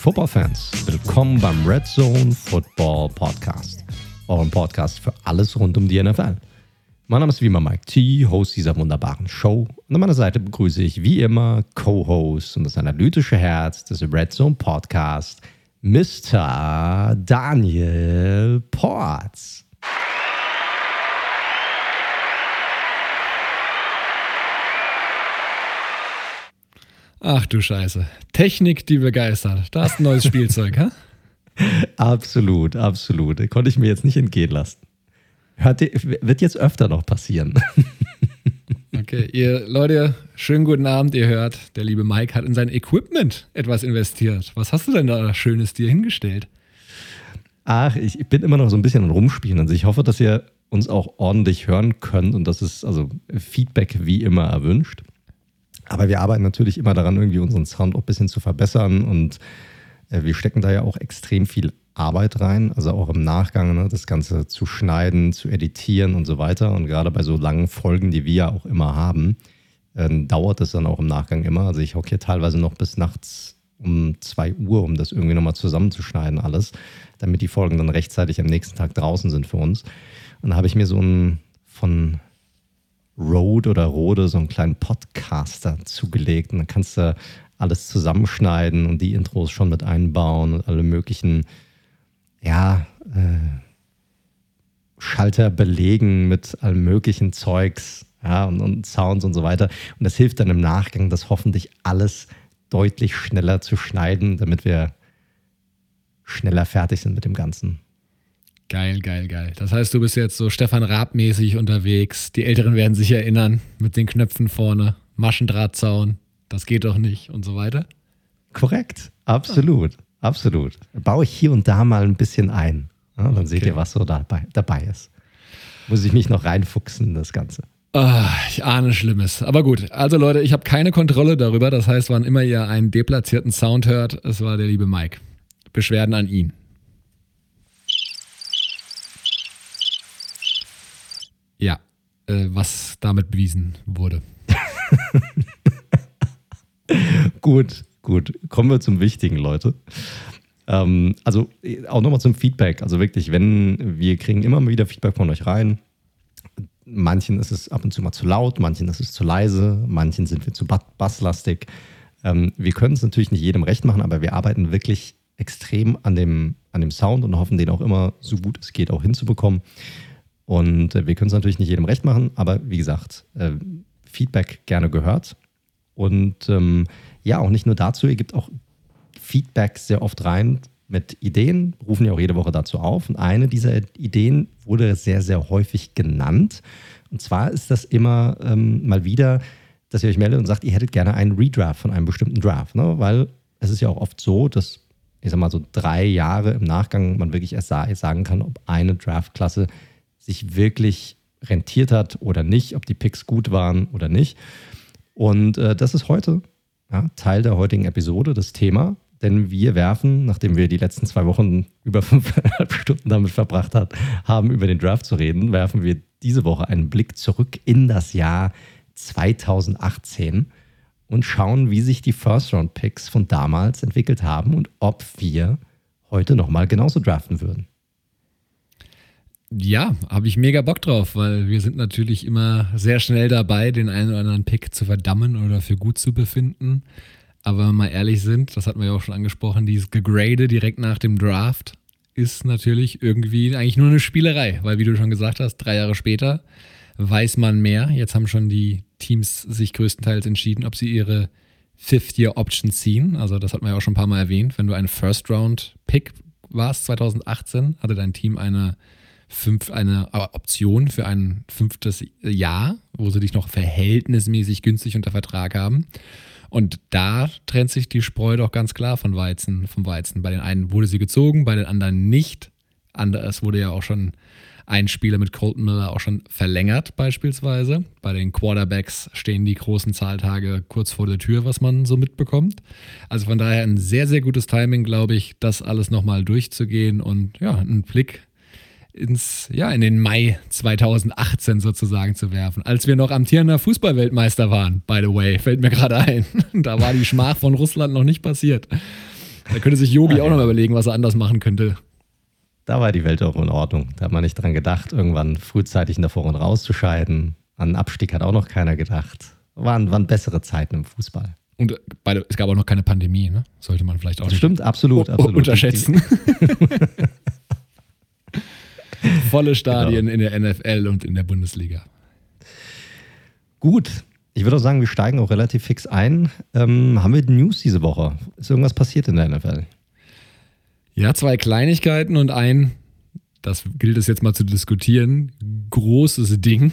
Fantasy Football Fans. Willkommen beim Red Zone Football Podcast. Eurem Podcast für alles rund um die NFL. Mein Name ist wie immer Mike T, Host dieser wunderbaren Show. Und an meiner Seite begrüße ich wie immer Co-Host und das analytische Herz des Red Zone Podcast, Mr. Daniel Ports. Ach du Scheiße. Technik, die begeistert. Da ist ein neues Spielzeug, hä? Absolut, absolut. Konnte ich mir jetzt nicht entgehen lassen. Hört, wird jetzt öfter noch passieren. Okay, ihr Leute, schönen guten Abend. Ihr hört, der liebe Mike hat in sein Equipment etwas investiert. Was hast du denn da Schönes dir hingestellt? Ach, ich bin immer noch so ein bisschen am Rumspielen. Also ich hoffe, dass ihr uns auch ordentlich hören könnt und das ist also Feedback wie immer erwünscht. Aber wir arbeiten natürlich immer daran, irgendwie unseren Sound auch ein bisschen zu verbessern und äh, wir stecken da ja auch extrem viel Arbeit rein, also auch im Nachgang, ne, das Ganze zu schneiden, zu editieren und so weiter. Und gerade bei so langen Folgen, die wir ja auch immer haben, äh, dauert es dann auch im Nachgang immer. Also ich hocke hier teilweise noch bis nachts um 2 Uhr, um das irgendwie nochmal zusammenzuschneiden, alles, damit die Folgen dann rechtzeitig am nächsten Tag draußen sind für uns. Und da habe ich mir so ein von Rode oder Rode so einen kleinen Podcaster zugelegt und dann kannst du alles zusammenschneiden und die Intros schon mit einbauen und alle möglichen, ja, äh, Schalter belegen mit allem möglichen Zeugs, ja, und, und Sounds und so weiter. Und das hilft dann im Nachgang, das hoffentlich alles deutlich schneller zu schneiden, damit wir schneller fertig sind mit dem Ganzen. Geil, geil, geil. Das heißt, du bist jetzt so Stefan Raab-mäßig unterwegs. Die Älteren werden sich erinnern, mit den Knöpfen vorne, Maschendrahtzaun, das geht doch nicht und so weiter. Korrekt, absolut, absolut. Baue ich hier und da mal ein bisschen ein. Ja, dann okay. seht ihr, was so dabei, dabei ist. Muss ich mich noch reinfuchsen in das Ganze. Oh, ich ahne Schlimmes. Aber gut, also Leute, ich habe keine Kontrolle darüber. Das heißt, wann immer ihr einen deplatzierten Sound hört, es war der liebe Mike. Beschwerden an ihn. Ja, äh, was damit bewiesen wurde. gut, gut. Kommen wir zum Wichtigen, Leute. Ähm, also auch nochmal zum Feedback. Also wirklich, wenn wir kriegen immer wieder Feedback von euch rein. Manchen ist es ab und zu mal zu laut, manchen ist es zu leise, manchen sind wir zu basslastig. Ähm, wir können es natürlich nicht jedem recht machen, aber wir arbeiten wirklich extrem an dem, an dem Sound und hoffen, den auch immer so gut es geht auch hinzubekommen. Und äh, wir können es natürlich nicht jedem recht machen, aber wie gesagt, äh, Feedback gerne gehört. Und ähm, ja, auch nicht nur dazu, ihr gebt auch Feedback sehr oft rein mit Ideen, rufen ja auch jede Woche dazu auf. Und eine dieser Ideen wurde sehr, sehr häufig genannt. Und zwar ist das immer ähm, mal wieder, dass ihr euch meldet und sagt, ihr hättet gerne einen Redraft von einem bestimmten Draft. Ne? Weil es ist ja auch oft so, dass, ich sag mal, so drei Jahre im Nachgang man wirklich erst sagen kann, ob eine Draftklasse sich wirklich rentiert hat oder nicht, ob die Picks gut waren oder nicht. Und äh, das ist heute ja, Teil der heutigen Episode, das Thema. Denn wir werfen, nachdem wir die letzten zwei Wochen über fünfeinhalb Stunden damit verbracht hat, haben, über den Draft zu reden, werfen wir diese Woche einen Blick zurück in das Jahr 2018 und schauen, wie sich die First-Round-Picks von damals entwickelt haben und ob wir heute nochmal genauso draften würden. Ja, habe ich mega Bock drauf, weil wir sind natürlich immer sehr schnell dabei, den einen oder anderen Pick zu verdammen oder für gut zu befinden. Aber wenn wir mal ehrlich sind, das hatten wir ja auch schon angesprochen, dieses Gegrade direkt nach dem Draft ist natürlich irgendwie eigentlich nur eine Spielerei, weil wie du schon gesagt hast, drei Jahre später weiß man mehr. Jetzt haben schon die Teams sich größtenteils entschieden, ob sie ihre Fifth-Year-Option ziehen. Also das hat man ja auch schon ein paar Mal erwähnt. Wenn du ein First-Round-Pick warst 2018, hatte dein Team eine fünf, eine Option für ein fünftes Jahr, wo sie dich noch verhältnismäßig günstig unter Vertrag haben. Und da trennt sich die Spreu doch ganz klar von Weizen, vom Weizen. Bei den einen wurde sie gezogen, bei den anderen nicht. Es wurde ja auch schon ein Spieler mit Colton Miller auch schon verlängert, beispielsweise. Bei den Quarterbacks stehen die großen Zahltage kurz vor der Tür, was man so mitbekommt. Also von daher ein sehr, sehr gutes Timing, glaube ich, das alles nochmal durchzugehen und ja, einen Blick ins, ja, in den Mai 2018 sozusagen zu werfen, als wir noch amtierender Fußballweltmeister waren, by the way, fällt mir gerade ein. da war die Schmach von Russland noch nicht passiert. Da könnte sich Yogi ja, auch noch mal überlegen, was er anders machen könnte. Da war die Welt auch in Ordnung. Da hat man nicht dran gedacht, irgendwann frühzeitig in der Vorrunde rauszuscheiden. An Abstieg hat auch noch keiner gedacht. Waren, waren bessere Zeiten im Fußball. Und bei, es gab auch noch keine Pandemie, ne? Sollte man vielleicht auch Stimmt, absolut, absolut. unterschätzen. Volle Stadien genau. in der NFL und in der Bundesliga. Gut, ich würde auch sagen, wir steigen auch relativ fix ein. Ähm, haben wir News diese Woche? Ist irgendwas passiert in der NFL? Ja, zwei Kleinigkeiten und ein, das gilt es jetzt mal zu diskutieren, großes Ding.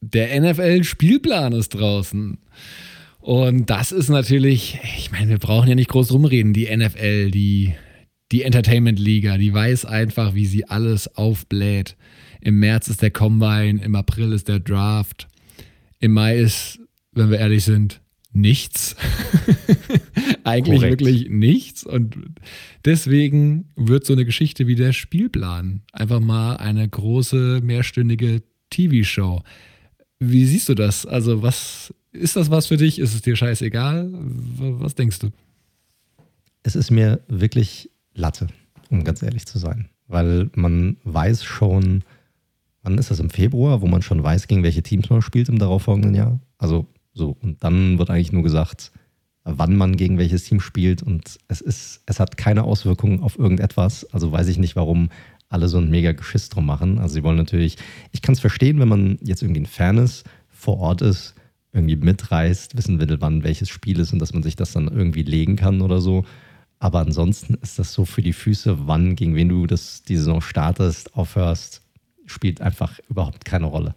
Der NFL-Spielplan ist draußen. Und das ist natürlich, ich meine, wir brauchen ja nicht groß rumreden. Die NFL, die, die Entertainment-Liga, die weiß einfach, wie sie alles aufbläht. Im März ist der Combine, im April ist der Draft. Im Mai ist, wenn wir ehrlich sind, nichts. Eigentlich Korrekt. wirklich nichts. Und deswegen wird so eine Geschichte wie der Spielplan einfach mal eine große, mehrstündige TV-Show. Wie siehst du das? Also, was ist das was für dich? Ist es dir scheißegal? Was denkst du? Es ist mir wirklich Latte, um ganz ehrlich zu sein. Weil man weiß schon, wann ist das im Februar, wo man schon weiß, gegen welche Teams man spielt im darauffolgenden Jahr. Also so, und dann wird eigentlich nur gesagt, wann man gegen welches Team spielt und es ist, es hat keine Auswirkungen auf irgendetwas. Also weiß ich nicht, warum alle so ein mega Geschiss drum machen. Also sie wollen natürlich, ich kann es verstehen, wenn man jetzt irgendwie ein Fan ist, vor Ort ist, irgendwie mitreißt, wissen will, wann welches Spiel ist und dass man sich das dann irgendwie legen kann oder so. Aber ansonsten ist das so für die Füße, wann, gegen wen du das, die Saison startest, aufhörst, spielt einfach überhaupt keine Rolle.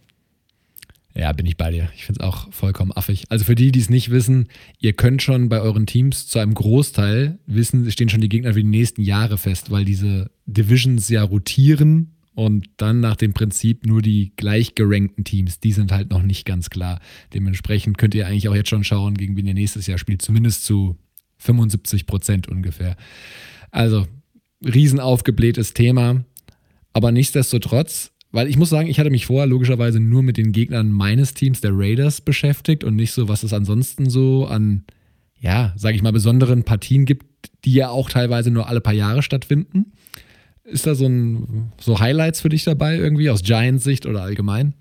Ja, bin ich bei dir. Ich finde es auch vollkommen affig. Also für die, die es nicht wissen, ihr könnt schon bei euren Teams zu einem Großteil wissen, stehen schon die Gegner für die nächsten Jahre fest, weil diese Divisions ja rotieren und dann nach dem Prinzip nur die gleich gerankten Teams, die sind halt noch nicht ganz klar. Dementsprechend könnt ihr eigentlich auch jetzt schon schauen, gegen wen ihr nächstes Jahr spielt, zumindest zu 75 Prozent ungefähr. Also, riesen aufgeblähtes Thema. Aber nichtsdestotrotz, weil ich muss sagen, ich hatte mich vorher logischerweise nur mit den Gegnern meines Teams, der Raiders, beschäftigt und nicht so, was es ansonsten so an, ja, sage ich mal, besonderen Partien gibt, die ja auch teilweise nur alle paar Jahre stattfinden. Ist da so, ein, so Highlights für dich dabei irgendwie aus Giants Sicht oder allgemein?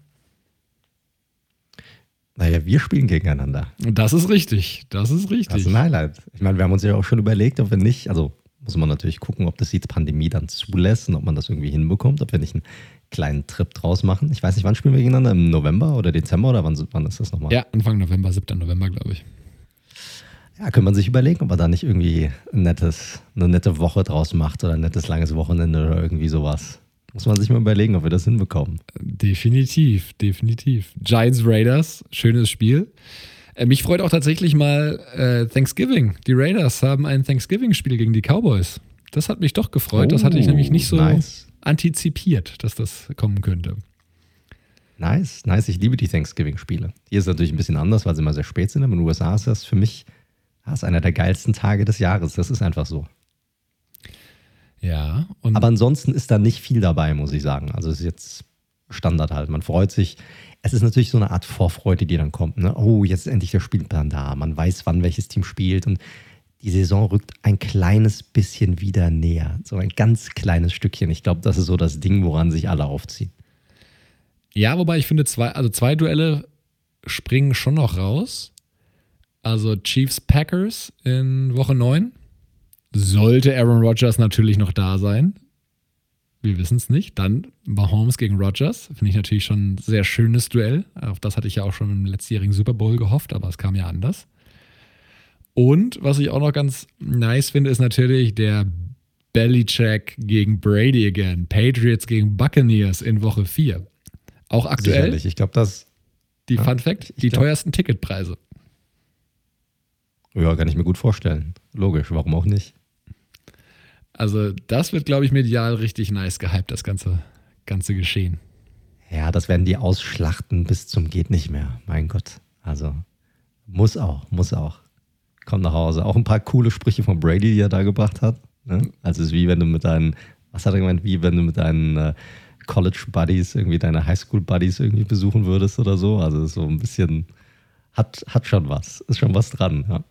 Naja, wir spielen gegeneinander. Das ist richtig. Das ist richtig. Das ist ein Highlight. Ich meine, wir haben uns ja auch schon überlegt, ob wir nicht, also muss man natürlich gucken, ob das die Pandemie dann zulässt und ob man das irgendwie hinbekommt, ob wir nicht einen kleinen Trip draus machen. Ich weiß nicht, wann spielen wir gegeneinander? Im November oder Dezember oder wann, wann ist das nochmal? Ja, Anfang November, 7. November, glaube ich. Ja, könnte man sich überlegen, ob man da nicht irgendwie ein nettes, eine nette Woche draus macht oder ein nettes langes Wochenende oder irgendwie sowas. Muss man sich mal überlegen, ob wir das hinbekommen. Definitiv, definitiv. Giants Raiders, schönes Spiel. Äh, mich freut auch tatsächlich mal äh, Thanksgiving. Die Raiders haben ein Thanksgiving-Spiel gegen die Cowboys. Das hat mich doch gefreut. Oh, das hatte ich nämlich nicht so nice. antizipiert, dass das kommen könnte. Nice, nice. Ich liebe die Thanksgiving-Spiele. Hier ist es natürlich ein bisschen anders, weil sie immer sehr spät sind. Aber in den USA ist das für mich das ist einer der geilsten Tage des Jahres. Das ist einfach so. Ja. Aber ansonsten ist da nicht viel dabei, muss ich sagen. Also es ist jetzt Standard halt. Man freut sich. Es ist natürlich so eine Art Vorfreude, die dann kommt. Ne? Oh, jetzt ist endlich der Spielplan da. Man weiß, wann welches Team spielt. Und die Saison rückt ein kleines bisschen wieder näher. So ein ganz kleines Stückchen. Ich glaube, das ist so das Ding, woran sich alle aufziehen. Ja, wobei ich finde, zwei, also zwei Duelle springen schon noch raus. Also Chiefs Packers in Woche 9. Sollte Aaron Rodgers natürlich noch da sein. Wir wissen es nicht. Dann Mahomes gegen Rodgers. Finde ich natürlich schon ein sehr schönes Duell. Auf das hatte ich ja auch schon im letztjährigen Super Bowl gehofft, aber es kam ja anders. Und was ich auch noch ganz nice finde, ist natürlich der Bellycheck gegen Brady again. Patriots gegen Buccaneers in Woche 4. Auch aktuell. Sicherlich. Ich glaube, das. Die Fun Fact: die glaub, teuersten Ticketpreise. Ja, kann ich mir gut vorstellen. Logisch, warum auch nicht? Also, das wird, glaube ich, medial richtig nice gehypt, das ganze, ganze Geschehen. Ja, das werden die ausschlachten bis zum geht nicht mehr. Mein Gott. Also, muss auch, muss auch. Komm nach Hause. Auch ein paar coole Sprüche von Brady, die er da gebracht hat. Ne? Also, es ist wie wenn du mit deinen, was hat er gemeint, wie wenn du mit deinen äh, College Buddies, irgendwie deine Highschool Buddies irgendwie besuchen würdest oder so. Also, so ein bisschen, hat, hat schon was. Ist schon was dran, ja.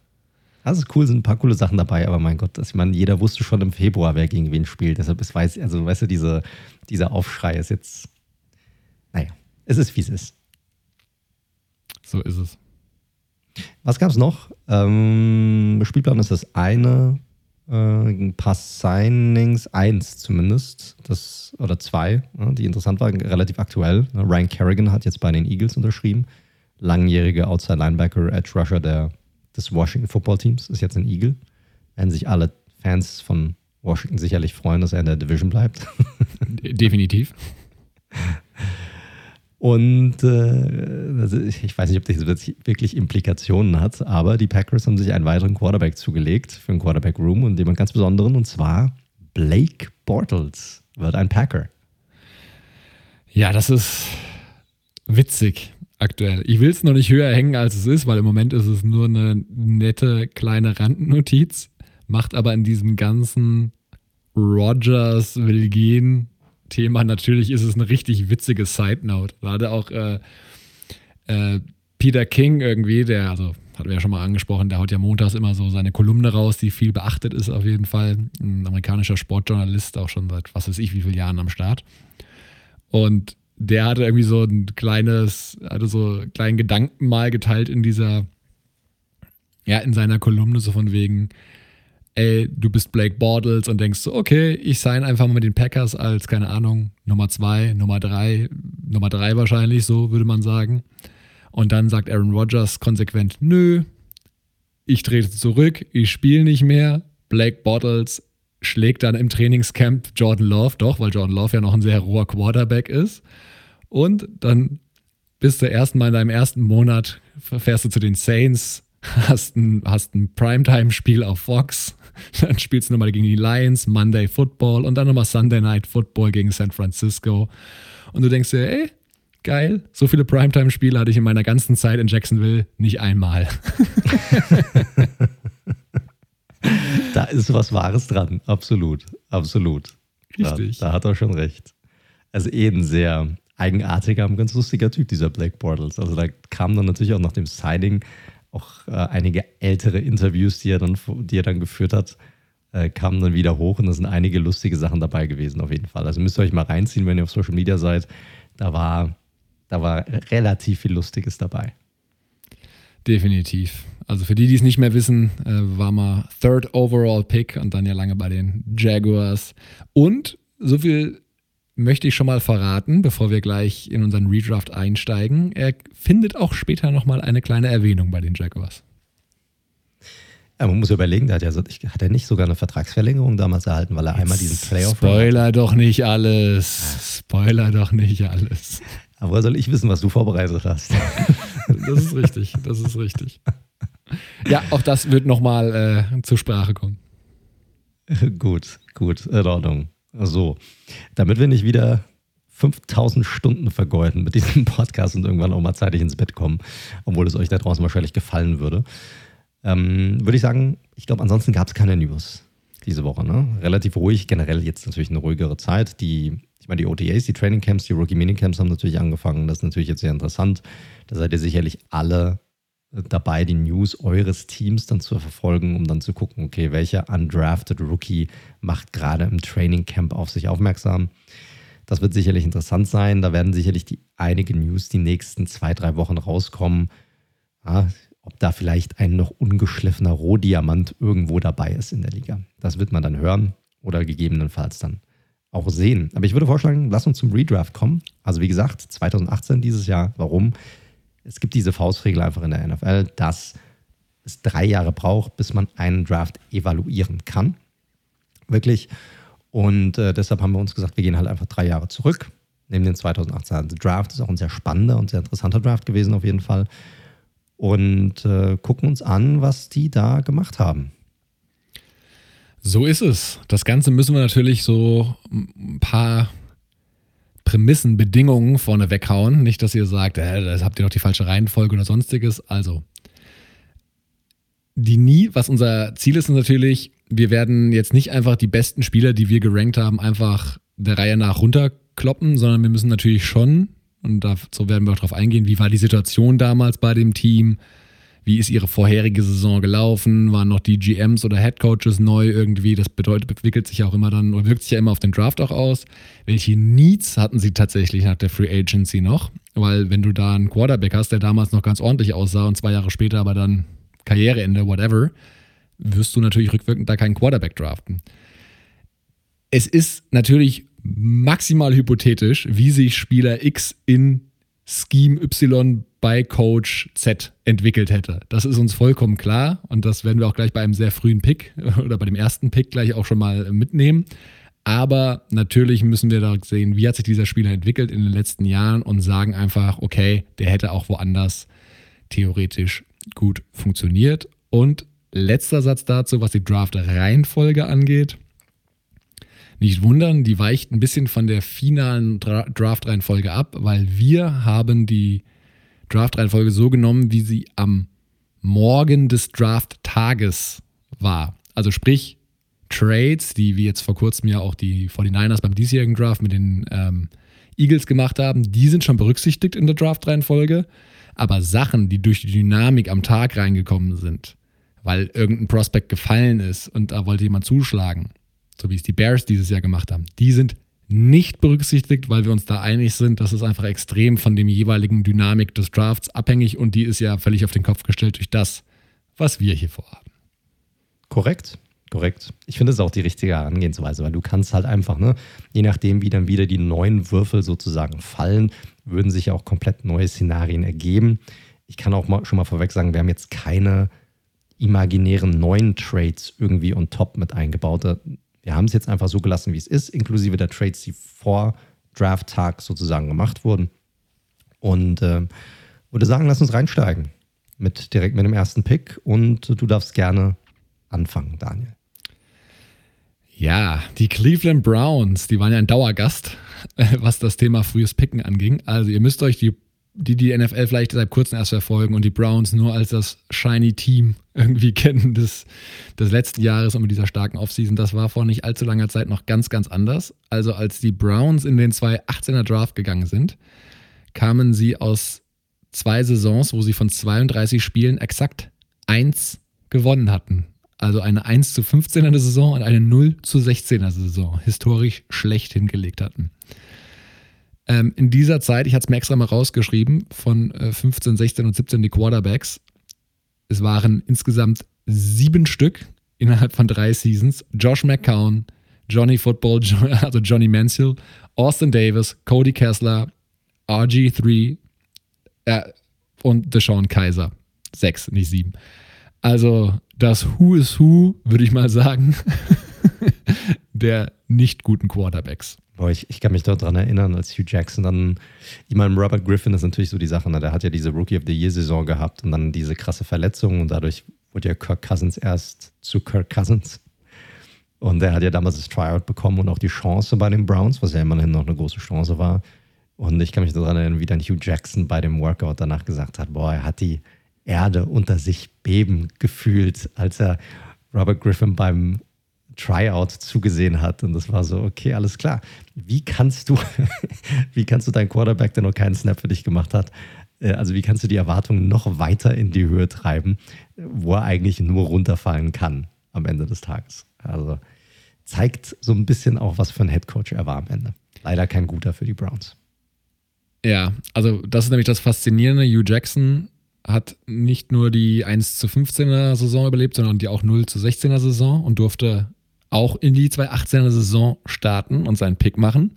Das ist cool, sind ein paar coole Sachen dabei, aber mein Gott, ich meine, jeder wusste schon im Februar, wer gegen wen spielt. Deshalb ist weiß, also weißt du, diese, dieser Aufschrei ist jetzt, naja, es ist wie es ist. So ist es. Was gab es noch? Ähm, Spielplan ist das eine, äh, ein paar Signings, eins zumindest, das, oder zwei, ja, die interessant waren, relativ aktuell. Ryan Kerrigan hat jetzt bei den Eagles unterschrieben. Langjähriger Outside Linebacker, Edge Rusher der, des Washington Football Teams, ist jetzt ein Eagle. Werden sich alle Fans von Washington sicherlich freuen, dass er in der Division bleibt. Definitiv. Und äh, ich weiß nicht, ob das wirklich Implikationen hat, aber die Packers haben sich einen weiteren Quarterback zugelegt für einen Quarterback Room und jemand ganz besonderen, und zwar Blake Bortles wird ein Packer. Ja, das ist witzig aktuell. Ich will es noch nicht höher hängen, als es ist, weil im Moment ist es nur eine nette kleine Randnotiz, macht aber in diesem ganzen Rogers will gehen Thema. Natürlich ist es eine richtig witzige Side Note. Gerade auch äh, äh, Peter King irgendwie, der, also hatten wir ja schon mal angesprochen, der haut ja montags immer so seine Kolumne raus, die viel beachtet ist auf jeden Fall. Ein amerikanischer Sportjournalist, auch schon seit was weiß ich wie vielen Jahren am Start. Und der hatte irgendwie so ein kleines, hatte so einen kleinen Gedanken mal geteilt in dieser, ja, in seiner Kolumne, so von wegen, ey, du bist Blake Bortles und denkst so, okay, ich sign einfach mal mit den Packers als, keine Ahnung, Nummer zwei, Nummer drei, Nummer drei wahrscheinlich, so würde man sagen. Und dann sagt Aaron Rodgers konsequent, nö, ich trete zurück, ich spiele nicht mehr. Blake Bortles schlägt dann im Trainingscamp Jordan Love, doch, weil Jordan Love ja noch ein sehr roher Quarterback ist. Und dann bist du erstmal in deinem ersten Monat, fährst du zu den Saints, hast ein, hast ein Primetime-Spiel auf Fox, dann spielst du nochmal gegen die Lions, Monday Football und dann nochmal Sunday Night Football gegen San Francisco. Und du denkst dir, ey, geil, so viele Primetime-Spiele hatte ich in meiner ganzen Zeit in Jacksonville nicht einmal. da ist was Wahres dran, absolut, absolut. Richtig. Da, da hat er schon recht. Also eh ein sehr eigenartiger, ganz lustiger Typ, dieser Black Bortles. Also da kam dann natürlich auch nach dem Signing auch äh, einige ältere Interviews, die er dann, die er dann geführt hat, äh, kamen dann wieder hoch und da sind einige lustige Sachen dabei gewesen, auf jeden Fall. Also müsst ihr euch mal reinziehen, wenn ihr auf Social Media seid. Da war, da war relativ viel Lustiges dabei. Definitiv. Also für die, die es nicht mehr wissen, äh, war mal Third Overall Pick und dann ja lange bei den Jaguars. Und so viel möchte ich schon mal verraten, bevor wir gleich in unseren Redraft einsteigen. Er findet auch später nochmal eine kleine Erwähnung bei den Jaguars. Ja, man muss überlegen, der hat, ja hat er nicht sogar eine Vertragsverlängerung damals erhalten, weil er Jetzt einmal diesen Playoff. Spoiler doch nicht alles. Spoiler doch nicht alles. Aber soll ich wissen, was du vorbereitet hast? das ist richtig, das ist richtig. Ja, auch das wird nochmal äh, zur Sprache kommen. gut, gut, in Ordnung. So, damit wir nicht wieder 5000 Stunden vergeuden mit diesem Podcast und irgendwann auch mal zeitig ins Bett kommen, obwohl es euch da draußen wahrscheinlich gefallen würde, ähm, würde ich sagen, ich glaube, ansonsten gab es keine News diese Woche. Ne? Relativ ruhig, generell jetzt natürlich eine ruhigere Zeit. Die, ich meine, die OTAs, die Training Camps, die Rookie Minicamps haben natürlich angefangen. Das ist natürlich jetzt sehr interessant. Da seid ihr sicherlich alle dabei, die News eures Teams dann zu verfolgen, um dann zu gucken, okay, welcher undrafted Rookie macht gerade im Training Camp auf sich aufmerksam. Das wird sicherlich interessant sein. Da werden sicherlich die einige News die nächsten zwei, drei Wochen rauskommen. Ja, ob da vielleicht ein noch ungeschliffener Rohdiamant irgendwo dabei ist in der Liga. Das wird man dann hören oder gegebenenfalls dann auch sehen. Aber ich würde vorschlagen, lass uns zum Redraft kommen. Also wie gesagt, 2018 dieses Jahr. Warum? Es gibt diese Faustregel einfach in der NFL, dass es drei Jahre braucht, bis man einen Draft evaluieren kann. Wirklich. Und äh, deshalb haben wir uns gesagt, wir gehen halt einfach drei Jahre zurück, nehmen den 2018 Draft. Ist auch ein sehr spannender und sehr interessanter Draft gewesen auf jeden Fall. Und äh, gucken uns an, was die da gemacht haben. So ist es. Das Ganze müssen wir natürlich so ein paar Prämissen, Bedingungen vorne weghauen. Nicht, dass ihr sagt, äh, das habt ihr doch die falsche Reihenfolge oder sonstiges. Also, die nie, was unser Ziel ist natürlich, wir werden jetzt nicht einfach die besten Spieler, die wir gerankt haben, einfach der Reihe nach runterkloppen, sondern wir müssen natürlich schon, und dazu werden wir auch darauf eingehen, wie war die Situation damals bei dem Team, wie ist ihre vorherige Saison gelaufen, waren noch die GMs oder Head Coaches neu irgendwie, das bedeutet, entwickelt sich ja auch immer dann oder wirkt sich ja immer auf den Draft auch aus. Welche Needs hatten sie tatsächlich nach der Free Agency noch? Weil wenn du da einen Quarterback hast, der damals noch ganz ordentlich aussah und zwei Jahre später aber dann Karriereende, whatever, wirst du natürlich rückwirkend da keinen Quarterback draften. Es ist natürlich maximal hypothetisch, wie sich Spieler X in Scheme Y bei Coach Z entwickelt hätte. Das ist uns vollkommen klar und das werden wir auch gleich bei einem sehr frühen Pick oder bei dem ersten Pick gleich auch schon mal mitnehmen. Aber natürlich müssen wir da sehen, wie hat sich dieser Spieler entwickelt in den letzten Jahren und sagen einfach, okay, der hätte auch woanders theoretisch gut funktioniert. Und letzter Satz dazu, was die Draft-Reihenfolge angeht. Nicht wundern, die weicht ein bisschen von der finalen Draft-Reihenfolge ab, weil wir haben die Draft-Reihenfolge so genommen, wie sie am Morgen des Draft-Tages war. Also sprich, Trades, die wie jetzt vor kurzem ja auch die 49ers beim diesjährigen Draft mit den ähm, Eagles gemacht haben, die sind schon berücksichtigt in der Draft-Reihenfolge. Aber Sachen, die durch die Dynamik am Tag reingekommen sind, weil irgendein Prospect gefallen ist und da wollte jemand zuschlagen, so wie es die Bears dieses Jahr gemacht haben, die sind nicht berücksichtigt, weil wir uns da einig sind, das ist einfach extrem von dem jeweiligen Dynamik des Drafts abhängig und die ist ja völlig auf den Kopf gestellt durch das, was wir hier vorhaben. Korrekt, korrekt. Ich finde es auch die richtige Herangehensweise, weil du kannst halt einfach, ne, je nachdem, wie dann wieder die neuen Würfel sozusagen fallen, würden sich ja auch komplett neue Szenarien ergeben. Ich kann auch mal, schon mal vorweg sagen, wir haben jetzt keine imaginären neuen Trades irgendwie on top mit eingebaut. Wir haben es jetzt einfach so gelassen, wie es ist, inklusive der Trades, die vor Draft-Tag sozusagen gemacht wurden. Und äh, würde sagen, lass uns reinsteigen mit direkt mit dem ersten Pick und du darfst gerne anfangen, Daniel. Ja, die Cleveland Browns, die waren ja ein Dauergast, was das Thema frühes Picken anging. Also ihr müsst euch die die die NFL vielleicht seit kurzem erst verfolgen und die Browns nur als das shiny Team irgendwie kennen des, des letzten Jahres und mit dieser starken Offseason. Das war vor nicht allzu langer Zeit noch ganz, ganz anders. Also als die Browns in den 2018er Draft gegangen sind, kamen sie aus zwei Saisons, wo sie von 32 Spielen exakt eins gewonnen hatten. Also eine 1 zu 15er Saison und eine 0 zu 16er Saison historisch schlecht hingelegt hatten. Ähm, in dieser Zeit, ich hatte es mir extra mal rausgeschrieben, von äh, 15, 16 und 17 die Quarterbacks. Es waren insgesamt sieben Stück innerhalb von drei Seasons. Josh McCown, Johnny Football, also Johnny Mansell, Austin Davis, Cody Kessler, RG3 äh, und Deshaun Kaiser. Sechs, nicht sieben. Also das Who is Who, würde ich mal sagen, der nicht guten Quarterbacks. Boah, ich, ich kann mich dort daran erinnern, als Hugh Jackson dann, ich meine, Robert Griffin ist natürlich so die Sache, ne? der hat ja diese Rookie of the Year-Saison gehabt und dann diese krasse Verletzung und dadurch wurde ja Kirk Cousins erst zu Kirk Cousins. Und er hat ja damals das Tryout bekommen und auch die Chance bei den Browns, was ja immerhin noch eine große Chance war. Und ich kann mich daran erinnern, wie dann Hugh Jackson bei dem Workout danach gesagt hat, boah, er hat die Erde unter sich beben gefühlt, als er Robert Griffin beim Tryout zugesehen hat. Und das war so, okay, alles klar. Wie kannst du, wie kannst du deinen Quarterback, der noch keinen Snap für dich gemacht hat, äh, also wie kannst du die Erwartungen noch weiter in die Höhe treiben, wo er eigentlich nur runterfallen kann am Ende des Tages? Also zeigt so ein bisschen auch, was für ein Headcoach er war am Ende. Leider kein guter für die Browns. Ja, also das ist nämlich das Faszinierende. Hugh Jackson hat nicht nur die 1 zu 15er Saison überlebt, sondern die auch 0 zu 16er Saison und durfte auch in die 2018er Saison starten und seinen Pick machen.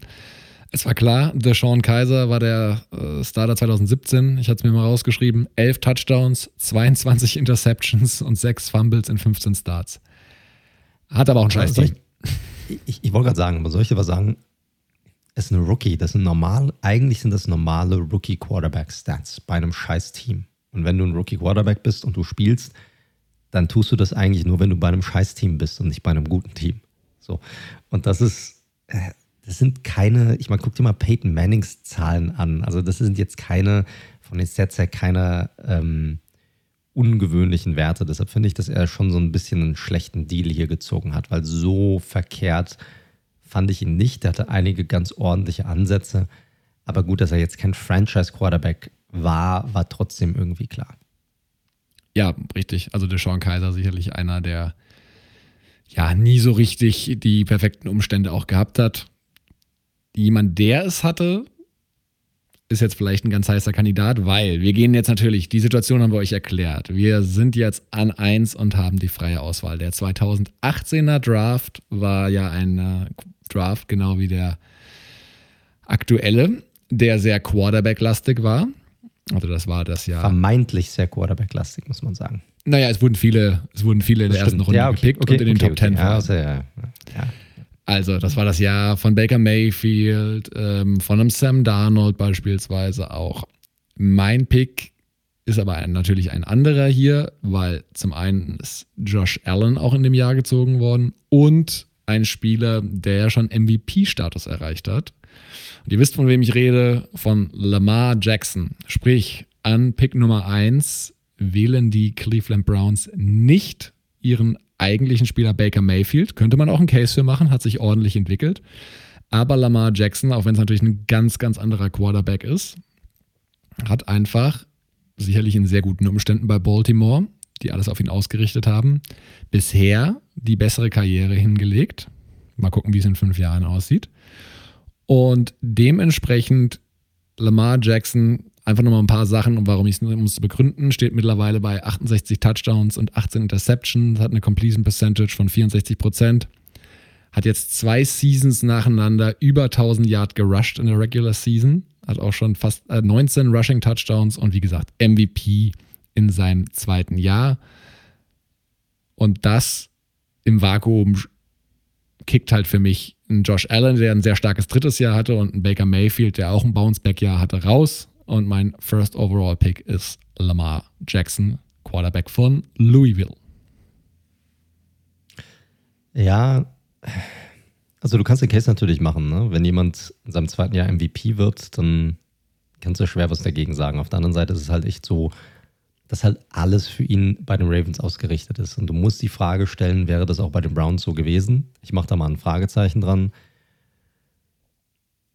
Es war klar, der Sean Kaiser war der äh, Starter 2017. Ich hatte es mir mal rausgeschrieben. 11 Touchdowns, 22 Interceptions und 6 Fumbles in 15 Starts. Hat aber auch ein scheiß Team. Ich, ich, ich wollte gerade sagen, man sollte aber sagen, es ist ein Rookie. Das sind normal, eigentlich sind das normale Rookie-Quarterback-Stats bei einem scheiß Team. Und wenn du ein Rookie-Quarterback bist und du spielst, dann tust du das eigentlich nur, wenn du bei einem Scheiß-Team bist und nicht bei einem guten Team. So. Und das ist, äh, das sind keine, ich meine, guck dir mal Peyton Mannings Zahlen an. Also, das sind jetzt keine, von den Sets her keine ähm, ungewöhnlichen Werte. Deshalb finde ich, dass er schon so ein bisschen einen schlechten Deal hier gezogen hat, weil so verkehrt fand ich ihn nicht. Er hatte einige ganz ordentliche Ansätze. Aber gut, dass er jetzt kein Franchise-Quarterback war, war trotzdem irgendwie klar. Ja, richtig. Also der Sean Kaiser sicherlich einer, der ja nie so richtig die perfekten Umstände auch gehabt hat. Jemand, der es hatte, ist jetzt vielleicht ein ganz heißer Kandidat, weil wir gehen jetzt natürlich, die Situation haben wir euch erklärt. Wir sind jetzt an 1 und haben die freie Auswahl. Der 2018er Draft war ja ein äh, Draft, genau wie der aktuelle, der sehr Quarterback-lastig war. Also das war das Jahr. Vermeintlich sehr Quarterback-lastig, muss man sagen. Naja, es wurden viele, es wurden viele in der ersten Runde ja, okay, gepickt okay, und in den okay, Top Ten. Ja, also, ja, ja. Also, das war das Jahr von Baker Mayfield, ähm, von einem Sam Darnold beispielsweise auch. Mein Pick ist aber ein, natürlich ein anderer hier, weil zum einen ist Josh Allen auch in dem Jahr gezogen worden und ein Spieler, der ja schon MVP-Status erreicht hat. Und ihr wisst, von wem ich rede, von Lamar Jackson. Sprich, an Pick Nummer 1 wählen die Cleveland Browns nicht ihren eigentlichen Spieler Baker Mayfield. Könnte man auch einen Case für machen, hat sich ordentlich entwickelt. Aber Lamar Jackson, auch wenn es natürlich ein ganz, ganz anderer Quarterback ist, hat einfach sicherlich in sehr guten Umständen bei Baltimore, die alles auf ihn ausgerichtet haben, bisher die bessere Karriere hingelegt. Mal gucken, wie es in fünf Jahren aussieht. Und dementsprechend Lamar Jackson Einfach nochmal ein paar Sachen, warum ich es muss begründen. Steht mittlerweile bei 68 Touchdowns und 18 Interceptions, hat eine Completion Percentage von 64 Prozent. Hat jetzt zwei Seasons nacheinander über 1000 Yard gerusht in der Regular Season. Hat auch schon fast 19 äh, Rushing Touchdowns und wie gesagt MVP in seinem zweiten Jahr. Und das im Vakuum kickt halt für mich ein Josh Allen, der ein sehr starkes drittes Jahr hatte und ein Baker Mayfield, der auch ein Bounceback-Jahr hatte, raus. Und mein First Overall Pick ist Lamar Jackson, Quarterback von Louisville. Ja, also du kannst den Case natürlich machen. Ne? Wenn jemand in seinem zweiten Jahr MVP wird, dann kannst du schwer was dagegen sagen. Auf der anderen Seite ist es halt echt so, dass halt alles für ihn bei den Ravens ausgerichtet ist. Und du musst die Frage stellen, wäre das auch bei den Browns so gewesen? Ich mache da mal ein Fragezeichen dran.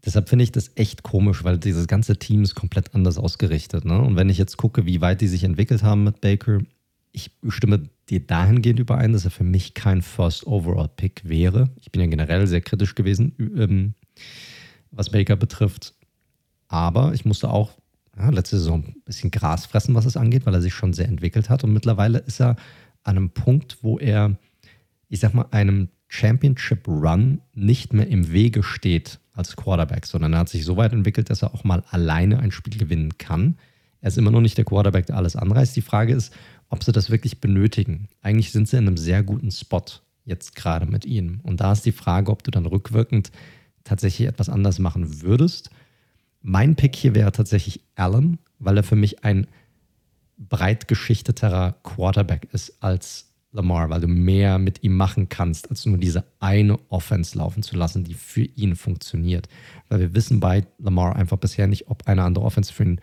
Deshalb finde ich das echt komisch, weil dieses ganze Team ist komplett anders ausgerichtet. Ne? Und wenn ich jetzt gucke, wie weit die sich entwickelt haben mit Baker, ich stimme dir dahingehend überein, dass er für mich kein First Overall Pick wäre. Ich bin ja generell sehr kritisch gewesen, ähm, was Baker betrifft. Aber ich musste auch ja, letzte Saison ein bisschen Gras fressen, was es angeht, weil er sich schon sehr entwickelt hat. Und mittlerweile ist er an einem Punkt, wo er, ich sag mal, einem Championship Run nicht mehr im Wege steht als Quarterback, sondern er hat sich so weit entwickelt, dass er auch mal alleine ein Spiel gewinnen kann. Er ist immer noch nicht der Quarterback, der alles anreißt. Die Frage ist, ob sie das wirklich benötigen. Eigentlich sind sie in einem sehr guten Spot jetzt gerade mit ihnen. Und da ist die Frage, ob du dann rückwirkend tatsächlich etwas anders machen würdest. Mein Pick hier wäre tatsächlich Allen, weil er für mich ein breit geschichteterer Quarterback ist als Lamar, weil du mehr mit ihm machen kannst, als nur diese eine Offense laufen zu lassen, die für ihn funktioniert. Weil wir wissen bei Lamar einfach bisher nicht, ob eine andere Offense für ihn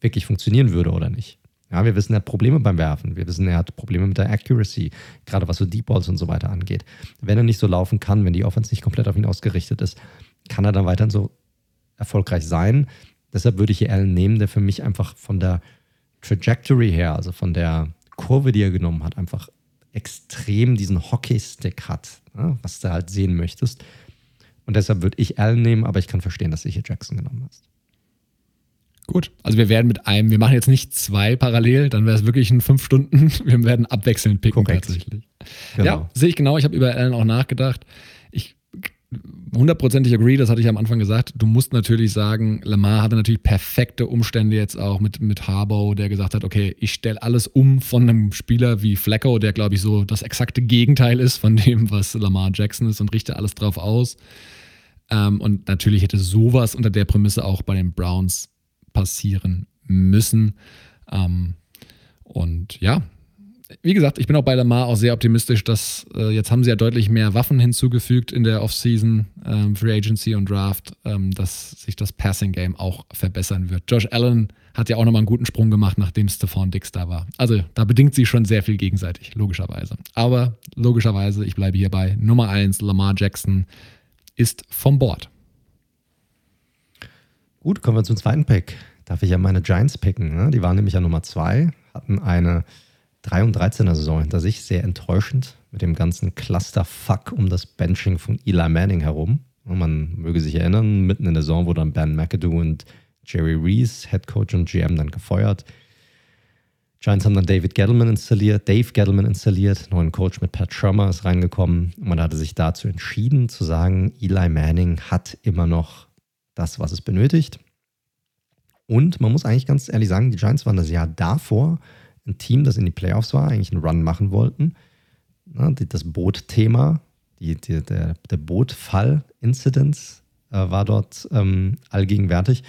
wirklich funktionieren würde oder nicht. Ja, wir wissen, er hat Probleme beim Werfen. Wir wissen, er hat Probleme mit der Accuracy, gerade was so Deep Balls und so weiter angeht. Wenn er nicht so laufen kann, wenn die Offense nicht komplett auf ihn ausgerichtet ist, kann er dann weiterhin so erfolgreich sein. Deshalb würde ich hier Allen nehmen, der für mich einfach von der Trajectory her, also von der Kurve, die er genommen hat, einfach extrem diesen Hockeystick hat, ne, was du halt sehen möchtest. Und deshalb würde ich Allen nehmen, aber ich kann verstehen, dass du hier Jackson genommen hast. Gut, also wir werden mit einem, wir machen jetzt nicht zwei parallel, dann wäre es wirklich in fünf Stunden. Wir werden abwechselnd picken Korrekt. tatsächlich. Genau. Ja, sehe ich genau. Ich habe über Allen auch nachgedacht hundertprozentig agree, das hatte ich am Anfang gesagt. Du musst natürlich sagen, Lamar hatte natürlich perfekte Umstände jetzt auch mit, mit Harbaugh, der gesagt hat, okay, ich stelle alles um von einem Spieler wie Flacco, der glaube ich so das exakte Gegenteil ist von dem, was Lamar Jackson ist und richte alles drauf aus. Ähm, und natürlich hätte sowas unter der Prämisse auch bei den Browns passieren müssen. Ähm, und ja, wie gesagt, ich bin auch bei Lamar auch sehr optimistisch, dass äh, jetzt haben sie ja deutlich mehr Waffen hinzugefügt in der Offseason, ähm, Free Agency und Draft, ähm, dass sich das Passing Game auch verbessern wird. Josh Allen hat ja auch nochmal einen guten Sprung gemacht, nachdem Stephon Dix da war. Also da bedingt sich schon sehr viel gegenseitig, logischerweise. Aber logischerweise, ich bleibe hierbei. Nummer 1, Lamar Jackson ist vom Board. Gut, kommen wir zum zweiten Pick. Darf ich ja meine Giants picken. Ne? Die waren nämlich ja Nummer 2, hatten eine 3 und 13er Saison hinter sich, sehr enttäuschend mit dem ganzen Clusterfuck um das Benching von Eli Manning herum. Und man möge sich erinnern, mitten in der Saison wurde dann Ben McAdoo und Jerry Reese, Head Coach und GM, dann gefeuert. Giants haben dann David Gettleman installiert, Dave Gettleman installiert, neuen Coach mit Pat Shermer ist reingekommen. Und man hatte sich dazu entschieden zu sagen, Eli Manning hat immer noch das, was es benötigt. Und man muss eigentlich ganz ehrlich sagen, die Giants waren das Jahr davor ein Team, das in die Playoffs war, eigentlich einen Run machen wollten. Das Boot-Thema, die, die, der, der Bootfall-Incident äh, war dort ähm, allgegenwärtig.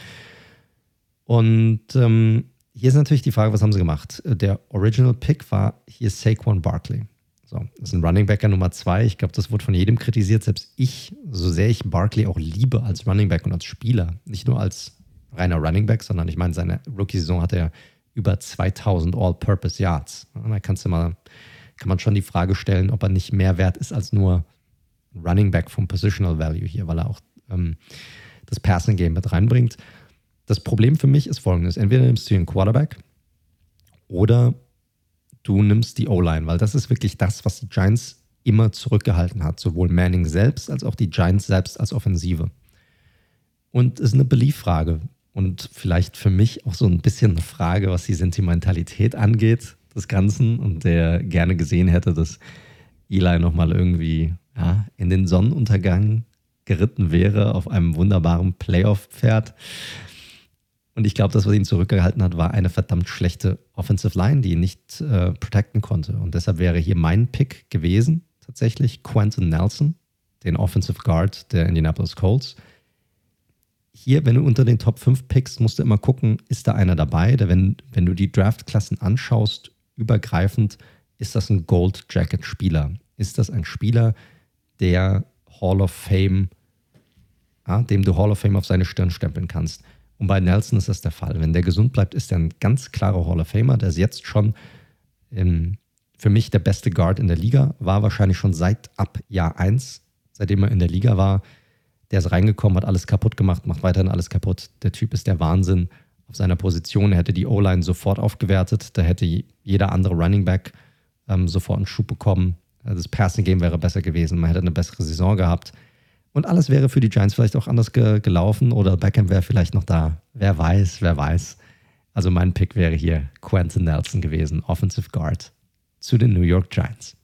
Und ähm, hier ist natürlich die Frage, was haben sie gemacht? Der Original Pick war hier Saquon Barkley. So, das ist ein Running Backer Nummer zwei. Ich glaube, das wurde von jedem kritisiert. Selbst ich, so sehr ich Barkley auch liebe als Running Back und als Spieler, nicht nur als reiner Running Back, sondern ich meine, seine Rookie-Saison hat er über 2000 All-Purpose Yards. Da kannst du mal, kann man schon die Frage stellen, ob er nicht mehr wert ist als nur Running Back vom Positional Value hier, weil er auch ähm, das Passing Game mit reinbringt. Das Problem für mich ist folgendes: Entweder nimmst du einen Quarterback oder du nimmst die O-Line, weil das ist wirklich das, was die Giants immer zurückgehalten hat, sowohl Manning selbst als auch die Giants selbst als Offensive. Und es ist eine Belief-Frage und vielleicht für mich auch so ein bisschen eine Frage, was die Sentimentalität angeht des Ganzen und der gerne gesehen hätte, dass Eli nochmal irgendwie ja, in den Sonnenuntergang geritten wäre auf einem wunderbaren Playoff-Pferd. Und ich glaube, das, was ihn zurückgehalten hat, war eine verdammt schlechte Offensive Line, die ihn nicht äh, protecten konnte. Und deshalb wäre hier mein Pick gewesen, tatsächlich Quentin Nelson, den Offensive Guard der Indianapolis Colts. Hier, wenn du unter den Top 5 pickst, musst du immer gucken, ist da einer dabei? Der, wenn, wenn du die Draftklassen anschaust, übergreifend, ist das ein Gold Jacket Spieler? Ist das ein Spieler, der Hall of Fame, ja, dem du Hall of Fame auf seine Stirn stempeln kannst? Und bei Nelson ist das der Fall. Wenn der gesund bleibt, ist er ein ganz klarer Hall of Famer. Der ist jetzt schon ähm, für mich der beste Guard in der Liga. War wahrscheinlich schon seit ab Jahr 1, seitdem er in der Liga war. Der ist reingekommen, hat alles kaputt gemacht, macht weiterhin alles kaputt. Der Typ ist der Wahnsinn auf seiner Position. Er hätte die O-Line sofort aufgewertet. Da hätte jeder andere Running Back ähm, sofort einen Schub bekommen. Das Passing Game wäre besser gewesen. Man hätte eine bessere Saison gehabt. Und alles wäre für die Giants vielleicht auch anders ge gelaufen oder Beckham wäre vielleicht noch da. Wer weiß, wer weiß. Also mein Pick wäre hier Quentin Nelson gewesen, Offensive Guard zu den New York Giants.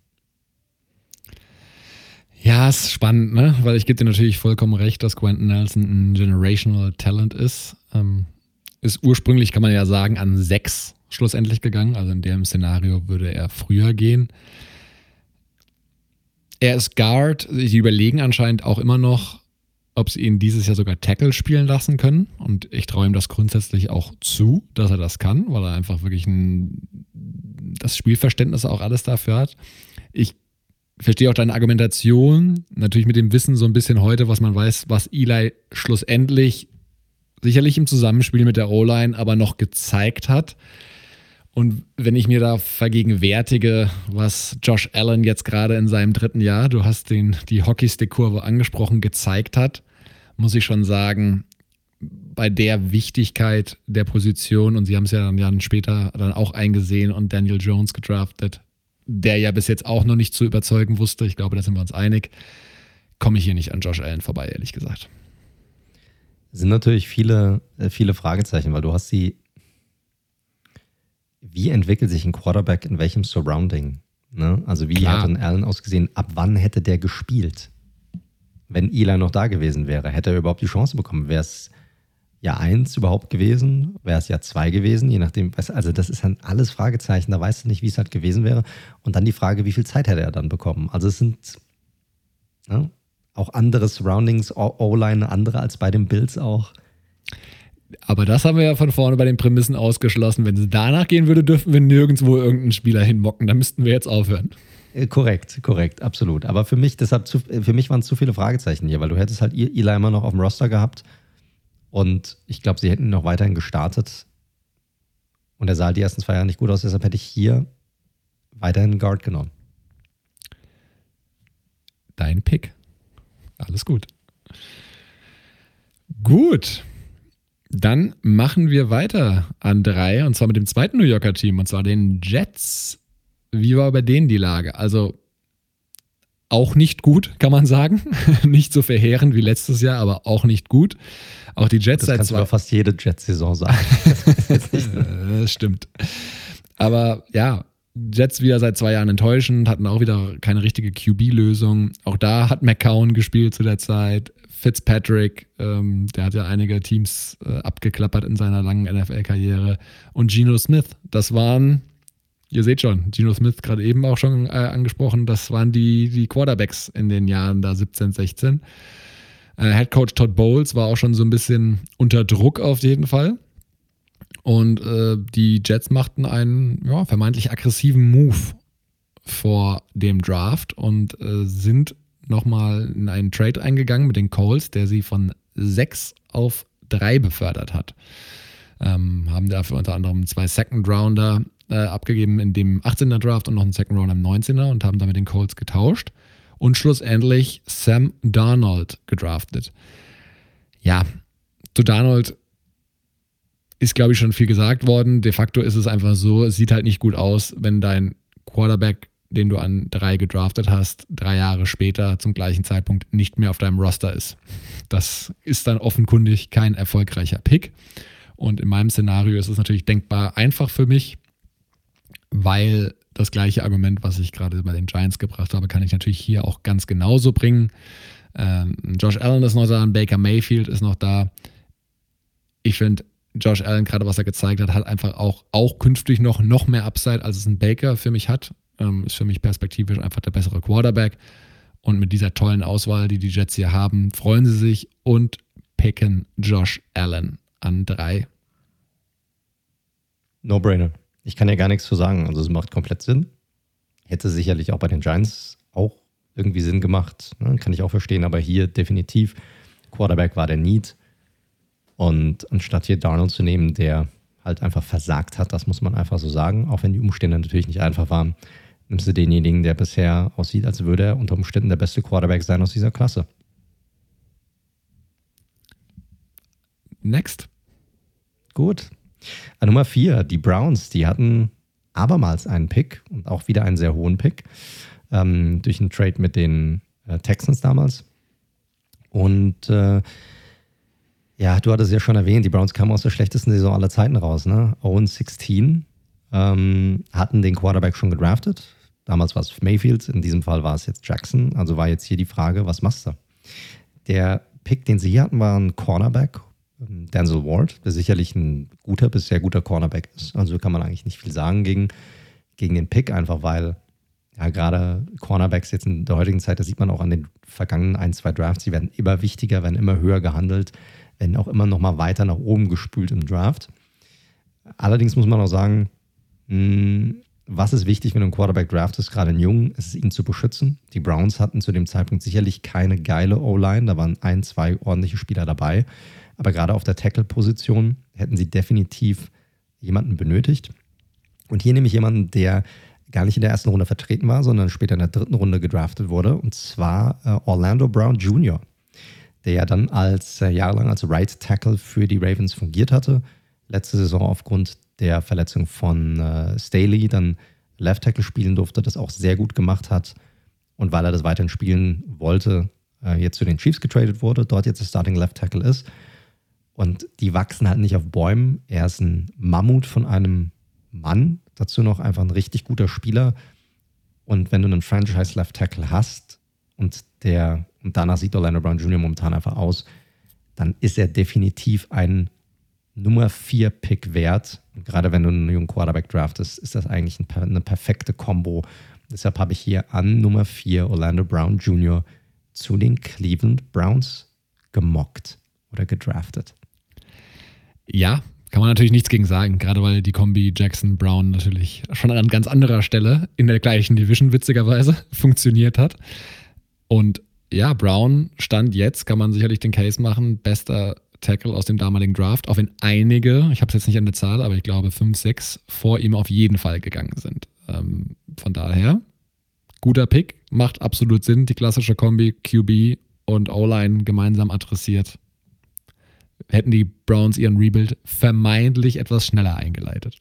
Ja, ist spannend, ne? Weil ich gebe dir natürlich vollkommen recht, dass Quentin Nelson ein generational Talent ist. Ähm, ist ursprünglich, kann man ja sagen, an sechs schlussendlich gegangen. Also in dem Szenario würde er früher gehen. Er ist Guard. Sie überlegen anscheinend auch immer noch, ob sie ihn dieses Jahr sogar Tackle spielen lassen können. Und ich traue ihm das grundsätzlich auch zu, dass er das kann, weil er einfach wirklich ein, das Spielverständnis auch alles dafür hat. Ich verstehe auch deine Argumentation, natürlich mit dem Wissen so ein bisschen heute, was man weiß, was Eli schlussendlich sicherlich im Zusammenspiel mit der O-Line aber noch gezeigt hat. Und wenn ich mir da vergegenwärtige, was Josh Allen jetzt gerade in seinem dritten Jahr, du hast den, die Hockeystick-Kurve angesprochen, gezeigt hat, muss ich schon sagen, bei der Wichtigkeit der Position, und sie haben es ja dann, dann später dann auch eingesehen und Daniel Jones gedraftet, der ja bis jetzt auch noch nicht zu überzeugen wusste, ich glaube, da sind wir uns einig, komme ich hier nicht an Josh Allen vorbei, ehrlich gesagt. Es sind natürlich viele, äh, viele Fragezeichen, weil du hast sie wie entwickelt sich ein Quarterback in welchem Surrounding? Ne? Also wie Klar. hat ein Allen ausgesehen? Ab wann hätte der gespielt? Wenn Eli noch da gewesen wäre, hätte er überhaupt die Chance bekommen? Wäre es Jahr 1 überhaupt gewesen? Wäre es Jahr 2 gewesen? Je nachdem, also das ist dann alles Fragezeichen, da weißt du nicht, wie es halt gewesen wäre. Und dann die Frage, wie viel Zeit hätte er dann bekommen? Also es sind ne, auch andere Surroundings, O-Line, andere als bei den Bills auch. Aber das haben wir ja von vorne bei den Prämissen ausgeschlossen. Wenn es danach gehen würde, dürften wir nirgendwo irgendeinen Spieler hinmocken. Da müssten wir jetzt aufhören. Äh, korrekt, korrekt, absolut. Aber für mich, deshalb zu, für mich waren es zu viele Fragezeichen hier, weil du hättest halt Eli immer noch auf dem Roster gehabt und ich glaube, sie hätten ihn noch weiterhin gestartet. Und er sah die ersten zwei Jahre nicht gut aus, deshalb hätte ich hier weiterhin Guard genommen. Dein Pick. Alles gut. Gut. Dann machen wir weiter an drei und zwar mit dem zweiten New Yorker Team und zwar den Jets. wie war bei denen die Lage? Also auch nicht gut, kann man sagen. nicht so verheerend wie letztes Jahr, aber auch nicht gut. Auch die Jets das seit kannst zwei. Du fast jede Jets-Saison sagen. das stimmt. Aber ja, Jets wieder seit zwei Jahren enttäuschend, hatten auch wieder keine richtige QB-Lösung. Auch da hat McCown gespielt zu der Zeit. Fitzpatrick, ähm, der hat ja einige Teams äh, abgeklappert in seiner langen NFL-Karriere. Und Geno Smith, das waren, ihr seht schon, Geno Smith gerade eben auch schon äh, angesprochen, das waren die, die Quarterbacks in den Jahren da 17, 16. Äh, Head Coach Todd Bowles war auch schon so ein bisschen unter Druck auf jeden Fall. Und äh, die Jets machten einen ja, vermeintlich aggressiven Move vor dem Draft und äh, sind nochmal in einen Trade eingegangen mit den Coles, der sie von 6 auf 3 befördert hat. Ähm, haben dafür unter anderem zwei Second Rounder äh, abgegeben in dem 18er Draft und noch einen Second Rounder im 19er und haben damit den Colts getauscht und schlussendlich Sam Darnold gedraftet. Ja, zu Darnold ist, glaube ich, schon viel gesagt worden. De facto ist es einfach so, es sieht halt nicht gut aus, wenn dein Quarterback, den du an drei gedraftet hast, drei Jahre später zum gleichen Zeitpunkt nicht mehr auf deinem Roster ist. Das ist dann offenkundig kein erfolgreicher Pick. Und in meinem Szenario ist es natürlich denkbar einfach für mich, weil das gleiche Argument, was ich gerade bei den Giants gebracht habe, kann ich natürlich hier auch ganz genauso bringen. Ähm, Josh Allen ist noch da, Baker Mayfield ist noch da. Ich finde, Josh Allen, gerade was er gezeigt hat, hat einfach auch, auch künftig noch, noch mehr Upside, als es ein Baker für mich hat. Ähm, ist für mich perspektivisch einfach der bessere Quarterback. Und mit dieser tollen Auswahl, die die Jets hier haben, freuen sie sich und picken Josh Allen an drei. No-brainer. Ich kann ja gar nichts zu sagen. Also es macht komplett Sinn. Hätte sicherlich auch bei den Giants auch irgendwie Sinn gemacht. Ne? Kann ich auch verstehen. Aber hier definitiv Quarterback war der Need. Und anstatt hier Darnold zu nehmen, der halt einfach versagt hat, das muss man einfach so sagen, auch wenn die Umstände natürlich nicht einfach waren, nimmst du denjenigen, der bisher aussieht, als würde er unter Umständen der beste Quarterback sein aus dieser Klasse. Next. Gut. An Nummer vier, die Browns, die hatten abermals einen Pick und auch wieder einen sehr hohen Pick ähm, durch einen Trade mit den äh, Texans damals. Und äh, ja, du hattest ja schon erwähnt, die Browns kamen aus der schlechtesten Saison aller Zeiten raus. Ne? 0-16 ähm, hatten den Quarterback schon gedraftet. Damals war es Mayfield, in diesem Fall war es jetzt Jackson. Also war jetzt hier die Frage, was machst du? Der Pick, den sie hier hatten, war ein Cornerback, Denzel Ward, der sicherlich ein guter bis sehr guter Cornerback ist. Also kann man eigentlich nicht viel sagen gegen, gegen den Pick, einfach weil ja, gerade Cornerbacks jetzt in der heutigen Zeit, das sieht man auch an den vergangenen ein, zwei Drafts, die werden immer wichtiger, werden immer höher gehandelt werden auch immer noch mal weiter nach oben gespült im Draft. Allerdings muss man auch sagen, hm, was ist wichtig, wenn du einen Quarterback draftest, gerade einen Jungen, ist es ihn zu beschützen. Die Browns hatten zu dem Zeitpunkt sicherlich keine geile O-Line, da waren ein, zwei ordentliche Spieler dabei. Aber gerade auf der Tackle-Position hätten sie definitiv jemanden benötigt. Und hier nehme ich jemanden, der gar nicht in der ersten Runde vertreten war, sondern später in der dritten Runde gedraftet wurde, und zwar äh, Orlando Brown Jr der ja dann als äh, jahrelang als Right Tackle für die Ravens fungiert hatte. Letzte Saison aufgrund der Verletzung von äh, Staley dann Left Tackle spielen durfte, das auch sehr gut gemacht hat. Und weil er das weiterhin spielen wollte, äh, jetzt zu den Chiefs getradet wurde, dort jetzt der Starting Left Tackle ist. Und die wachsen halt nicht auf Bäumen. Er ist ein Mammut von einem Mann, dazu noch einfach ein richtig guter Spieler. Und wenn du einen Franchise Left Tackle hast und der und danach sieht Orlando Brown Jr. momentan einfach aus, dann ist er definitiv ein Nummer 4 Pick wert. Und gerade wenn du einen jungen Quarterback draftest, ist das eigentlich eine perfekte Combo. Deshalb habe ich hier an Nummer 4 Orlando Brown Jr. zu den Cleveland Browns gemockt oder gedraftet. Ja, kann man natürlich nichts gegen sagen, gerade weil die Kombi Jackson Brown natürlich schon an ganz anderer Stelle in der gleichen Division witzigerweise funktioniert hat. Und ja, Brown stand jetzt, kann man sicherlich den Case machen, bester Tackle aus dem damaligen Draft, auch wenn einige, ich habe es jetzt nicht an der Zahl, aber ich glaube fünf, sechs vor ihm auf jeden Fall gegangen sind. Ähm, von daher, guter Pick, macht absolut Sinn, die klassische Kombi QB und O-Line gemeinsam adressiert. Hätten die Browns ihren Rebuild vermeintlich etwas schneller eingeleitet.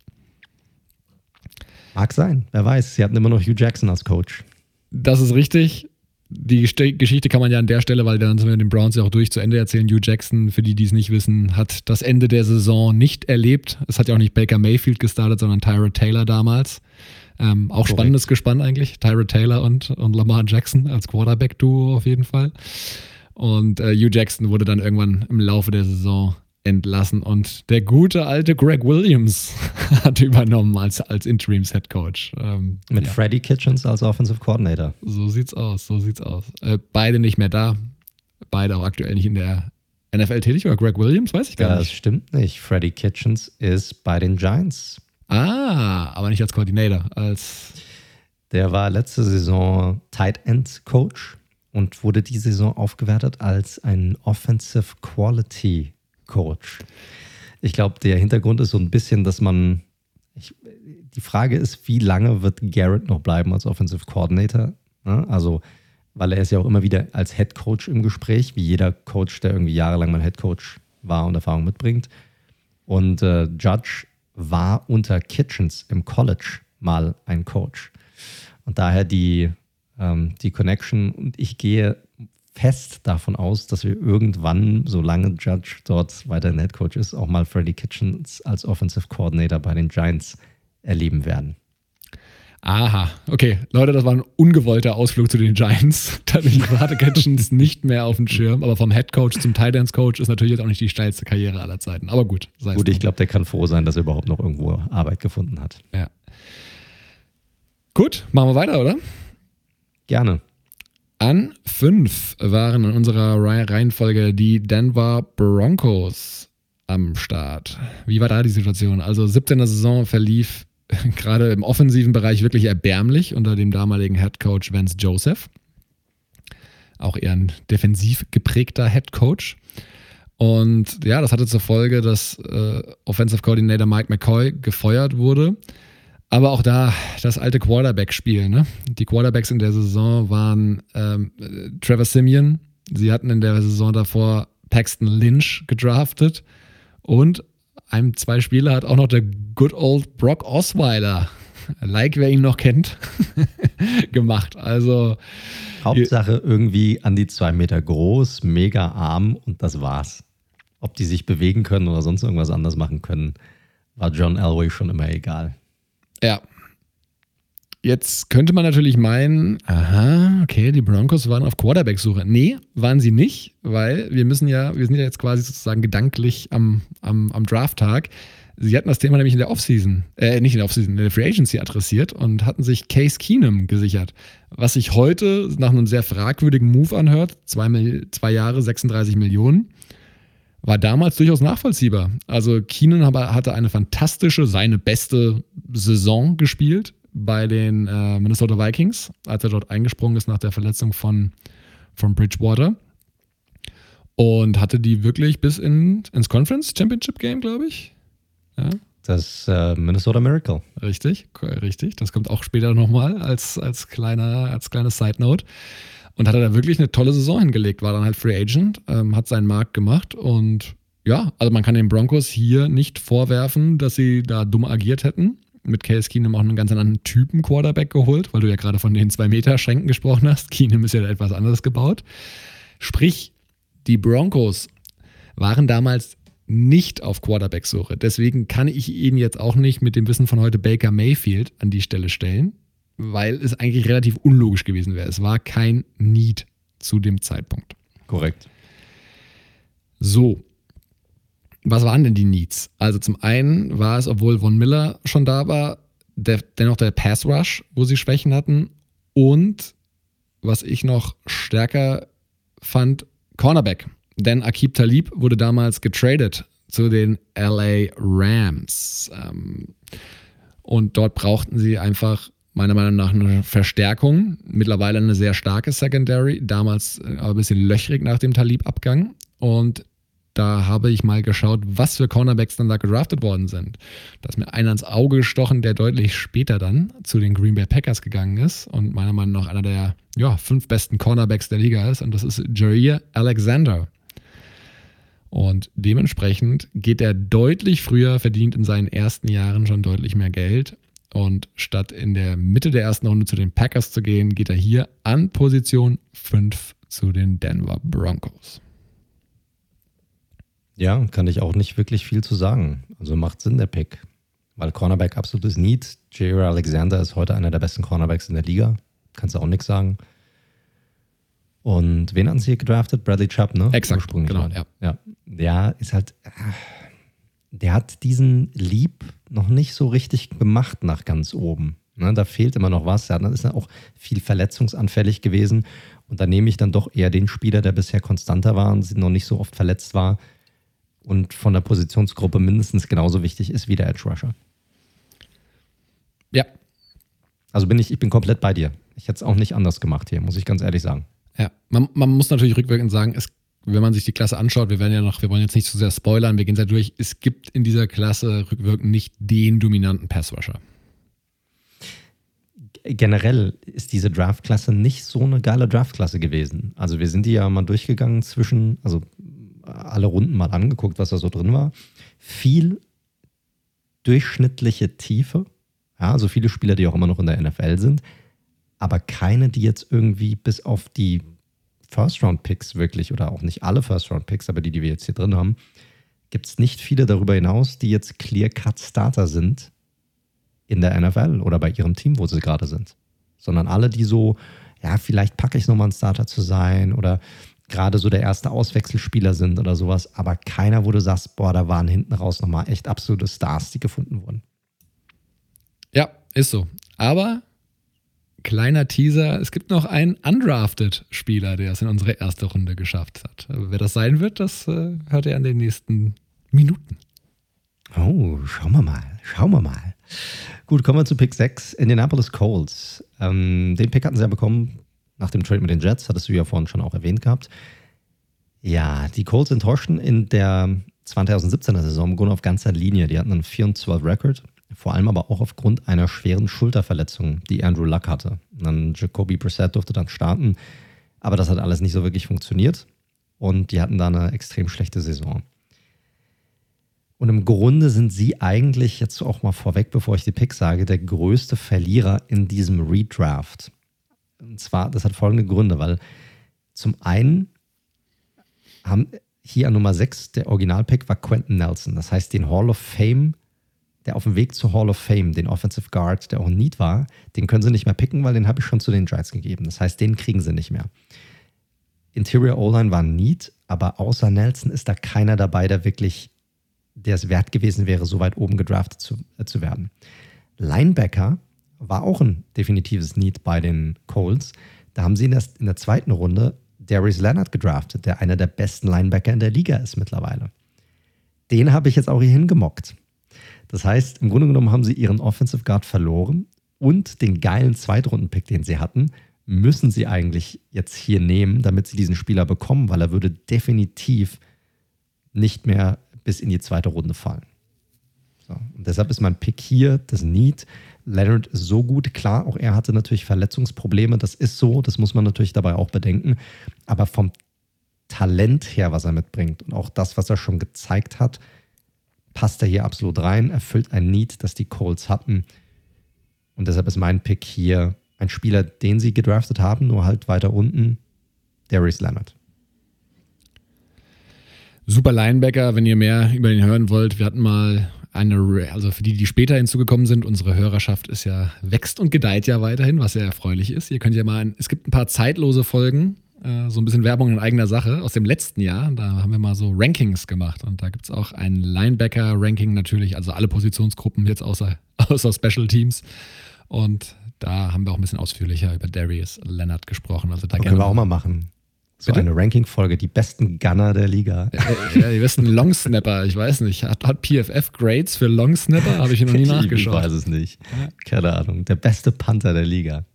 Mag sein, wer weiß. Sie hatten immer noch Hugh Jackson als Coach. Das ist richtig. Die Geschichte kann man ja an der Stelle, weil dann sind wir den Browns ja auch durch zu Ende erzählen. Hugh Jackson, für die, die es nicht wissen, hat das Ende der Saison nicht erlebt. Es hat ja auch nicht Baker Mayfield gestartet, sondern Tyra Taylor damals. Ähm, auch Korrekt. spannendes Gespann eigentlich. Tyra Taylor und, und Lamar Jackson als Quarterback-Duo auf jeden Fall. Und äh, Hugh Jackson wurde dann irgendwann im Laufe der Saison entlassen und der gute alte Greg Williams hat übernommen als, als Interims-Head Coach. Ähm, Mit ja. Freddie Kitchens als Offensive Coordinator. So sieht's aus, so sieht's aus. Äh, beide nicht mehr da, beide auch aktuell nicht in der NFL tätig oder Greg Williams, weiß ich gar das nicht. Das stimmt nicht. Freddie Kitchens ist bei den Giants. Ah, aber nicht als Coordinator, als. Der war letzte Saison Tight End Coach und wurde die Saison aufgewertet als ein Offensive Quality Coach. Ich glaube, der Hintergrund ist so ein bisschen, dass man. Ich, die Frage ist, wie lange wird Garrett noch bleiben als Offensive Coordinator? Ja, also, weil er ist ja auch immer wieder als Head Coach im Gespräch, wie jeder Coach, der irgendwie jahrelang mal Head Coach war und Erfahrung mitbringt. Und äh, Judge war unter Kitchens im College mal ein Coach. Und daher die, ähm, die Connection. Und ich gehe fest davon aus, dass wir irgendwann, solange Judge dort weiter Head Coach ist, auch mal Freddie Kitchens als Offensive Coordinator bei den Giants erleben werden. Aha, okay. Leute, das war ein ungewollter Ausflug zu den Giants. Dadurch hatte Kitchens nicht mehr auf dem Schirm, aber vom Head Coach zum Ends Coach ist natürlich jetzt auch nicht die steilste Karriere aller Zeiten. Aber gut. Gut, ich glaube, der kann froh sein, dass er überhaupt noch irgendwo Arbeit gefunden hat. Ja. Gut, machen wir weiter, oder? Gerne. An fünf waren in unserer Reihenfolge die Denver Broncos am Start. Wie war da die Situation? Also 17. Saison verlief gerade im offensiven Bereich wirklich erbärmlich unter dem damaligen Head Coach Vance Joseph. Auch eher ein defensiv geprägter Head Coach. Und ja, das hatte zur Folge, dass äh, Offensive Coordinator Mike McCoy gefeuert wurde. Aber auch da das alte Quarterback-Spiel. Ne? Die Quarterbacks in der Saison waren ähm, Trevor Simeon. Sie hatten in der Saison davor Paxton Lynch gedraftet. Und einem zwei Spieler hat auch noch der good old Brock Osweiler, like wer ihn noch kennt, gemacht. Also Hauptsache irgendwie an die zwei Meter groß, mega arm und das war's. Ob die sich bewegen können oder sonst irgendwas anders machen können, war John Elway schon immer egal. Ja. Jetzt könnte man natürlich meinen, aha, okay, die Broncos waren auf Quarterback-Suche. Nee, waren sie nicht, weil wir müssen ja, wir sind ja jetzt quasi sozusagen gedanklich am, am, am Draft-Tag. Sie hatten das Thema nämlich in der Offseason, äh, nicht in der Offseason, in der Free Agency adressiert und hatten sich Case Keenum gesichert. Was sich heute nach einem sehr fragwürdigen Move anhört, zwei, zwei Jahre, 36 Millionen war damals durchaus nachvollziehbar. Also Keenan hatte eine fantastische, seine beste Saison gespielt bei den äh, Minnesota Vikings, als er dort eingesprungen ist nach der Verletzung von, von Bridgewater. Und hatte die wirklich bis in, ins Conference Championship Game, glaube ich. Ja. Das äh, Minnesota Miracle. Richtig, richtig. Das kommt auch später nochmal als, als, kleiner, als kleine Side Note. Und hat er da wirklich eine tolle Saison hingelegt, war dann halt Free Agent, ähm, hat seinen Markt gemacht und ja, also man kann den Broncos hier nicht vorwerfen, dass sie da dumm agiert hätten. Mit Case Keenum auch einen ganz anderen Typen Quarterback geholt, weil du ja gerade von den zwei Meter Schränken gesprochen hast. Keenum ist ja etwas anderes gebaut. Sprich, die Broncos waren damals nicht auf Quarterback-Suche. Deswegen kann ich ihn jetzt auch nicht mit dem Wissen von heute Baker Mayfield an die Stelle stellen weil es eigentlich relativ unlogisch gewesen wäre. Es war kein Need zu dem Zeitpunkt. Korrekt. So. Was waren denn die Needs? Also zum einen war es, obwohl Von Miller schon da war, der, dennoch der Pass Rush, wo sie Schwächen hatten. Und was ich noch stärker fand, Cornerback. Denn Akib Talib wurde damals getradet zu den LA Rams. Ähm, und dort brauchten sie einfach meiner Meinung nach eine Verstärkung. Mittlerweile eine sehr starke Secondary, damals äh, aber ein bisschen löchrig nach dem Talib-Abgang. Und da habe ich mal geschaut, was für Cornerbacks dann da gedraftet worden sind. Da ist mir einer ins Auge gestochen, der deutlich später dann zu den Green Bay Packers gegangen ist und meiner Meinung nach einer der ja, fünf besten Cornerbacks der Liga ist. Und das ist Jair Alexander. Und dementsprechend geht er deutlich früher, verdient in seinen ersten Jahren schon deutlich mehr Geld Und statt in der Mitte der ersten Runde zu den Packers zu gehen, geht er hier an Position 5 zu den Denver Broncos. Ja, kann ich auch nicht wirklich viel zu sagen. Also macht Sinn der Pick. Weil Cornerback absolutes Need. J.R. Alexander ist heute einer der besten Cornerbacks in der Liga. Kannst du auch nichts sagen. Und wen hatten sie hier gedraftet? Bradley Chubb, ne? Exakt, genau, ja. ja. Der ist halt, der hat diesen Lieb noch nicht so richtig gemacht nach ganz oben. Ne, da fehlt immer noch was. Er ist auch viel verletzungsanfällig gewesen. Und da nehme ich dann doch eher den Spieler, der bisher konstanter war und noch nicht so oft verletzt war und von der Positionsgruppe mindestens genauso wichtig ist wie der Edge Rusher. Ja. Also bin ich, ich bin komplett bei dir. Ich hätte es auch nicht anders gemacht hier, muss ich ganz ehrlich sagen. Ja, man, man muss natürlich rückwirkend sagen, es, wenn man sich die Klasse anschaut, wir werden ja noch, wir wollen jetzt nicht zu sehr spoilern, wir gehen sehr durch, es gibt in dieser Klasse rückwirkend nicht den dominanten Passrusher. Generell ist diese Draftklasse nicht so eine geile Draftklasse gewesen. Also wir sind die ja mal durchgegangen zwischen, also alle Runden mal angeguckt, was da so drin war. Viel durchschnittliche Tiefe, ja, also viele Spieler, die auch immer noch in der NFL sind, aber keine, die jetzt irgendwie bis auf die First-Round-Picks wirklich oder auch nicht alle First-Round-Picks, aber die, die wir jetzt hier drin haben, gibt es nicht viele darüber hinaus, die jetzt Clear-Cut-Starter sind in der NFL oder bei ihrem Team, wo sie gerade sind. Sondern alle, die so, ja, vielleicht packe ich nochmal einen Starter zu sein oder gerade so der erste Auswechselspieler sind oder sowas, aber keiner, wo du sagst, boah, da waren hinten raus nochmal echt absolute Stars, die gefunden wurden. Ja, ist so. Aber kleiner Teaser, es gibt noch einen undrafted Spieler, der es in unsere erste Runde geschafft hat. Wer das sein wird, das äh, hört ihr an den nächsten Minuten. Oh, schauen wir mal, schauen wir mal. Gut, kommen wir zu Pick 6, Indianapolis Colts. Ähm, den Pick hatten sie ja bekommen nach dem Trade mit den Jets, hattest du ja vorhin schon auch erwähnt gehabt. Ja, die Colts enttäuschten in der 2017er Saison im Grunde auf ganzer Linie. Die hatten einen 4 12 Record, vor allem aber auch aufgrund einer schweren Schulterverletzung, die Andrew Luck hatte. Und dann Jacoby Brissett durfte dann starten, aber das hat alles nicht so wirklich funktioniert und die hatten da eine extrem schlechte Saison. Und im Grunde sind sie eigentlich, jetzt auch mal vorweg, bevor ich die Pick sage, der größte Verlierer in diesem Redraft. Und zwar, das hat folgende Gründe, weil zum einen haben hier an Nummer 6 der Originalpick war Quentin Nelson. Das heißt, den Hall of Fame, der auf dem Weg zur Hall of Fame, den Offensive Guard, der auch ein Need war, den können sie nicht mehr picken, weil den habe ich schon zu den Giants gegeben. Das heißt, den kriegen sie nicht mehr. Interior O-Line war ein Need, aber außer Nelson ist da keiner dabei, der wirklich, der es wert gewesen wäre, so weit oben gedraftet zu, äh, zu werden. Linebacker war auch ein definitives Need bei den Colts. Da haben sie in der, in der zweiten Runde Darius Leonard gedraftet, der einer der besten Linebacker in der Liga ist mittlerweile. Den habe ich jetzt auch hier hingemockt. Das heißt, im Grunde genommen haben sie ihren Offensive Guard verloren und den geilen Zweitrunden-Pick, den sie hatten, müssen sie eigentlich jetzt hier nehmen, damit sie diesen Spieler bekommen, weil er würde definitiv nicht mehr bis in die zweite Runde fallen. So, und deshalb ist mein Pick hier das Need. Leonard ist so gut. Klar, auch er hatte natürlich Verletzungsprobleme. Das ist so. Das muss man natürlich dabei auch bedenken. Aber vom Talent her, was er mitbringt und auch das, was er schon gezeigt hat, passt er hier absolut rein. Erfüllt ein Need, das die Colts hatten. Und deshalb ist mein Pick hier ein Spieler, den sie gedraftet haben, nur halt weiter unten, Darius Leonard. Super Linebacker, wenn ihr mehr über ihn hören wollt. Wir hatten mal eine, also für die, die später hinzugekommen sind, unsere Hörerschaft ist ja, wächst und gedeiht ja weiterhin, was sehr erfreulich ist. Ihr könnt ja mal, es gibt ein paar zeitlose Folgen, äh, so ein bisschen Werbung in eigener Sache aus dem letzten Jahr. Da haben wir mal so Rankings gemacht und da gibt es auch ein Linebacker-Ranking natürlich, also alle Positionsgruppen jetzt außer, außer Special Teams. Und da haben wir auch ein bisschen ausführlicher über Darius Leonard gesprochen. Also da können wir auch mal machen. So Bitte? eine Ranking-Folge, die besten Gunner der Liga. Ja, die besten Longsnapper, ich weiß nicht. Hat, hat PFF Grades für Longsnapper? Habe ich noch nie nachgeschaut. Ich weiß es nicht. Keine Ahnung. Der beste Panther der Liga.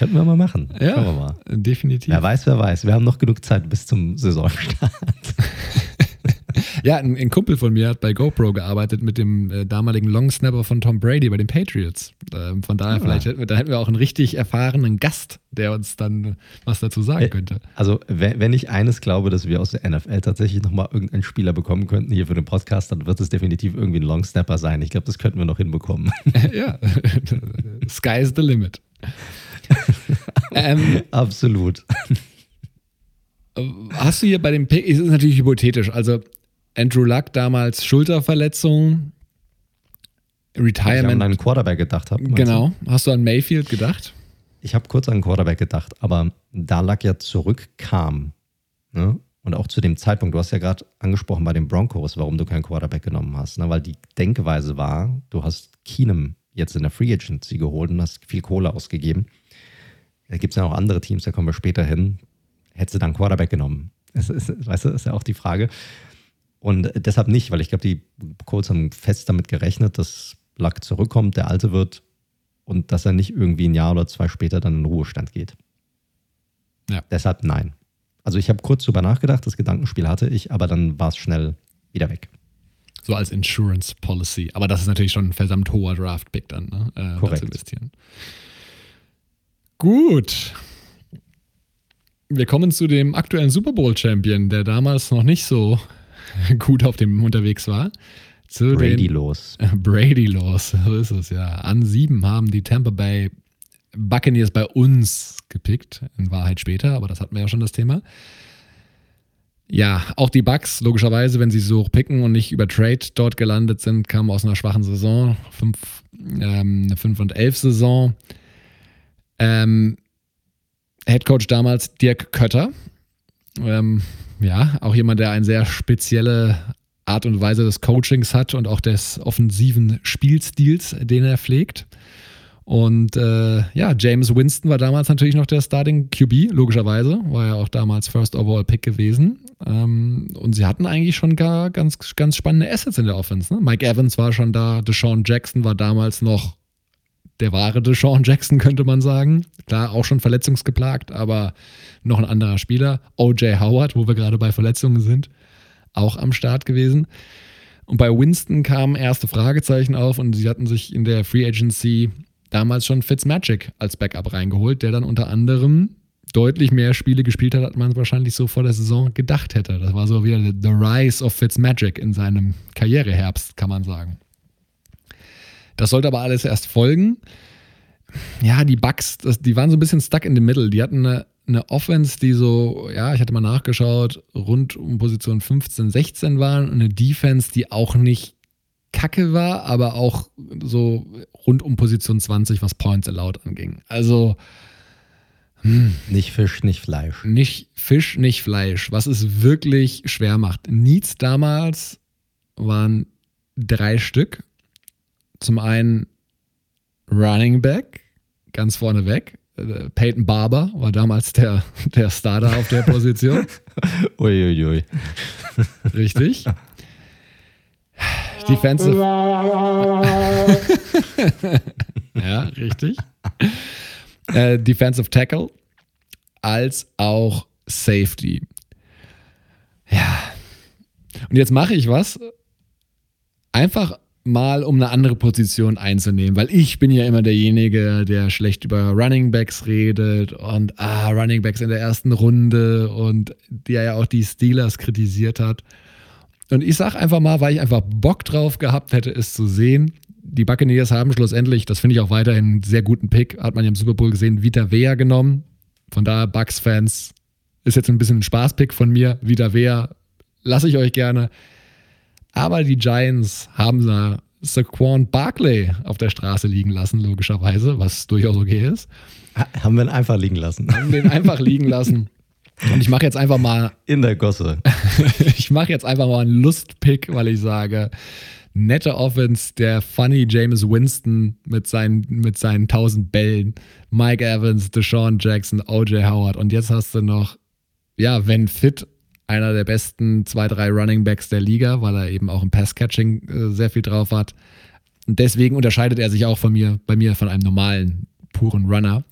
Könnten wir mal machen. Ja, wir mal. definitiv. Wer weiß, wer weiß. Wir haben noch genug Zeit bis zum Saisonstart. ja, ein, ein, Kumpel von mir hat bei GoPro gearbeitet mit dem äh, damaligen Longsnapper von Tom Brady bei den Patriots. Ähm, von daher, ja. vielleicht hätten wir, da hätten wir auch einen richtig erfahrenen Gast, der uns dann was dazu sagen könnte. Also, wenn ich eines glaube, dass wir aus der NFL tatsächlich nochmal irgendeinen Spieler bekommen könnten hier für den Podcast, dann wird es definitiv irgendwie ein Longsnapper sein. Ich glaube, das könnten wir noch hinbekommen. ja, sky's the limit. Ähm, Absolut. Hast du hier bei dem Pick, es ist natürlich hypothetisch, also Andrew Luck damals Schulterverletzung, Retirement. Ich an einen Quarterback gedacht habe. Genau. Du? Hast du an Mayfield gedacht? Ich habe kurz an Quarterback gedacht, aber da Luck ja zurückkam, ne? und auch zu dem Zeitpunkt, du hast ja gerade angesprochen bei den Broncos, warum du keinen Quarterback genommen hast, ne? weil die Denkweise war, du hast Keenum jetzt in der Free Agency geholt und hast viel Kohle ausgegeben. Da gibt es ja auch andere Teams, da kommen wir später hin. Hättest du dann Quarterback genommen? Das ist, weißt du, ist ja auch die Frage. Und deshalb nicht, weil ich glaube, die Colts haben fest damit gerechnet, dass Luck zurückkommt, der Alte wird und dass er nicht irgendwie ein Jahr oder zwei später dann in Ruhestand geht. Ja. Deshalb nein. Also ich habe kurz drüber nachgedacht, das Gedankenspiel hatte ich, aber dann war es schnell wieder weg. So als Insurance Policy. Aber das ist natürlich schon ein verdammt hoher Draft-Pick dann, ne? Äh, Korrekt. zu investieren. Gut. Wir kommen zu dem aktuellen Super Bowl-Champion, der damals noch nicht so gut auf dem unterwegs war. Zu Brady los. Brady los, so ist es ja. An sieben haben die Tampa Bay Buccaneers bei uns gepickt. In Wahrheit später, aber das hatten wir ja schon das Thema. Ja, auch die Bucks, logischerweise, wenn sie so picken und nicht über Trade dort gelandet sind, kamen aus einer schwachen Saison, 5 ähm, und 11 Saison. Ähm, Head Coach damals Dirk Kötter. Ähm, ja, auch jemand, der eine sehr spezielle Art und Weise des Coachings hat und auch des offensiven Spielstils, den er pflegt. Und äh, ja, James Winston war damals natürlich noch der Starting QB, logischerweise, war ja auch damals First Overall Pick gewesen. Ähm, und sie hatten eigentlich schon gar ganz, ganz spannende Assets in der Offense. Ne? Mike Evans war schon da, Deshaun Jackson war damals noch der wahre Deshaun Jackson, könnte man sagen. Klar, auch schon verletzungsgeplagt, aber noch ein anderer Spieler. OJ Howard, wo wir gerade bei Verletzungen sind, auch am Start gewesen. Und bei Winston kamen erste Fragezeichen auf und sie hatten sich in der Free Agency damals schon Fitzmagic als Backup reingeholt, der dann unter anderem deutlich mehr Spiele gespielt hat, als man wahrscheinlich so vor der Saison gedacht hätte. Das war so wieder the rise of Fitzmagic in seinem Karriereherbst, kann man sagen. Das sollte aber alles erst folgen. Ja, die Bugs, das, die waren so ein bisschen stuck in the middle. Die hatten eine, eine Offense, die so, ja, ich hatte mal nachgeschaut, rund um Position 15, 16 waren und eine Defense, die auch nicht kacke war, aber auch so rund um Position 20, was Points allowed anging. Also. Hm, nicht Fisch, nicht Fleisch. Nicht Fisch, nicht Fleisch. Was es wirklich schwer macht. Needs damals waren drei Stück. Zum einen Running Back, ganz vorne weg. Äh, Peyton Barber war damals der, der Starter auf der Position. Uiuiui. Ui, ui. Richtig. Defensive. ja, richtig. Äh, Defensive Tackle als auch Safety. Ja. Und jetzt mache ich was. Einfach mal, um eine andere Position einzunehmen, weil ich bin ja immer derjenige, der schlecht über Running Backs redet und ah, Running Backs in der ersten Runde und der ja auch die Steelers kritisiert hat. Und ich sage einfach mal, weil ich einfach Bock drauf gehabt hätte, es zu sehen. Die Buccaneers haben schlussendlich, das finde ich auch weiterhin einen sehr guten Pick, hat man ja im Super Bowl gesehen, Vita Vea genommen. Von daher, Bucks-Fans, ist jetzt ein bisschen ein Spaßpick von mir. Vita Vea lasse ich euch gerne. Aber die Giants haben da Saquon Barkley auf der Straße liegen lassen, logischerweise, was durchaus okay ist. Haben wir ihn einfach liegen lassen. Haben wir ihn einfach liegen lassen. Und ich mache jetzt einfach mal. In der Gosse. ich mache jetzt einfach mal einen Lustpick, weil ich sage, nette Offense, der funny James Winston mit seinen, mit seinen 1000 Bällen, Mike Evans, Deshaun Jackson, OJ Howard. Und jetzt hast du noch, ja, wenn fit, einer der besten zwei, drei Running Backs der Liga, weil er eben auch im Pass-Catching äh, sehr viel drauf hat. Und deswegen unterscheidet er sich auch von mir, bei mir von einem normalen, puren Runner.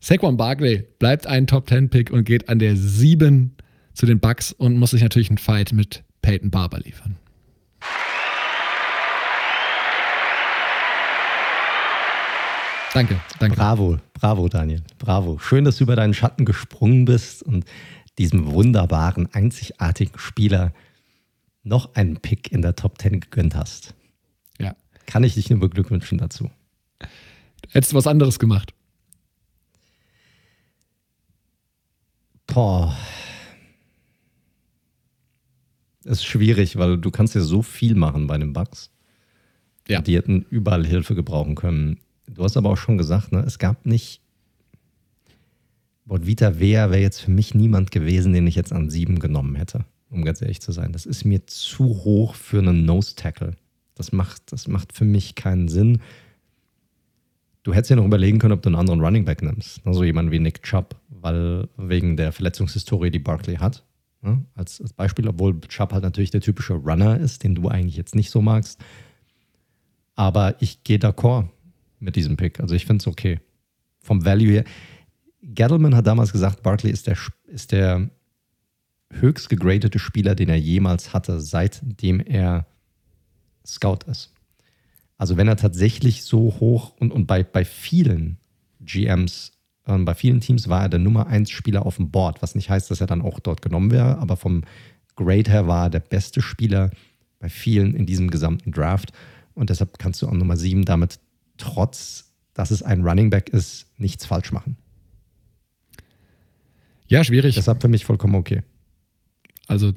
Saquon Barkley bleibt ein Top 10 Pick und geht an der 7 zu den Bucks und muss sich natürlich einen Fight mit Peyton Barber liefern. Danke, danke. Bravo, bravo, Daniel. Bravo. Schön, dass du über deinen Schatten gesprungen bist und diesem wunderbaren, einzigartigen Spieler noch einen Pick in der Top 10 gegönnt hast. Ja. Kann ich dich nur beglückwünschen dazu. Hättest du was anderes gemacht? Boah. Das ist schwierig, weil du kannst ja so viel machen bei den Bugs. Ja. Die hätten überall Hilfe gebrauchen können. Du hast aber auch schon gesagt, ne, es gab nicht. Bot Vita Wea wäre jetzt für mich niemand gewesen, den ich jetzt an sieben genommen hätte, um ganz ehrlich zu sein. Das ist mir zu hoch für einen Nose-Tackle. Das macht, das macht für mich keinen Sinn. Du hättest ja noch überlegen können, ob du einen anderen Running Back nimmst. Also jemanden wie Nick Chubb, weil wegen der Verletzungshistorie, die Barkley hat. Ne? Als, als Beispiel, obwohl Chubb halt natürlich der typische Runner ist, den du eigentlich jetzt nicht so magst. Aber ich gehe d'accord mit diesem Pick. Also ich finde es okay. Vom Value her. Gettleman hat damals gesagt, Barkley ist der, ist der höchst gegradete Spieler, den er jemals hatte, seitdem er Scout ist. Also wenn er tatsächlich so hoch und, und bei, bei vielen GMs, äh, bei vielen Teams war er der Nummer 1 Spieler auf dem Board, was nicht heißt, dass er dann auch dort genommen wäre, aber vom Grade her war er der beste Spieler bei vielen in diesem gesamten Draft. Und deshalb kannst du auch Nummer 7 damit trotz, dass es ein Running Back ist, nichts falsch machen. Ja, schwierig. Deshalb für mich vollkommen okay. Also,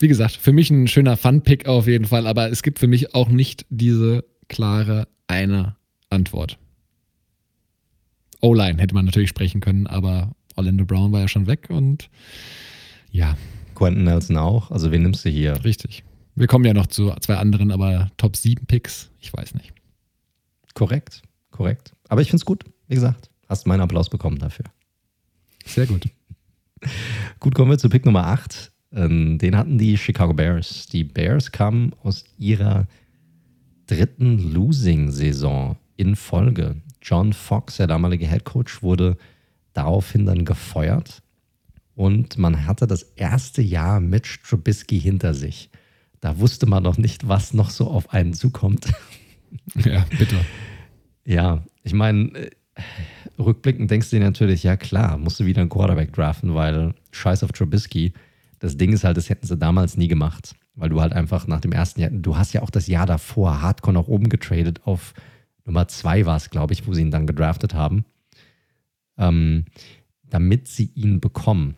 wie gesagt, für mich ein schöner Fun-Pick auf jeden Fall, aber es gibt für mich auch nicht diese klare eine Antwort. O-Line hätte man natürlich sprechen können, aber Orlando Brown war ja schon weg und ja. Quentin Nelson auch. Also, wen nimmst du hier? Richtig. Wir kommen ja noch zu zwei anderen, aber Top 7 Picks, ich weiß nicht. Korrekt, korrekt. Aber ich finde es gut. Wie gesagt, hast meinen Applaus bekommen dafür. Sehr gut. gut, kommen wir zu Pick Nummer 8. Ähm, den hatten die Chicago Bears. Die Bears kamen aus ihrer dritten Losing-Saison in Folge. John Fox, der damalige Head Coach, wurde daraufhin dann gefeuert. Und man hatte das erste Jahr Mitch Trubisky hinter sich. Da wusste man noch nicht, was noch so auf einen zukommt. Ja, bitte. Ja, ich meine, rückblickend denkst du dir natürlich, ja klar, musst du wieder einen Quarterback draften, weil scheiß auf Trubisky. Das Ding ist halt, das hätten sie damals nie gemacht, weil du halt einfach nach dem ersten Jahr, du hast ja auch das Jahr davor hardcore nach oben getradet auf Nummer zwei war es, glaube ich, wo sie ihn dann gedraftet haben, ähm, damit sie ihn bekommen.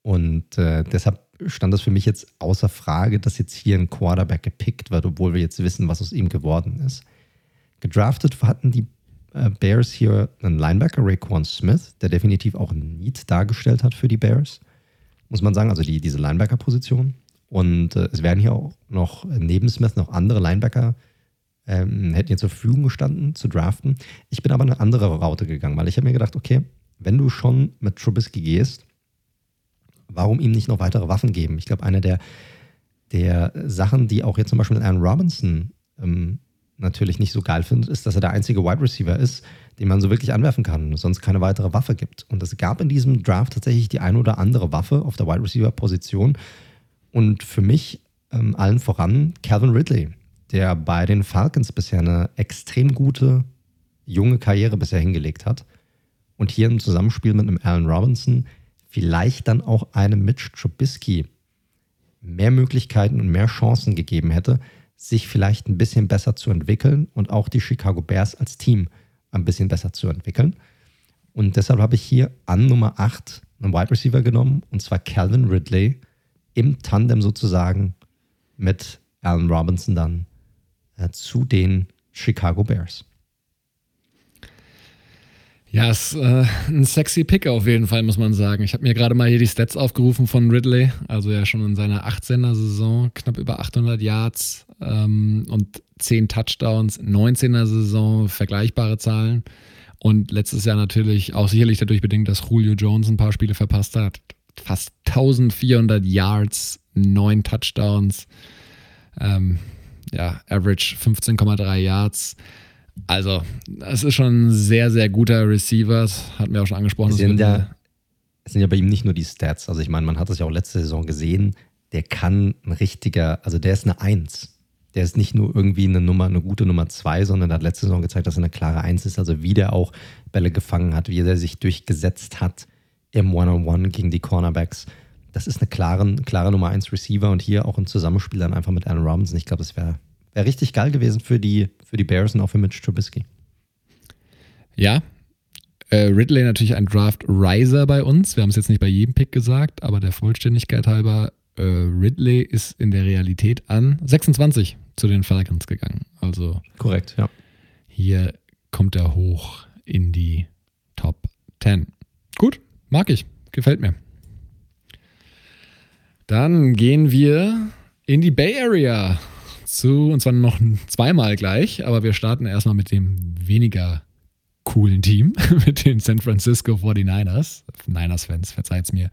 Und äh, deshalb stand das für mich jetzt außer Frage, dass jetzt hier ein Quarterback gepickt wird, obwohl wir jetzt wissen, was aus ihm geworden ist. Gedraftet hatten die Bears hier einen Linebacker, Raekwon Smith, der definitiv auch ein Need dargestellt hat für die Bears, muss man sagen, also die, diese Linebacker-Position. Und äh, es werden hier auch noch neben Smith noch andere Linebacker ähm, hätten hier zur Verfügung gestanden zu draften. Ich bin aber eine andere Route gegangen, weil ich habe mir gedacht, okay, wenn du schon mit Trubisky gehst, warum ihm nicht noch weitere Waffen geben? Ich glaube, eine der, der Sachen, die auch jetzt zum Beispiel Aaron Robinson ähm, natürlich nicht so geil findet, ist, dass er der einzige Wide Receiver ist, den man so wirklich anwerfen kann und sonst keine weitere Waffe gibt. Und es gab in diesem Draft tatsächlich die eine oder andere Waffe auf der Wide Receiver Position. Und für mich ähm, allen voran Calvin Ridley, der bei den Falcons bisher eine extrem gute junge Karriere bisher hingelegt hat. Und hier im Zusammenspiel mit einem Allen Robinson vielleicht dann auch einem Mitch Trubisky mehr Möglichkeiten und mehr Chancen gegeben hätte, sich vielleicht ein bisschen besser zu entwickeln und auch die Chicago Bears als Team ein bisschen besser zu entwickeln. Und deshalb habe ich hier an Nummer 8 einen Wide Receiver genommen, und zwar Calvin Ridley im Tandem sozusagen mit Allen Robinson dann äh, zu den Chicago Bears. Ja, ist äh, ein sexy Pick auf jeden Fall, muss man sagen. Ich habe mir gerade mal hier die Stats aufgerufen von Ridley. Also ja schon in seiner 18er Saison knapp über 800 Yards ähm, und 10 Touchdowns. 19er Saison vergleichbare Zahlen. Und letztes Jahr natürlich auch sicherlich dadurch bedingt, dass Julio Jones ein paar Spiele verpasst hat. Fast 1400 Yards, 9 Touchdowns. Ähm, ja, Average 15,3 Yards. Also, es ist schon ein sehr, sehr guter Receiver. Das hatten wir auch schon angesprochen. Es sind, ja, es sind ja bei ihm nicht nur die Stats. Also, ich meine, man hat das ja auch letzte Saison gesehen. der kann ein richtiger, also der ist eine Eins. Der ist nicht nur irgendwie eine Nummer, eine gute Nummer zwei, sondern hat letzte Saison gezeigt, dass er eine klare Eins ist. Also wie der auch Bälle gefangen hat, wie er sich durchgesetzt hat im One-on-One -on -One gegen die Cornerbacks. Das ist eine klare, klare Nummer eins Receiver und hier auch ein Zusammenspiel dann einfach mit Allen Robinson. Ich glaube, das wäre wär richtig geil gewesen für die, für die Bears und auch für Mitch Trubisky. Ja, äh, Ridley natürlich ein Draft-Riser bei uns. Wir haben es jetzt nicht bei jedem Pick gesagt, aber der Vollständigkeit halber, äh, Ridley ist in der Realität an 26 zu den Falcons gegangen. Also korrekt, ja. Hier kommt er hoch in die Top 10. Gut, mag ich, gefällt mir. Dann gehen wir in die Bay Area zu, und zwar noch zweimal gleich, aber wir starten erstmal mit dem weniger coolen Team, mit den San Francisco 49ers. Niners-Fans, verzeiht's mir.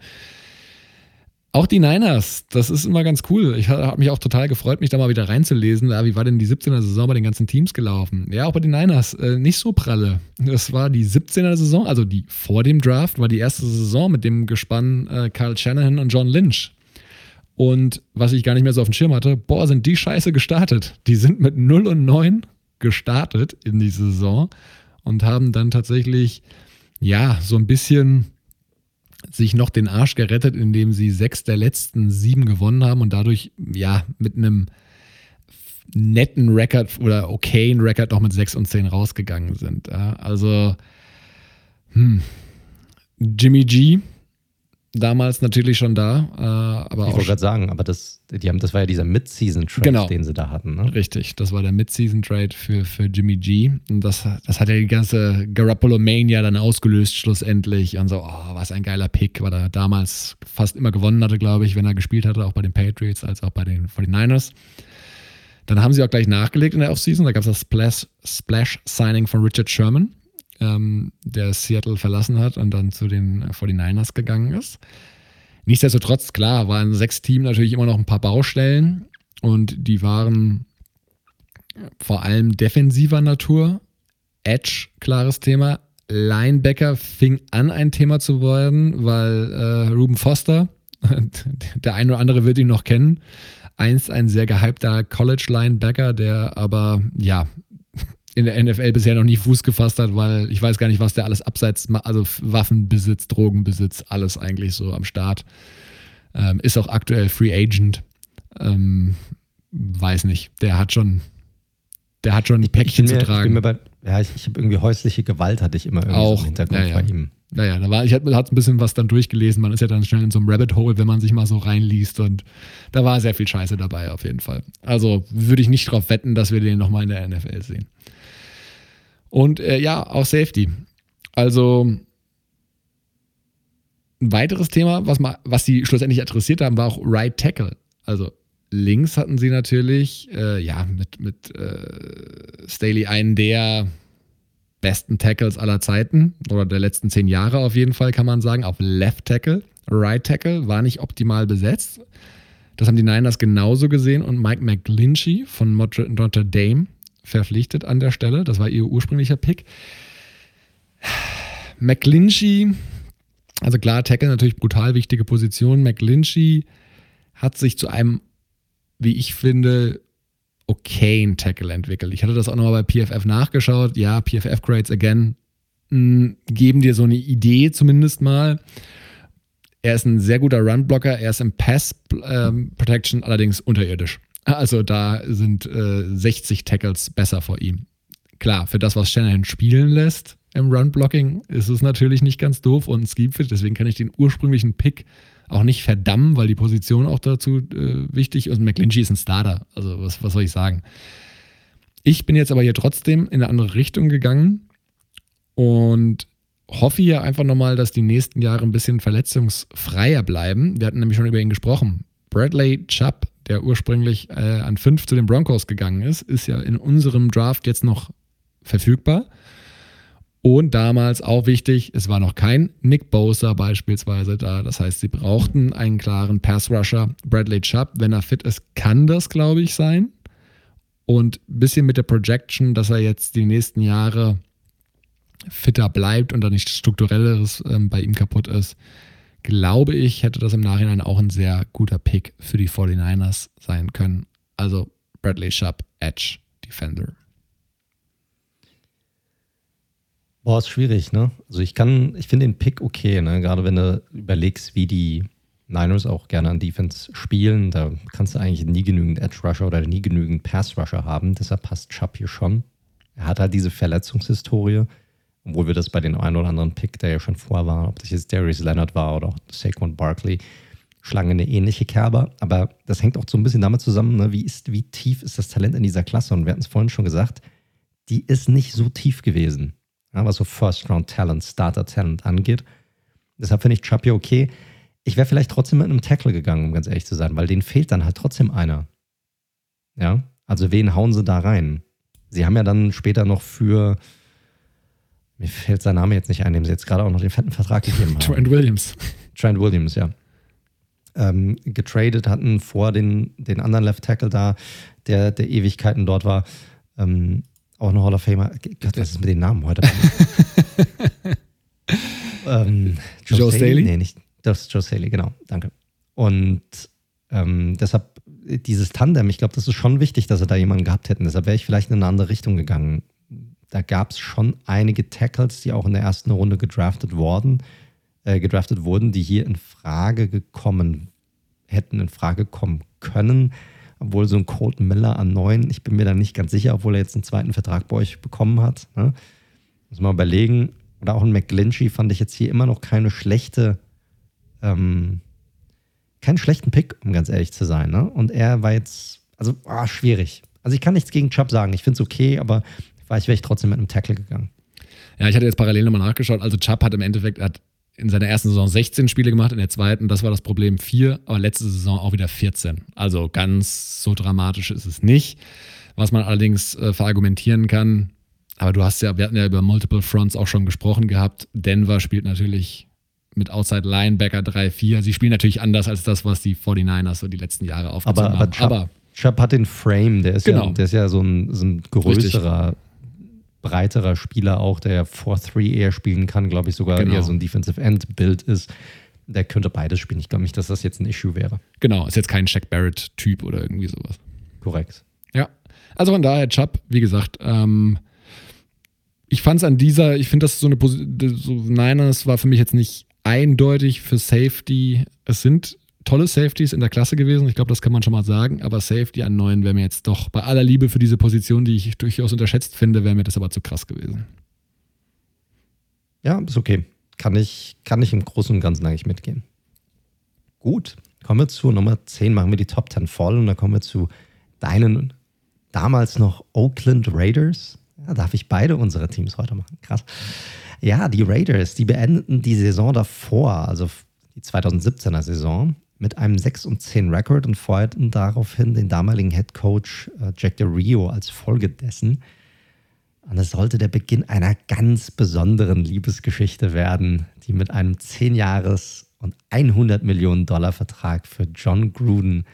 Auch die Niners, das ist immer ganz cool. Ich habe mich auch total gefreut, mich da mal wieder reinzulesen. Ja, wie war denn die 17er Saison bei den ganzen Teams gelaufen? Ja, auch bei den Niners äh, nicht so pralle. Das war die 17er Saison, also die vor dem Draft, war die erste Saison mit dem Gespann äh, Carl Shanahan und John Lynch. Und was ich gar nicht mehr so auf dem Schirm hatte, boah, sind die scheiße gestartet. Die sind mit 0 und 9 gestartet in die Saison und haben dann tatsächlich, ja, so ein bisschen sich noch den Arsch gerettet, indem sie sechs der letzten sieben gewonnen haben und dadurch, ja, mit einem netten Rekord oder okayen Rekord noch mit 6 und 10 rausgegangen sind. Also, hm. Jimmy G damals natürlich schon da. Äh, aber ich wollte gerade sagen, aber das, die haben, das war ja dieser Mid-Season-Trade, genau. den sie da hatten. Ne? Richtig, das war der Mid-Season-Trade für, für Jimmy G. Und das, das hat ja die ganze Garoppolo-Mania dann ausgelöst schlussendlich. Und so, oh, was ein geiler Pick, weil er damals fast immer gewonnen hatte, glaube ich, wenn er gespielt hatte, auch bei den Patriots als auch bei den 49ers. Dann haben sie auch gleich nachgelegt in der Offseason. Da gab es das Splash-Signing von Richard Sherman ähm, der Seattle verlassen hat und dann zu den 49ers gegangen ist. Nichtsdestotrotz, klar, waren sechs Teams natürlich immer noch ein paar Baustellen und die waren vor allem defensiver Natur. Edge, klares Thema. Linebacker fing an, ein Thema zu werden, weil äh, Ruben Foster, der eine oder andere wird ihn noch kennen, einst ein sehr gehypter College-Linebacker, der aber ja in der NFL bisher noch nie Fuß gefasst hat, weil ich weiß gar nicht, was der alles abseits, also Waffenbesitz, Drogenbesitz, alles eigentlich so am Start. Ähm, ist auch aktuell Free Agent. Ähm, weiß nicht. Der hat schon, der hat schon ein Päckchen zu tragen. Bei, ja, ich, ich habe irgendwie häusliche Gewalt hatte ich immer irgendwie auch, so im Hintergrund ja, ja. bei ihm. Naja, da war, ich hatte hat ein bisschen was dann durchgelesen. Man ist ja dann schnell in so einem Rabbit Hole, wenn man sich mal so reinliest. Und da war sehr viel Scheiße dabei, auf jeden Fall. Also würde ich nicht darauf wetten, dass wir den nochmal in der NFL sehen. Und äh, ja, auch Safety. Also ein weiteres Thema, was, mal, was sie schlussendlich adressiert haben, war auch Right Tackle. Also links hatten sie natürlich, äh, ja, mit, mit äh, Staley einen der besten Tackles aller Zeiten oder der letzten zehn Jahre auf jeden Fall, kann man sagen, auf Left Tackle. Right Tackle war nicht optimal besetzt. Das haben die Niners genauso gesehen und Mike McGlinchey von Notre Dame verpflichtet an der Stelle. Das war ihr ursprünglicher Pick. McGlinchey, also klar, Tackle natürlich brutal wichtige Position. McGlinchey hat sich zu einem, wie ich finde, okayen Tackle entwickelt. Ich hatte das auch nochmal bei PFF nachgeschaut. Ja, PFF Grades again hm, geben dir so eine Idee zumindest mal. Er ist ein sehr guter Runblocker, er ist im Pass ähm, Protection allerdings unterirdisch. Also da sind äh, 60 Tackles besser vor ihm. Klar, für das, was Shanahan spielen lässt im Run-Blocking, ist es natürlich nicht ganz doof und Scheme deswegen kann ich den ursprünglichen Pick auch nicht verdammen, weil die Position auch dazu äh, wichtig ist. Und McClinchy ist ein Starter, also was, was soll ich sagen. Ich bin jetzt aber hier trotzdem in eine andere Richtung gegangen und hoffe hier einfach nochmal, dass die nächsten Jahre ein bisschen verletzungsfreier bleiben. Wir hatten nämlich schon über ihn gesprochen. Bradley Chubb der ursprünglich äh, an fünf zu den Broncos gegangen ist, ist ja in unserem Draft jetzt noch verfügbar. Und damals auch wichtig, es war noch kein Nick Bosa beispielsweise da. Das heißt, sie brauchten einen klaren Pass-Rusher. Bradley Chubb, wenn er fit ist, kann das, glaube ich, sein. Und ein bisschen mit der Projection, dass er jetzt die nächsten Jahre fitter bleibt und da nichts Strukturelleres ähm, bei ihm kaputt ist, glaube ich, hätte das im Nachhinein auch ein sehr guter Pick für die 49ers sein können. Also Bradley Sharp, Edge, Defender. Boah, ist schwierig, ne? Also ich kann, ich finde den Pick okay, ne? Gerade wenn du überlegst, wie die Niners auch gerne an Defense spielen, da kannst du eigentlich nie genügend Edge Rusher oder nie genügend Pass Rusher haben. Deshalb passt Chubb hier schon. Er hat halt diese Verletzungshistorie, obwohl wir das bei den einen oder anderen Pick, der ja schon vor war, ob das jetzt Darius Leonard war oder auch Saquon Barkley, schlagen eine ähnliche Kerbe. Aber das hängt auch so ein bisschen damit zusammen, ne? wie, ist, wie tief ist das Talent in dieser Klasse? Und wir hatten es vorhin schon gesagt, die ist nicht so tief gewesen, ja, was so First-Round-Talent, Starter-Talent angeht. Deshalb finde ich Chubb okay. Ich wäre vielleicht trotzdem mit einem Tackle gegangen, um ganz ehrlich zu sein, weil denen fehlt dann halt trotzdem einer. Ja, also wen hauen sie da rein? Sie haben ja dann später noch für, mir fällt sein Name jetzt nicht ein, dem sie jetzt gerade auch noch den fetten Vertrag gegeben haben. Trent Williams. Trent Williams, ja. Ähm, getradet hatten vor den, den anderen Left Tackle da, der, der Ewigkeiten dort war. Ähm, auch ein Hall of Famer. Gott, was ist mit den Namen heute? ähm, Joe, Joe Staley? Nee, nicht. Das ist Joe Staley, genau. Danke. Und ähm, deshalb dieses Tandem, ich glaube, das ist schon wichtig, dass sie da jemanden gehabt hätten. Deshalb wäre ich vielleicht in eine andere Richtung gegangen. Da gab es schon einige Tackles, die auch in der ersten Runde gedraftet worden, äh, gedraftet wurden, die hier in Frage gekommen hätten, in Frage kommen können. Obwohl so ein Colton Miller an neun, ich bin mir da nicht ganz sicher, obwohl er jetzt einen zweiten Vertrag bei euch bekommen hat. Ne? Muss man überlegen. Oder auch ein McGlinchey fand ich jetzt hier immer noch keine schlechte ähm, keinen schlechten Pick, um ganz ehrlich zu sein. Ne? Und er war jetzt, also oh, schwierig. Also ich kann nichts gegen Chubb sagen. Ich finde es okay, aber ich wäre ich trotzdem mit einem Tackle gegangen. Ja, ich hatte jetzt parallel nochmal nachgeschaut. Also Chubb hat im Endeffekt hat in seiner ersten Saison 16 Spiele gemacht, in der zweiten, das war das Problem, 4, aber letzte Saison auch wieder 14. Also ganz so dramatisch ist es nicht. Was man allerdings äh, verargumentieren kann, aber du hast ja, wir hatten ja über Multiple Fronts auch schon gesprochen gehabt. Denver spielt natürlich mit Outside Linebacker 3-4. Sie spielen natürlich anders als das, was die 49ers so die letzten Jahre aufgezogen aber, aber haben. aber Chubb hat den Frame, der ist, genau. ja, der ist ja so ein, so ein größerer. Breiterer Spieler auch, der 4-3 eher spielen kann, glaube ich, sogar genau. eher so ein Defensive End-Bild ist. Der könnte beides spielen. Ich glaube nicht, dass das jetzt ein Issue wäre. Genau, ist jetzt kein Shaq Barrett-Typ oder irgendwie sowas. Korrekt. Ja. Also von daher, Chubb, wie gesagt, ähm, ich fand es an dieser, ich finde, das so eine so Niners war für mich jetzt nicht eindeutig für Safety. Es sind tolle Safeties in der Klasse gewesen, ich glaube, das kann man schon mal sagen, aber Safety an neuen wäre mir jetzt doch bei aller Liebe für diese Position, die ich durchaus unterschätzt finde, wäre mir das aber zu krass gewesen. Ja, ist okay. Kann ich, kann ich im Großen und Ganzen eigentlich mitgehen. Gut, kommen wir zu Nummer 10, machen wir die Top 10 voll und dann kommen wir zu deinen damals noch Oakland Raiders. Ja, darf ich beide unsere Teams heute machen? Krass. Ja, die Raiders, die beendeten die Saison davor, also die 2017er Saison, mit einem 6 und 10 Rekord und feuerten daraufhin den damaligen Head Coach äh, Jack Del Rio als Folge dessen. Und es sollte der Beginn einer ganz besonderen Liebesgeschichte werden, die mit einem 10 Jahres und 100 Millionen Dollar Vertrag für John Gruden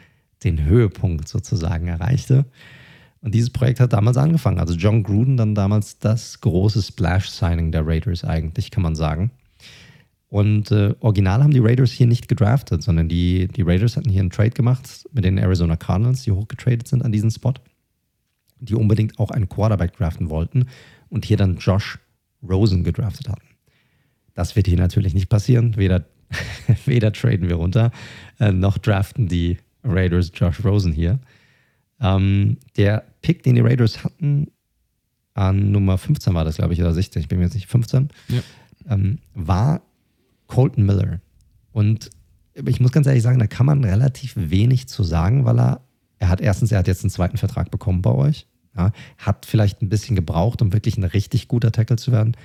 den Höhepunkt sozusagen erreichte. Und dieses Projekt hat damals angefangen. Also John Gruden dann damals das große Splash-Signing der Raiders eigentlich, kann man sagen. Und äh, original haben die Raiders hier nicht gedraftet, sondern die, die Raiders hatten hier einen Trade gemacht mit den Arizona Cardinals, die hochgetradet sind an diesen Spot, die unbedingt auch einen Quarterback draften wollten und hier dann Josh Rosen gedraftet hatten. Das wird hier natürlich nicht passieren. Weder, weder traden wir runter, äh, noch draften die Raiders Josh Rosen hier. Ähm, der Pick, den die Raiders hatten, an Nummer 15 war das, glaube ich, oder 16, ich bin mir jetzt nicht 15, ja. ähm, war Colton Miller. Und ich muss ganz ehrlich sagen, da kann man relativ wenig zu sagen, weil er, er hat erstens, er hat jetzt einen zweiten Vertrag bekommen bei euch, ja, hat vielleicht ein bisschen gebraucht, um wirklich ein richtig guter Tackle zu werden.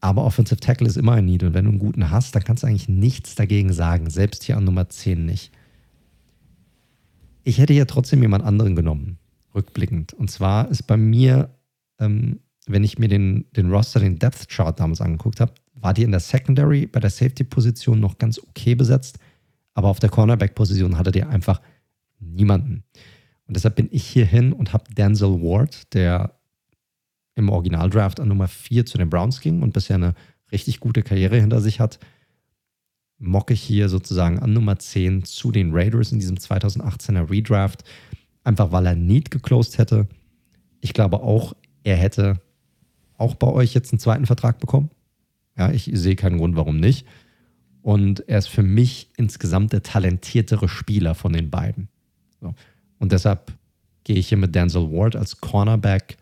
Aber Offensive Tackle ist immer ein Need. Und wenn du einen guten hast, dann kannst du eigentlich nichts dagegen sagen. Selbst hier an Nummer 10 nicht. Ich hätte ja trotzdem jemand anderen genommen rückblickend. Und zwar ist bei mir, ähm, wenn ich mir den, den Roster, den Depth Chart damals angeguckt habe, war die in der Secondary bei der Safety-Position noch ganz okay besetzt, aber auf der Cornerback-Position hatte der einfach niemanden. Und deshalb bin ich hier hin und habe Denzel Ward, der im Originaldraft an Nummer 4 zu den Browns ging und bisher eine richtig gute Karriere hinter sich hat, mocke ich hier sozusagen an Nummer 10 zu den Raiders in diesem 2018er Redraft, einfach weil er Need geclosed hätte. Ich glaube auch, er hätte auch bei euch jetzt einen zweiten Vertrag bekommen. Ja, ich sehe keinen Grund, warum nicht. Und er ist für mich insgesamt der talentiertere Spieler von den beiden. So. Und deshalb gehe ich hier mit Denzel Ward als Cornerback,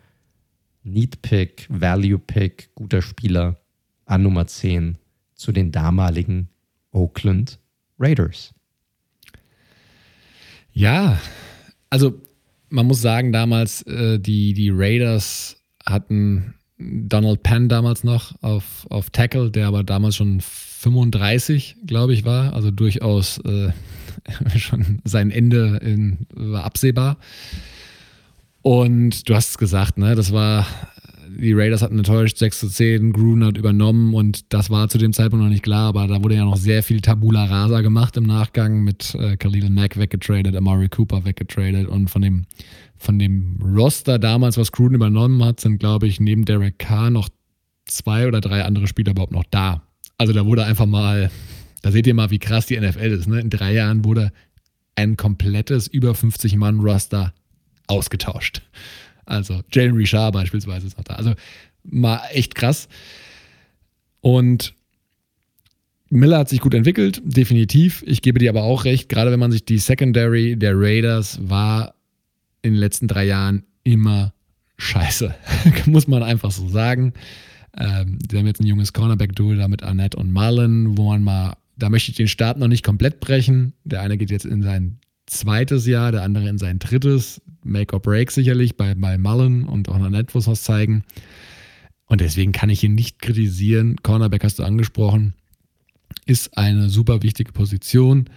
Need Pick, Value Pick, guter Spieler an Nummer 10 zu den damaligen Oakland Raiders. Ja, also man muss sagen, damals äh, die, die Raiders hatten Donald Penn damals noch auf, auf Tackle, der aber damals schon 35, glaube ich, war. Also durchaus äh, schon sein Ende in, war absehbar. Und du hast es gesagt, ne? Das war, die Raiders hatten enttäuscht, 6 zu 10, Gruden hat übernommen und das war zu dem Zeitpunkt noch nicht klar, aber da wurde ja noch sehr viel Tabula Rasa gemacht im Nachgang mit äh, Khalil Mack weggetradet, Amari Cooper weggetradet und von dem von dem Roster damals, was Gruden übernommen hat, sind, glaube ich, neben Derek Carr noch zwei oder drei andere Spieler überhaupt noch da. Also da wurde einfach mal, da seht ihr mal, wie krass die NFL ist. Ne? In drei Jahren wurde ein komplettes über 50-Mann-Roster ausgetauscht. Also Jalen Richard beispielsweise ist noch da. Also mal echt krass. Und Miller hat sich gut entwickelt, definitiv. Ich gebe dir aber auch recht, gerade wenn man sich die Secondary der Raiders war in den letzten drei Jahren immer scheiße. Muss man einfach so sagen. Ähm, die haben jetzt ein junges Cornerback-Duo da mit Annette und Marlon, wo man mal, da möchte ich den Start noch nicht komplett brechen. Der eine geht jetzt in sein zweites Jahr, der andere in sein drittes. Make or Break sicherlich bei, bei Mullen und auch Annette muss was zeigen. Und deswegen kann ich ihn nicht kritisieren. Cornerback hast du angesprochen. Ist eine super wichtige Position.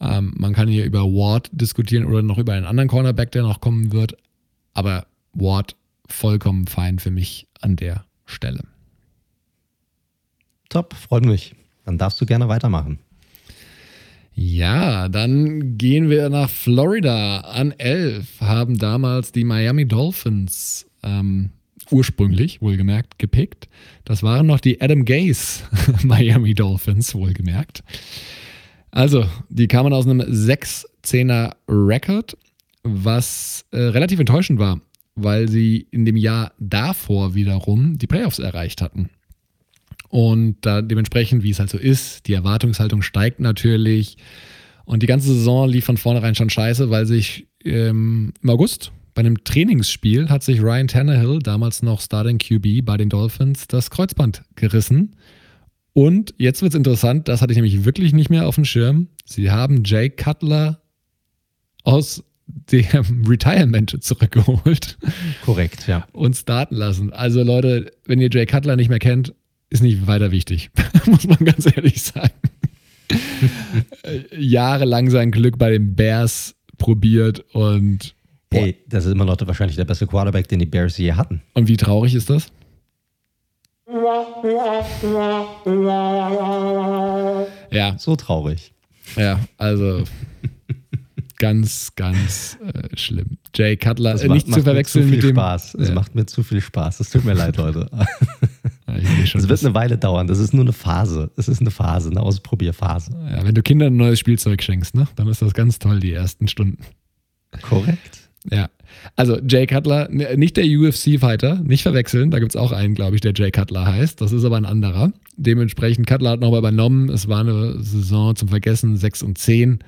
Ähm, man kann hier über Ward diskutieren oder noch über einen anderen Cornerback, der noch kommen wird. Aber Ward vollkommen fein für mich an der Stelle. Top, freut mich. Dann darfst du gerne weitermachen. Ja, dann gehen wir nach Florida. An 11 haben damals die Miami Dolphins ähm, ursprünglich, wohlgemerkt, gepickt. Das waren noch die Adam Gaze Miami Dolphins, wohlgemerkt. Also, die kamen aus einem 6-10er Record, was äh, relativ enttäuschend war, weil sie in dem Jahr davor wiederum die Playoffs erreicht hatten. Und da dementsprechend, wie es halt so ist, die Erwartungshaltung steigt natürlich. Und die ganze Saison lief von vornherein schon scheiße, weil sich ähm, im August bei einem Trainingsspiel hat sich Ryan Tannehill, damals noch Starting QB bei den Dolphins, das Kreuzband gerissen. Und jetzt wird es interessant, das hatte ich nämlich wirklich nicht mehr auf dem Schirm. Sie haben Jay Cutler aus dem Retirement zurückgeholt. Korrekt, ja. Und starten lassen. Also Leute, wenn ihr Jay Cutler nicht mehr kennt, ist nicht weiter wichtig. Muss man ganz ehrlich sagen. Jahrelang sein Glück bei den Bears probiert und. Boah. Hey, das ist immer noch wahrscheinlich der beste Quarterback, den die Bears je hatten. Und wie traurig ist das? Ja. So traurig. Ja, also ganz, ganz äh, schlimm. Jay Cutler, äh, nicht zu verwechseln mit dem. Spaß. Es ja. macht mir zu viel Spaß. Es tut mir leid, Leute. Es wird eine Weile dauern. Das ist nur eine Phase. Es ist eine Phase, eine Ausprobierphase. Ja, wenn du Kindern ein neues Spielzeug schenkst, ne, dann ist das ganz toll, die ersten Stunden. Korrekt. Ja. Also Jay Cutler, nicht der UFC-Fighter, nicht verwechseln. Da gibt es auch einen, glaube ich, der Jay Cutler heißt. Das ist aber ein anderer. Dementsprechend, Cutler hat nochmal übernommen. Es war eine Saison zum Vergessen, 6 und 10.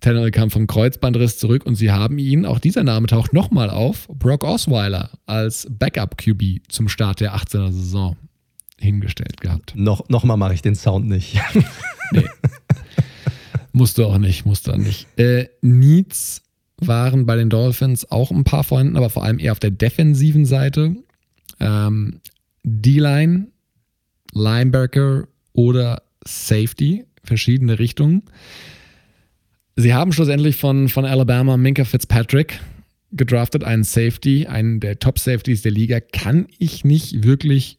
Tannehill kam vom Kreuzbandriss zurück und sie haben ihn, auch dieser Name taucht nochmal auf, Brock Osweiler als Backup-QB zum Start der 18er Saison hingestellt gehabt. Noch, nochmal mache ich den Sound nicht. nee. musst du auch nicht, musst du auch nicht. Äh, Needs waren bei den Dolphins auch ein paar vorhanden, aber vor allem eher auf der defensiven Seite. Ähm, D-Line, Linebacker oder Safety, verschiedene Richtungen. Sie haben schlussendlich von, von Alabama Minka Fitzpatrick gedraftet, einen Safety, einen der Top-Safeties der Liga. Kann ich nicht wirklich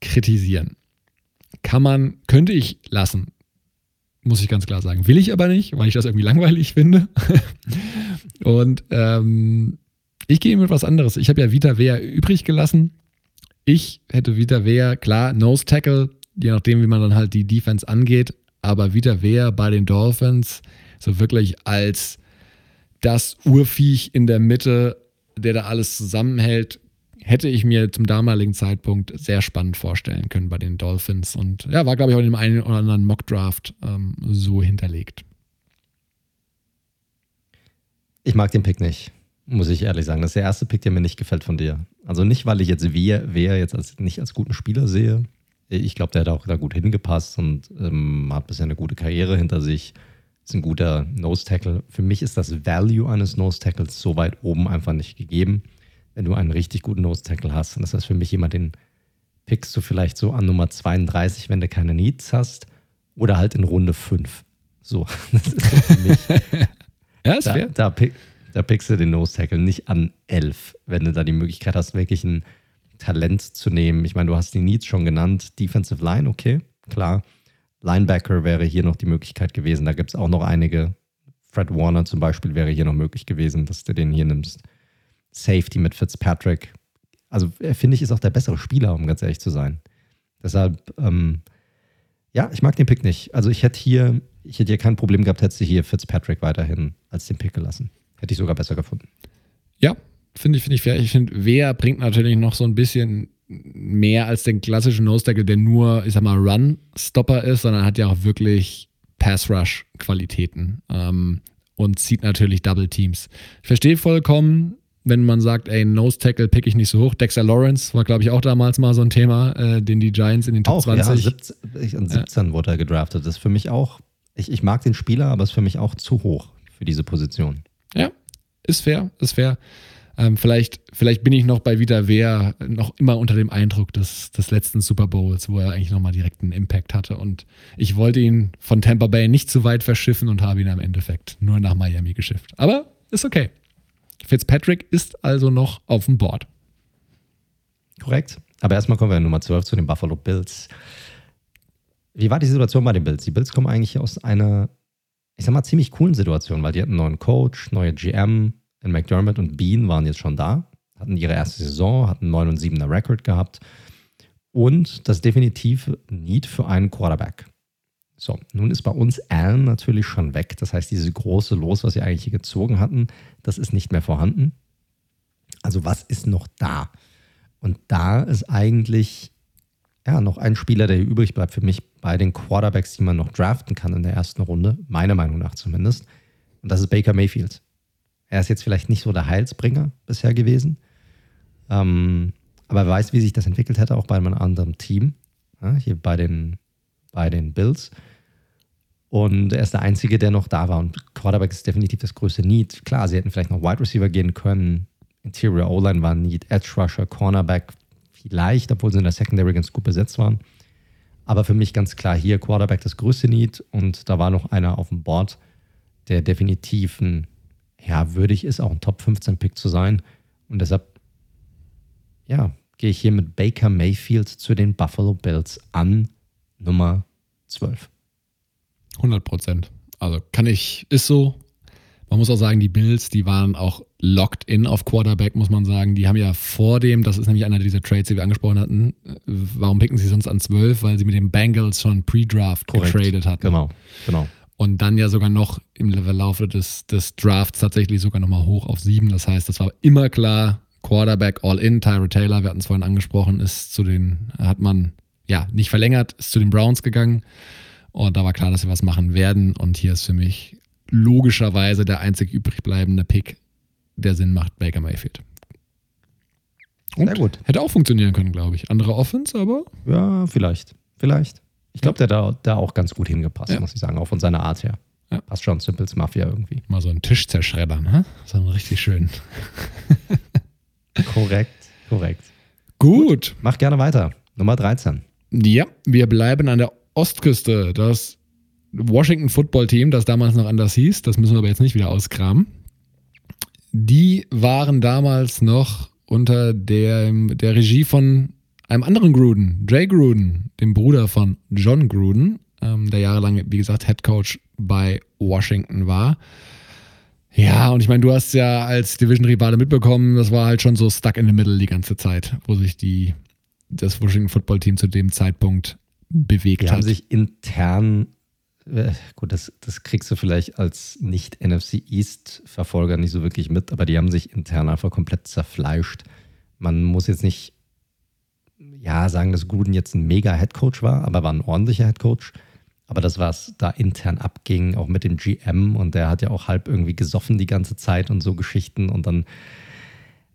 kritisieren. Kann man, könnte ich lassen muss ich ganz klar sagen. Will ich aber nicht, weil ich das irgendwie langweilig finde. und ähm, ich gehe mit was anderes. Ich habe ja Vita Wea übrig gelassen. Ich hätte Vita Wea, klar, Nose Tackle, je nachdem, wie man dann halt die Defense angeht. aber wieder wer bei den Dolphins so wirklich als das Urviech in der Mitte, der da alles zusammenhält, hätte ich mir zum damaligen Zeitpunkt sehr spannend vorstellen können bei den Dolphins. Und ja, war, glaube ich, auch in dem einen oder anderen Mockdraft ähm, so hinterlegt. Ich mag den Pick nicht, muss ich ehrlich sagen. Das ist der erste Pick, der mir nicht gefällt von dir. Also nicht, weil ich jetzt wer, wer jetzt als, nicht als guten Spieler sehe. Ich glaube, der hat auch da gut hingepasst und ähm, hat bisher eine gute Karriere hinter sich ist ein guter Nose Tackle. Für mich ist das Value eines Nose Tackles so weit oben einfach nicht gegeben. Wenn du einen richtig guten Nose Tackle hast, und das heißt für mich jemand, den pickst du vielleicht so an Nummer 32, wenn du keine Needs hast, oder halt in Runde 5. So, das ist für mich. ja, ist da, fair. Da, pick, da pickst du den Nose Tackle nicht an 11, wenn du da die Möglichkeit hast, wirklich ein Talent zu nehmen. Ich meine, du hast die Needs schon genannt. Defensive Line, okay, klar. Linebacker wäre hier noch die Möglichkeit gewesen. Da gibt es auch noch einige. Fred Warner zum Beispiel wäre hier noch möglich gewesen, dass du den hier nimmst. Safety mit Fitzpatrick. Also finde ich, ist auch der bessere Spieler, um ganz ehrlich zu sein. Deshalb, ähm, ja, ich mag den Pick nicht. Also ich hätte hier, ich hätte hier kein Problem gehabt, hättest du hier Fitzpatrick weiterhin als den Pick gelassen. Hätte ich sogar besser gefunden. Ja, finde ich, finde ich fair. Ich finde, wer bringt natürlich noch so ein bisschen mehr als den klassischen Nose-Tackle, der nur, ich sag mal, Run-Stopper ist, sondern hat ja auch wirklich Pass-Rush-Qualitäten ähm, und zieht natürlich Double-Teams. Ich verstehe vollkommen, wenn man sagt, ey, Nose-Tackle pick ich nicht so hoch. Dexter Lawrence war, glaube ich, auch damals mal so ein Thema, äh, den die Giants in den Top auch, 20. Ja, 17, 17 ja. wurde er gedraftet. Das ist für mich auch, ich, ich mag den Spieler, aber ist für mich auch zu hoch für diese Position. Ja, ist fair, ist fair. Ähm, vielleicht, vielleicht bin ich noch bei Vita Wehr noch immer unter dem Eindruck des, des letzten Super Bowls, wo er eigentlich nochmal direkt einen Impact hatte. Und ich wollte ihn von Tampa Bay nicht zu weit verschiffen und habe ihn am Endeffekt nur nach Miami geschifft. Aber ist okay. Fitzpatrick ist also noch auf dem Board. Korrekt. Aber erstmal kommen wir Nummer 12 zu den Buffalo Bills. Wie war die Situation bei den Bills? Die Bills kommen eigentlich aus einer, ich sag mal, ziemlich coolen Situation, weil die hatten einen neuen Coach, neue GM, denn McDermott und Bean waren jetzt schon da, hatten ihre erste Saison, hatten 9 und 7er Record gehabt und das definitiv Need für einen Quarterback. So, nun ist bei uns Allen natürlich schon weg. Das heißt, diese große Los, was sie eigentlich hier gezogen hatten, das ist nicht mehr vorhanden. Also was ist noch da? Und da ist eigentlich ja noch ein Spieler, der hier übrig bleibt für mich bei den Quarterbacks, die man noch draften kann in der ersten Runde, meiner Meinung nach zumindest. Und das ist Baker Mayfield. Er ist jetzt vielleicht nicht so der Heilsbringer bisher gewesen. Ähm, aber er weiß, wie sich das entwickelt hätte, auch bei einem anderen Team. Ja, hier bei den, bei den Bills. Und er ist der Einzige, der noch da war. Und Quarterback ist definitiv das größte Need. Klar, sie hätten vielleicht noch Wide Receiver gehen können. Interior O-Line war Need. Edge Rusher, Cornerback vielleicht, obwohl sie in der Secondary ganz gut besetzt waren. Aber für mich ganz klar hier Quarterback das größte Need. Und da war noch einer auf dem Board, der definitiv ein ja, würdig ist, auch ein Top 15 Pick zu sein. Und deshalb, ja, gehe ich hier mit Baker Mayfield zu den Buffalo Bills an Nummer 12. 100 Prozent. Also kann ich, ist so. Man muss auch sagen, die Bills, die waren auch locked in auf Quarterback, muss man sagen. Die haben ja vor dem, das ist nämlich einer dieser Trades, die wir angesprochen hatten, warum picken sie sonst an 12? Weil sie mit den Bengals schon Pre-Draft getradet hatten. Genau, genau und dann ja sogar noch im Laufe des, des Drafts tatsächlich sogar nochmal hoch auf sieben. Das heißt, das war immer klar, Quarterback All-In, Tyra Taylor, wir hatten es vorhin angesprochen, ist zu den, hat man ja nicht verlängert, ist zu den Browns gegangen. Und da war klar, dass wir was machen werden. Und hier ist für mich logischerweise der einzig übrig bleibende Pick, der Sinn macht, Baker Mayfield. Und Sehr gut. Hätte auch funktionieren können, glaube ich. Andere Offense, aber. Ja, vielleicht. Vielleicht. Ich glaube, der da, da auch ganz gut hingepasst, ja. muss ich sagen, auch von seiner Art her. Ja. Passt schon Simples Mafia irgendwie. Mal so einen Tisch zerschreddern, ne? So einen richtig schön. korrekt, korrekt. Gut. Gut. Mach gerne weiter. Nummer 13. Ja, wir bleiben an der Ostküste. Das Washington Football Team, das damals noch anders hieß, das müssen wir aber jetzt nicht wieder auskramen. Die waren damals noch unter der, der Regie von einem anderen Gruden, Jay Gruden, dem Bruder von John Gruden, ähm, der jahrelang, wie gesagt, Head Coach bei Washington war. Ja, und ich meine, du hast ja als Division-Rivale mitbekommen, das war halt schon so stuck in the middle die ganze Zeit, wo sich die, das Washington Football Team zu dem Zeitpunkt bewegt die hat. haben sich intern äh, gut, das, das kriegst du vielleicht als nicht-NFC East-Verfolger nicht so wirklich mit, aber die haben sich intern einfach komplett zerfleischt. Man muss jetzt nicht ja, sagen, dass Gruden jetzt ein mega Headcoach war, aber war ein ordentlicher Headcoach. Aber das, was da intern abging, auch mit dem GM, und der hat ja auch halb irgendwie gesoffen die ganze Zeit und so Geschichten. Und dann,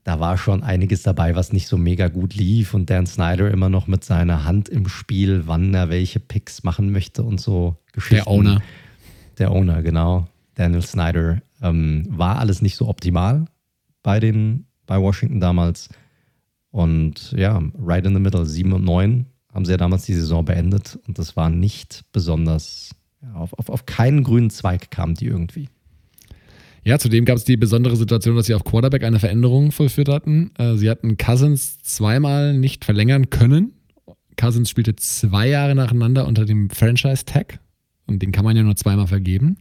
da war schon einiges dabei, was nicht so mega gut lief. Und Dan Snyder immer noch mit seiner Hand im Spiel, wann er welche Picks machen möchte und so Geschichten. Der Owner. Der Owner, genau. Daniel Snyder. Ähm, war alles nicht so optimal bei den, bei Washington damals. Und ja, right in the middle, 7 und 9 haben sie ja damals die Saison beendet und das war nicht besonders, ja, auf, auf, auf keinen grünen Zweig kamen die irgendwie. Ja, zudem gab es die besondere Situation, dass sie auf Quarterback eine Veränderung vollführt hatten. Äh, sie hatten Cousins zweimal nicht verlängern können. Cousins spielte zwei Jahre nacheinander unter dem Franchise-Tag und den kann man ja nur zweimal vergeben.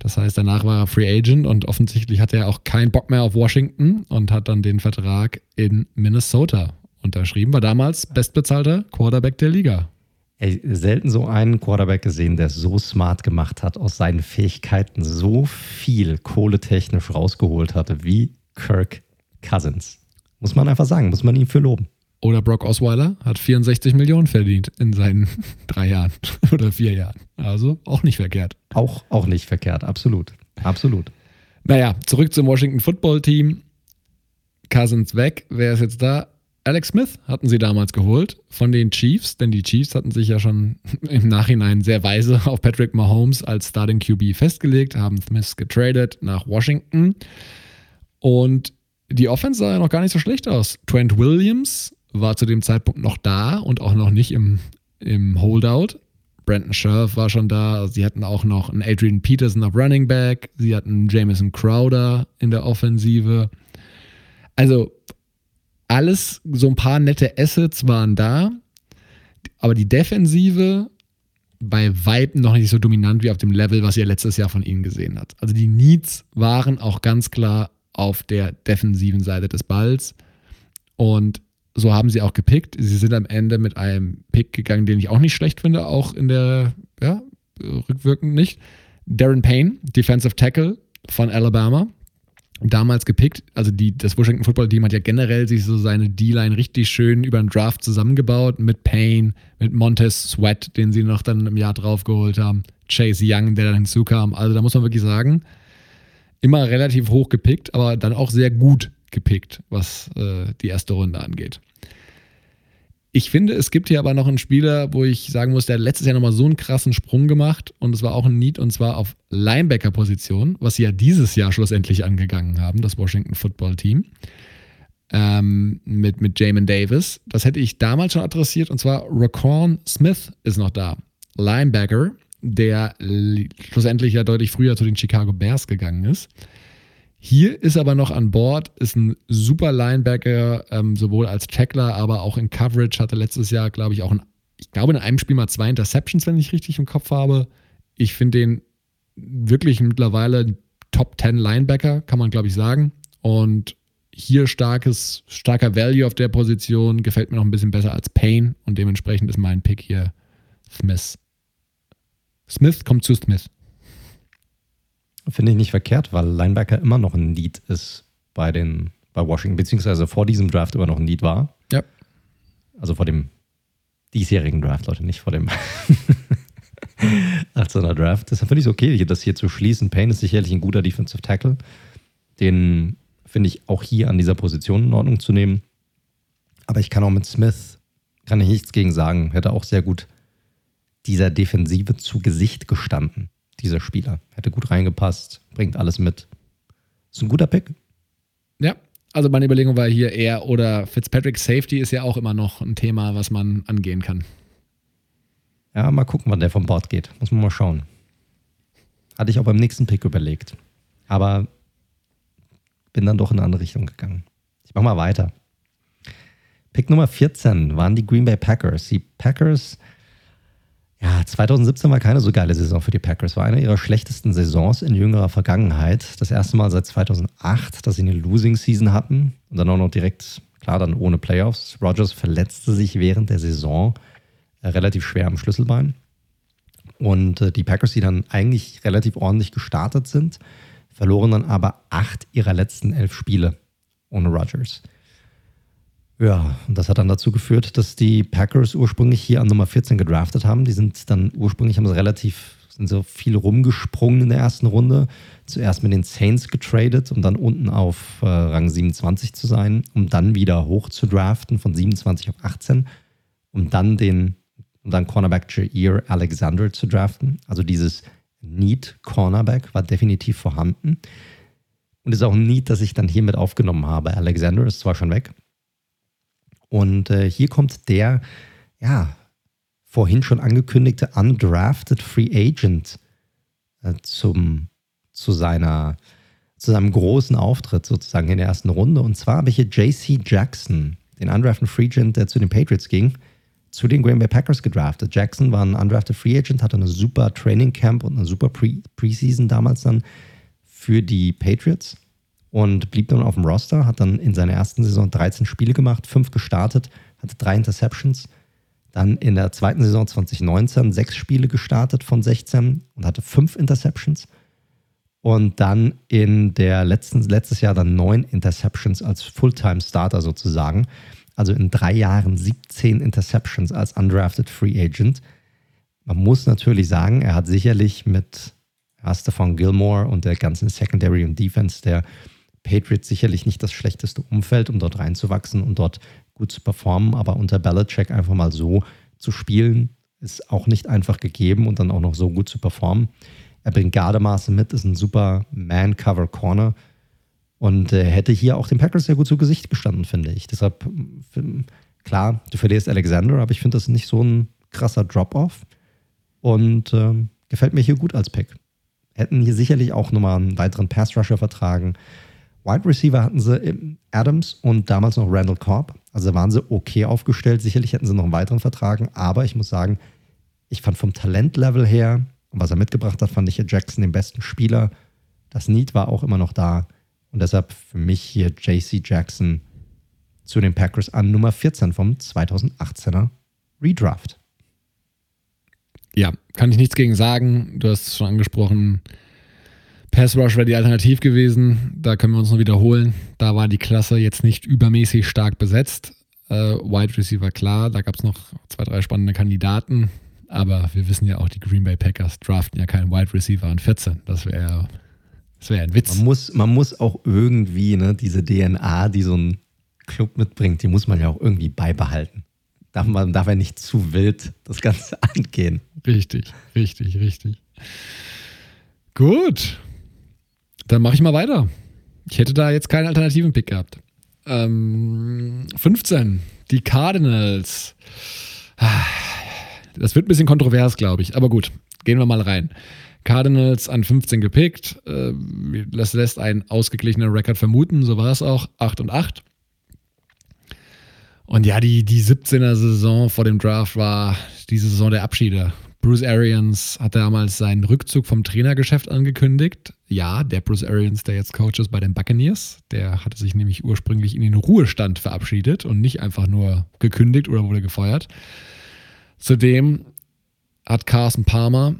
Das heißt, danach war er Free Agent und offensichtlich hatte er auch keinen Bock mehr auf Washington und hat dann den Vertrag in Minnesota unterschrieben. War damals bestbezahlter Quarterback der Liga. Ey, selten so einen Quarterback gesehen, der so smart gemacht hat, aus seinen Fähigkeiten so viel kohletechnisch rausgeholt hatte wie Kirk Cousins. Muss man einfach sagen, muss man ihn für loben. Oder Brock Osweiler hat 64 Millionen verdient in seinen drei Jahren oder vier Jahren. Also auch nicht verkehrt. Auch, auch nicht verkehrt, absolut. Absolut. Naja, zurück zum Washington Football Team. Cousins weg. Wer ist jetzt da? Alex Smith hatten sie damals geholt von den Chiefs, denn die Chiefs hatten sich ja schon im Nachhinein sehr weise auf Patrick Mahomes als Starting QB festgelegt, haben Smith getradet nach Washington. Und die Offense sah ja noch gar nicht so schlecht aus. Trent Williams war zu dem Zeitpunkt noch da und auch noch nicht im, im Holdout. Brandon Scherf war schon da. Sie hatten auch noch einen Adrian Peterson auf Running Back. Sie hatten Jamison Crowder in der Offensive. Also alles, so ein paar nette Assets waren da. Aber die Defensive bei Weitem noch nicht so dominant wie auf dem Level, was ihr letztes Jahr von ihnen gesehen habt. Also die Needs waren auch ganz klar auf der defensiven Seite des Balls. Und so haben sie auch gepickt. Sie sind am Ende mit einem Pick gegangen, den ich auch nicht schlecht finde, auch in der, ja, rückwirkend nicht. Darren Payne, Defensive Tackle von Alabama, damals gepickt. Also die, das Washington Football Team hat ja generell sich so seine D-Line richtig schön über den Draft zusammengebaut mit Payne, mit Montez Sweat, den sie noch dann im Jahr drauf geholt haben, Chase Young, der dann hinzukam. Also da muss man wirklich sagen, immer relativ hoch gepickt, aber dann auch sehr gut gepickt, was äh, die erste Runde angeht. Ich finde, es gibt hier aber noch einen Spieler, wo ich sagen muss, der hat letztes Jahr nochmal so einen krassen Sprung gemacht und es war auch ein Need und zwar auf Linebacker-Position, was sie ja dieses Jahr schlussendlich angegangen haben, das Washington Football Team. Ähm, mit, mit Jamin Davis. Das hätte ich damals schon adressiert und zwar Raquan Smith ist noch da. Linebacker, der schlussendlich ja deutlich früher zu den Chicago Bears gegangen ist. Hier ist aber noch an Bord, ist ein super Linebacker, ähm, sowohl als Tackler, aber auch in Coverage. Hatte letztes Jahr, glaube ich, auch ein, ich glaube, in einem Spiel mal zwei Interceptions, wenn ich richtig im Kopf habe. Ich finde den wirklich mittlerweile Top 10 Linebacker, kann man, glaube ich, sagen. Und hier starkes, starker Value auf der Position, gefällt mir noch ein bisschen besser als Payne und dementsprechend ist mein Pick hier Smith. Smith kommt zu Smith. Finde ich nicht verkehrt, weil Linebacker immer noch ein Need ist bei den bei Washington, beziehungsweise vor diesem Draft immer noch ein Need war. Ja. Also vor dem diesjährigen Draft, Leute, nicht vor dem 18er Draft. Deshalb finde ich es okay, das hier zu schließen. Payne ist sicherlich ein guter Defensive Tackle. Den finde ich auch hier an dieser Position in Ordnung zu nehmen. Aber ich kann auch mit Smith, kann ich nichts gegen sagen, hätte auch sehr gut dieser Defensive zu Gesicht gestanden dieser Spieler. Hätte gut reingepasst, bringt alles mit. Ist ein guter Pick. Ja, also meine Überlegung war hier eher, oder Fitzpatrick Safety ist ja auch immer noch ein Thema, was man angehen kann. Ja, mal gucken, wann der vom Bord geht. Muss man mal schauen. Hatte ich auch beim nächsten Pick überlegt. Aber bin dann doch in eine andere Richtung gegangen. Ich mach mal weiter. Pick Nummer 14 waren die Green Bay Packers. Die Packers ja, 2017 war keine so geile Saison für die Packers. War eine ihrer schlechtesten Saisons in jüngerer Vergangenheit. Das erste Mal seit 2008, dass sie eine Losing Season hatten. Und dann auch noch direkt, klar, dann ohne Playoffs. Rogers verletzte sich während der Saison äh, relativ schwer am Schlüsselbein. Und äh, die Packers, die dann eigentlich relativ ordentlich gestartet sind, verloren dann aber acht ihrer letzten elf Spiele ohne Rodgers. Ja, und das hat dann dazu geführt, dass die Packers ursprünglich hier an Nummer 14 gedraftet haben. Die sind dann ursprünglich haben sie relativ sind so viel rumgesprungen in der ersten Runde. Zuerst mit den Saints getradet, um dann unten auf äh, Rang 27 zu sein, um dann wieder hoch zu draften von 27 auf 18, um dann den um dann Cornerback Jair Alexander zu draften. Also dieses Need Cornerback war definitiv vorhanden. Und ist auch ein Need, das ich dann hiermit aufgenommen habe. Alexander ist zwar schon weg. Und äh, hier kommt der, ja, vorhin schon angekündigte undrafted Free Agent äh, zum, zu, seiner, zu seinem großen Auftritt sozusagen in der ersten Runde. Und zwar habe ich hier JC Jackson, den undrafted Free Agent, der zu den Patriots ging, zu den Green Bay Packers gedraftet. Jackson war ein undrafted Free Agent, hatte eine super Training Camp und eine super Pre Preseason damals dann für die Patriots und blieb dann auf dem Roster, hat dann in seiner ersten Saison 13 Spiele gemacht, fünf gestartet, hatte drei Interceptions dann in der zweiten Saison 2019 sechs Spiele gestartet von 16 und hatte fünf Interceptions. Und dann in der letzten, letztes Jahr dann neun Interceptions als Fulltime-Starter sozusagen. Also in drei Jahren 17 Interceptions als undrafted Free Agent. Man muss natürlich sagen, er hat sicherlich mit Stefan Gilmore und der ganzen Secondary und Defense der Patriots sicherlich nicht das schlechteste Umfeld, um dort reinzuwachsen und dort gut zu performen, aber unter Belichick einfach mal so zu spielen, ist auch nicht einfach gegeben und dann auch noch so gut zu performen. Er bringt Gardemaße mit, ist ein super Man-Cover-Corner und äh, hätte hier auch den Packers sehr gut zu Gesicht gestanden, finde ich. Deshalb, klar, du verlierst Alexander, aber ich finde das nicht so ein krasser Drop-Off und äh, gefällt mir hier gut als Pick. Hätten hier sicherlich auch nochmal einen weiteren Pass-Rusher vertragen. Wide Receiver hatten sie Adams und damals noch Randall Cobb. Also waren sie okay aufgestellt. Sicherlich hätten sie noch einen weiteren vertragen. Aber ich muss sagen, ich fand vom Talentlevel her was er mitgebracht hat, fand ich Jackson den besten Spieler. Das Need war auch immer noch da. Und deshalb für mich hier JC Jackson zu den Packers an Nummer 14 vom 2018er Redraft. Ja, kann ich nichts gegen sagen. Du hast es schon angesprochen. Pass Rush wäre die Alternativ gewesen. Da können wir uns noch wiederholen. Da war die Klasse jetzt nicht übermäßig stark besetzt. Äh, Wide Receiver klar, da gab es noch zwei, drei spannende Kandidaten. Aber wir wissen ja auch, die Green Bay Packers draften ja keinen Wide Receiver an 14. Das wäre das wär ein Witz. Man muss, man muss auch irgendwie ne, diese DNA, die so ein Club mitbringt, die muss man ja auch irgendwie beibehalten. Darf man darf ja nicht zu wild das Ganze angehen. Richtig, richtig, richtig. Gut. Dann mache ich mal weiter. Ich hätte da jetzt keinen alternativen Pick gehabt. Ähm, 15. Die Cardinals. Das wird ein bisschen kontrovers, glaube ich. Aber gut, gehen wir mal rein. Cardinals an 15 gepickt. Äh, das lässt einen ausgeglichenen Rekord vermuten. So war es auch. 8 und 8. Und ja, die, die 17er Saison vor dem Draft war diese Saison der Abschiede. Bruce Arians hat damals seinen Rückzug vom Trainergeschäft angekündigt. Ja, der Bruce Arians, der jetzt Coach ist bei den Buccaneers, der hatte sich nämlich ursprünglich in den Ruhestand verabschiedet und nicht einfach nur gekündigt oder wurde gefeuert. Zudem hat Carson Palmer,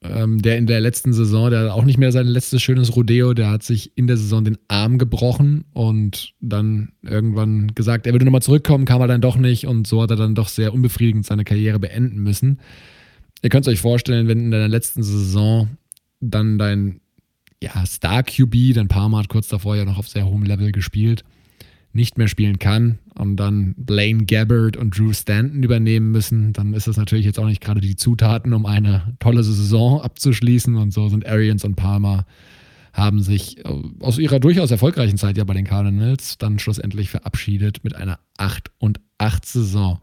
ähm, der in der letzten Saison, der hat auch nicht mehr sein letztes schönes Rodeo, der hat sich in der Saison den Arm gebrochen und dann irgendwann gesagt, er würde nochmal zurückkommen, kam er dann doch nicht und so hat er dann doch sehr unbefriedigend seine Karriere beenden müssen. Ihr könnt es euch vorstellen, wenn in deiner letzten Saison dann dein ja, Star-QB, dein Parma hat kurz davor ja noch auf sehr hohem Level gespielt, nicht mehr spielen kann und dann Blaine Gabbard und Drew Stanton übernehmen müssen, dann ist das natürlich jetzt auch nicht gerade die Zutaten, um eine tolle Saison abzuschließen. Und so sind Arians und Palmer haben sich äh, aus ihrer durchaus erfolgreichen Zeit ja bei den Cardinals dann schlussendlich verabschiedet mit einer 8 und 8 Saison.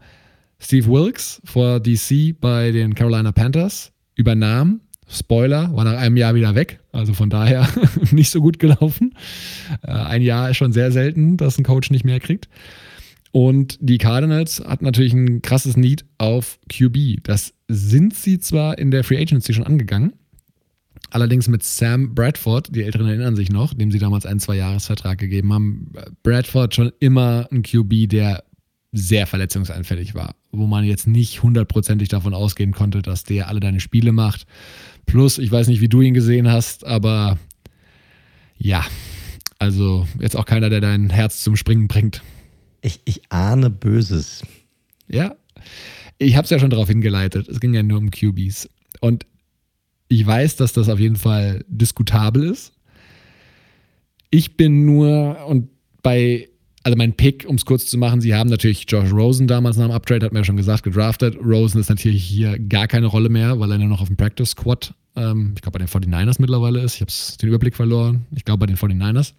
Steve Wilkes vor DC bei den Carolina Panthers übernahm. Spoiler, war nach einem Jahr wieder weg. Also von daher nicht so gut gelaufen. Äh, ein Jahr ist schon sehr selten, dass ein Coach nicht mehr kriegt. Und die Cardinals hatten natürlich ein krasses Need auf QB. Das sind sie zwar in der Free Agency schon angegangen, allerdings mit Sam Bradford, die Älteren erinnern sich noch, dem sie damals einen Zwei-Jahres-Vertrag gegeben haben. Bradford schon immer ein QB, der sehr verletzungsanfällig war, wo man jetzt nicht hundertprozentig davon ausgehen konnte, dass der alle deine Spiele macht. Plus, ich weiß nicht, wie du ihn gesehen hast, aber ja, also jetzt auch keiner, der dein Herz zum Springen bringt. Ich, ich ahne Böses. Ja, ich habe es ja schon darauf hingeleitet. Es ging ja nur um QBs. Und ich weiß, dass das auf jeden Fall diskutabel ist. Ich bin nur, und bei also mein Pick, um es kurz zu machen, sie haben natürlich Josh Rosen damals nach dem Uptrade, hat mir ja schon gesagt, gedraftet. Rosen ist natürlich hier gar keine Rolle mehr, weil er nur noch auf dem Practice Squad, ähm, ich glaube bei den 49ers mittlerweile ist. Ich habe den Überblick verloren. Ich glaube bei den 49ers.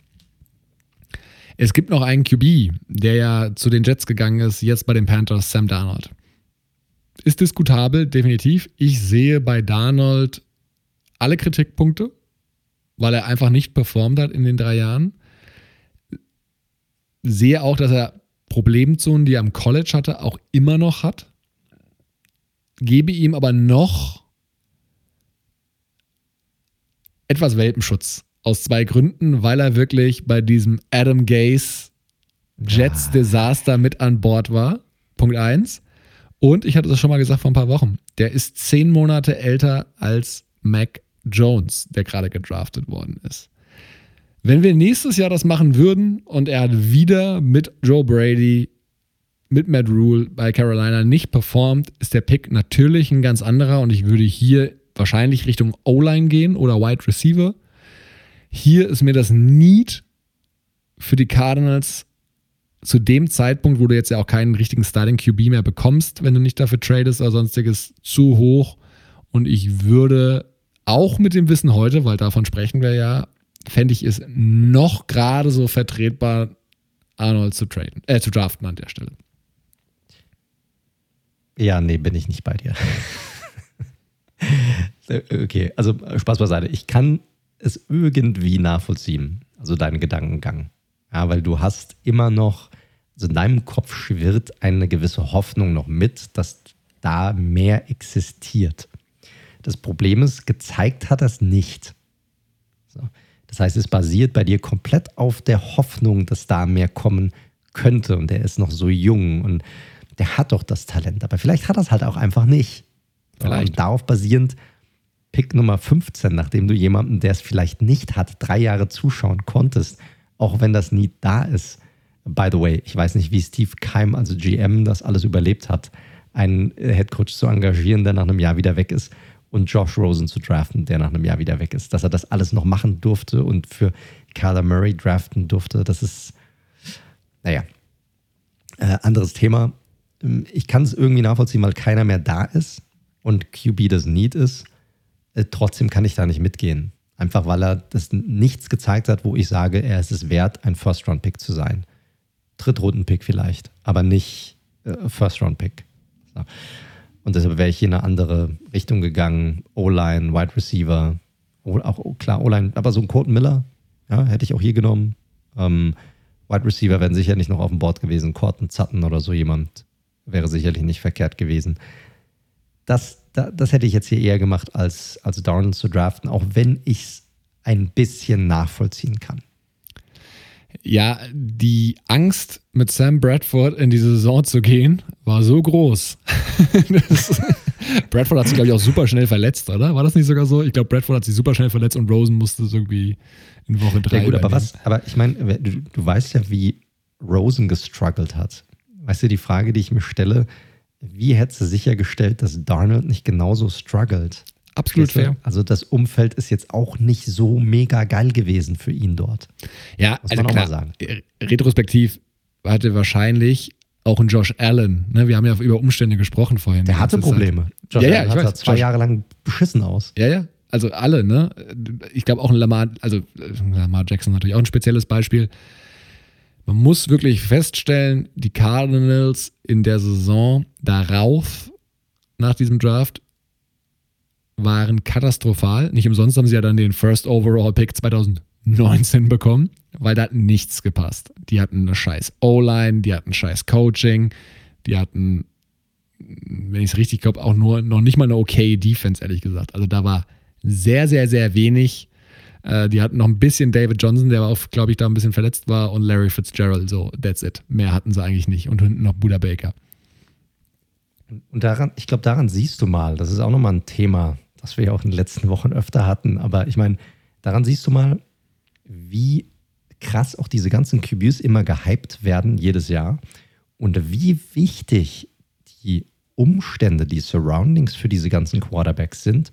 Es gibt noch einen QB, der ja zu den Jets gegangen ist, jetzt bei den Panthers, Sam Darnold. Ist diskutabel, definitiv. Ich sehe bei Darnold alle Kritikpunkte, weil er einfach nicht performt hat in den drei Jahren sehe auch, dass er Problemzonen, die er am College hatte, auch immer noch hat. Gebe ihm aber noch etwas Welpenschutz. Aus zwei Gründen, weil er wirklich bei diesem Adam Gaze Jets Desaster mit an Bord war. Punkt eins. Und ich hatte das schon mal gesagt vor ein paar Wochen. Der ist zehn Monate älter als Mac Jones, der gerade gedraftet worden ist. Wenn wir nächstes Jahr das machen würden und er hat wieder mit Joe Brady, mit Matt Rule bei Carolina nicht performt, ist der Pick natürlich ein ganz anderer und ich würde hier wahrscheinlich Richtung O-Line gehen oder Wide Receiver. Hier ist mir das Need für die Cardinals zu dem Zeitpunkt, wo du jetzt ja auch keinen richtigen Starting QB mehr bekommst, wenn du nicht dafür tradest oder sonstiges, zu hoch. Und ich würde auch mit dem Wissen heute, weil davon sprechen wir ja, fände ich es noch gerade so vertretbar, Arnold zu traden, äh, zu draften an der Stelle. Ja, nee, bin ich nicht bei dir. okay, also Spaß beiseite. Ich kann es irgendwie nachvollziehen, also deinen Gedankengang. Ja, weil du hast immer noch, also in deinem Kopf schwirrt eine gewisse Hoffnung noch mit, dass da mehr existiert. Das Problem ist, gezeigt hat das nicht. So. Das heißt, es basiert bei dir komplett auf der Hoffnung, dass da mehr kommen könnte. Und der ist noch so jung und der hat doch das Talent. Aber vielleicht hat er es halt auch einfach nicht. Vielleicht. Und darauf basierend Pick Nummer 15, nachdem du jemanden, der es vielleicht nicht hat, drei Jahre zuschauen konntest, auch wenn das nie da ist. By the way, ich weiß nicht, wie Steve Keim, also GM, das alles überlebt hat, einen Headcoach zu engagieren, der nach einem Jahr wieder weg ist und Josh Rosen zu draften, der nach einem Jahr wieder weg ist. Dass er das alles noch machen durfte und für Kyler Murray draften durfte, das ist, naja, äh, anderes Thema. Ähm, ich kann es irgendwie nachvollziehen, weil keiner mehr da ist und QB das Need ist. Äh, trotzdem kann ich da nicht mitgehen. Einfach weil er das nichts gezeigt hat, wo ich sage, er ist es wert, ein First-Round-Pick zu sein. Drittrunden-Pick vielleicht, aber nicht äh, First-Round-Pick. So. Und deshalb wäre ich hier in eine andere Richtung gegangen. O-Line, Wide Receiver, auch oh, klar, O-Line, aber so ein Colton Miller, ja, hätte ich auch hier genommen. Ähm, Wide Receiver wären sicher nicht noch auf dem Board gewesen. Corton Sutton oder so jemand wäre sicherlich nicht verkehrt gewesen. Das, das, das hätte ich jetzt hier eher gemacht, als, als Darnold zu draften, auch wenn ich es ein bisschen nachvollziehen kann. Ja, die Angst, mit Sam Bradford in die Saison zu gehen, war so groß. Bradford hat sich, glaube ich, auch super schnell verletzt, oder? War das nicht sogar so? Ich glaube, Bradford hat sich super schnell verletzt und Rosen musste irgendwie in Woche drei. Ja, gut, aber was? Aber ich meine, du, du weißt ja, wie Rosen gestruggelt hat. Weißt du, die Frage, die ich mir stelle, wie hättest du sichergestellt, dass Darnold nicht genauso struggelt? Absolut fair. Also das Umfeld ist jetzt auch nicht so mega geil gewesen für ihn dort. Ja, Muss also man klar, sagen. Retrospektiv hatte wahrscheinlich auch ein Josh Allen. Ne? Wir haben ja über Umstände gesprochen vorhin. Der hatte Probleme. Josh ja, ja, Allen ich weiß, zwei Josh. Jahre lang beschissen aus. Ja, ja. Also alle, ne? Ich glaube auch ein Lamar, also Lamar Jackson natürlich auch ein spezielles Beispiel. Man muss wirklich feststellen, die Cardinals in der Saison darauf, nach diesem Draft, waren katastrophal. Nicht umsonst haben sie ja dann den First Overall Pick 2019 bekommen, weil da hat nichts gepasst. Die hatten eine scheiß O-Line, die hatten scheiß Coaching, die hatten, wenn ich es richtig glaube, auch nur noch nicht mal eine okay Defense, ehrlich gesagt. Also da war sehr, sehr, sehr wenig. Äh, die hatten noch ein bisschen David Johnson, der auch, glaube ich, da ein bisschen verletzt war und Larry Fitzgerald. So, that's it. Mehr hatten sie eigentlich nicht. Und hinten noch Buda Baker. Und daran, ich glaube, daran siehst du mal, das ist auch nochmal ein Thema, das wir ja auch in den letzten Wochen öfter hatten. Aber ich meine, daran siehst du mal, wie krass auch diese ganzen QBs immer gehypt werden jedes Jahr und wie wichtig die Umstände, die Surroundings für diese ganzen Quarterbacks sind,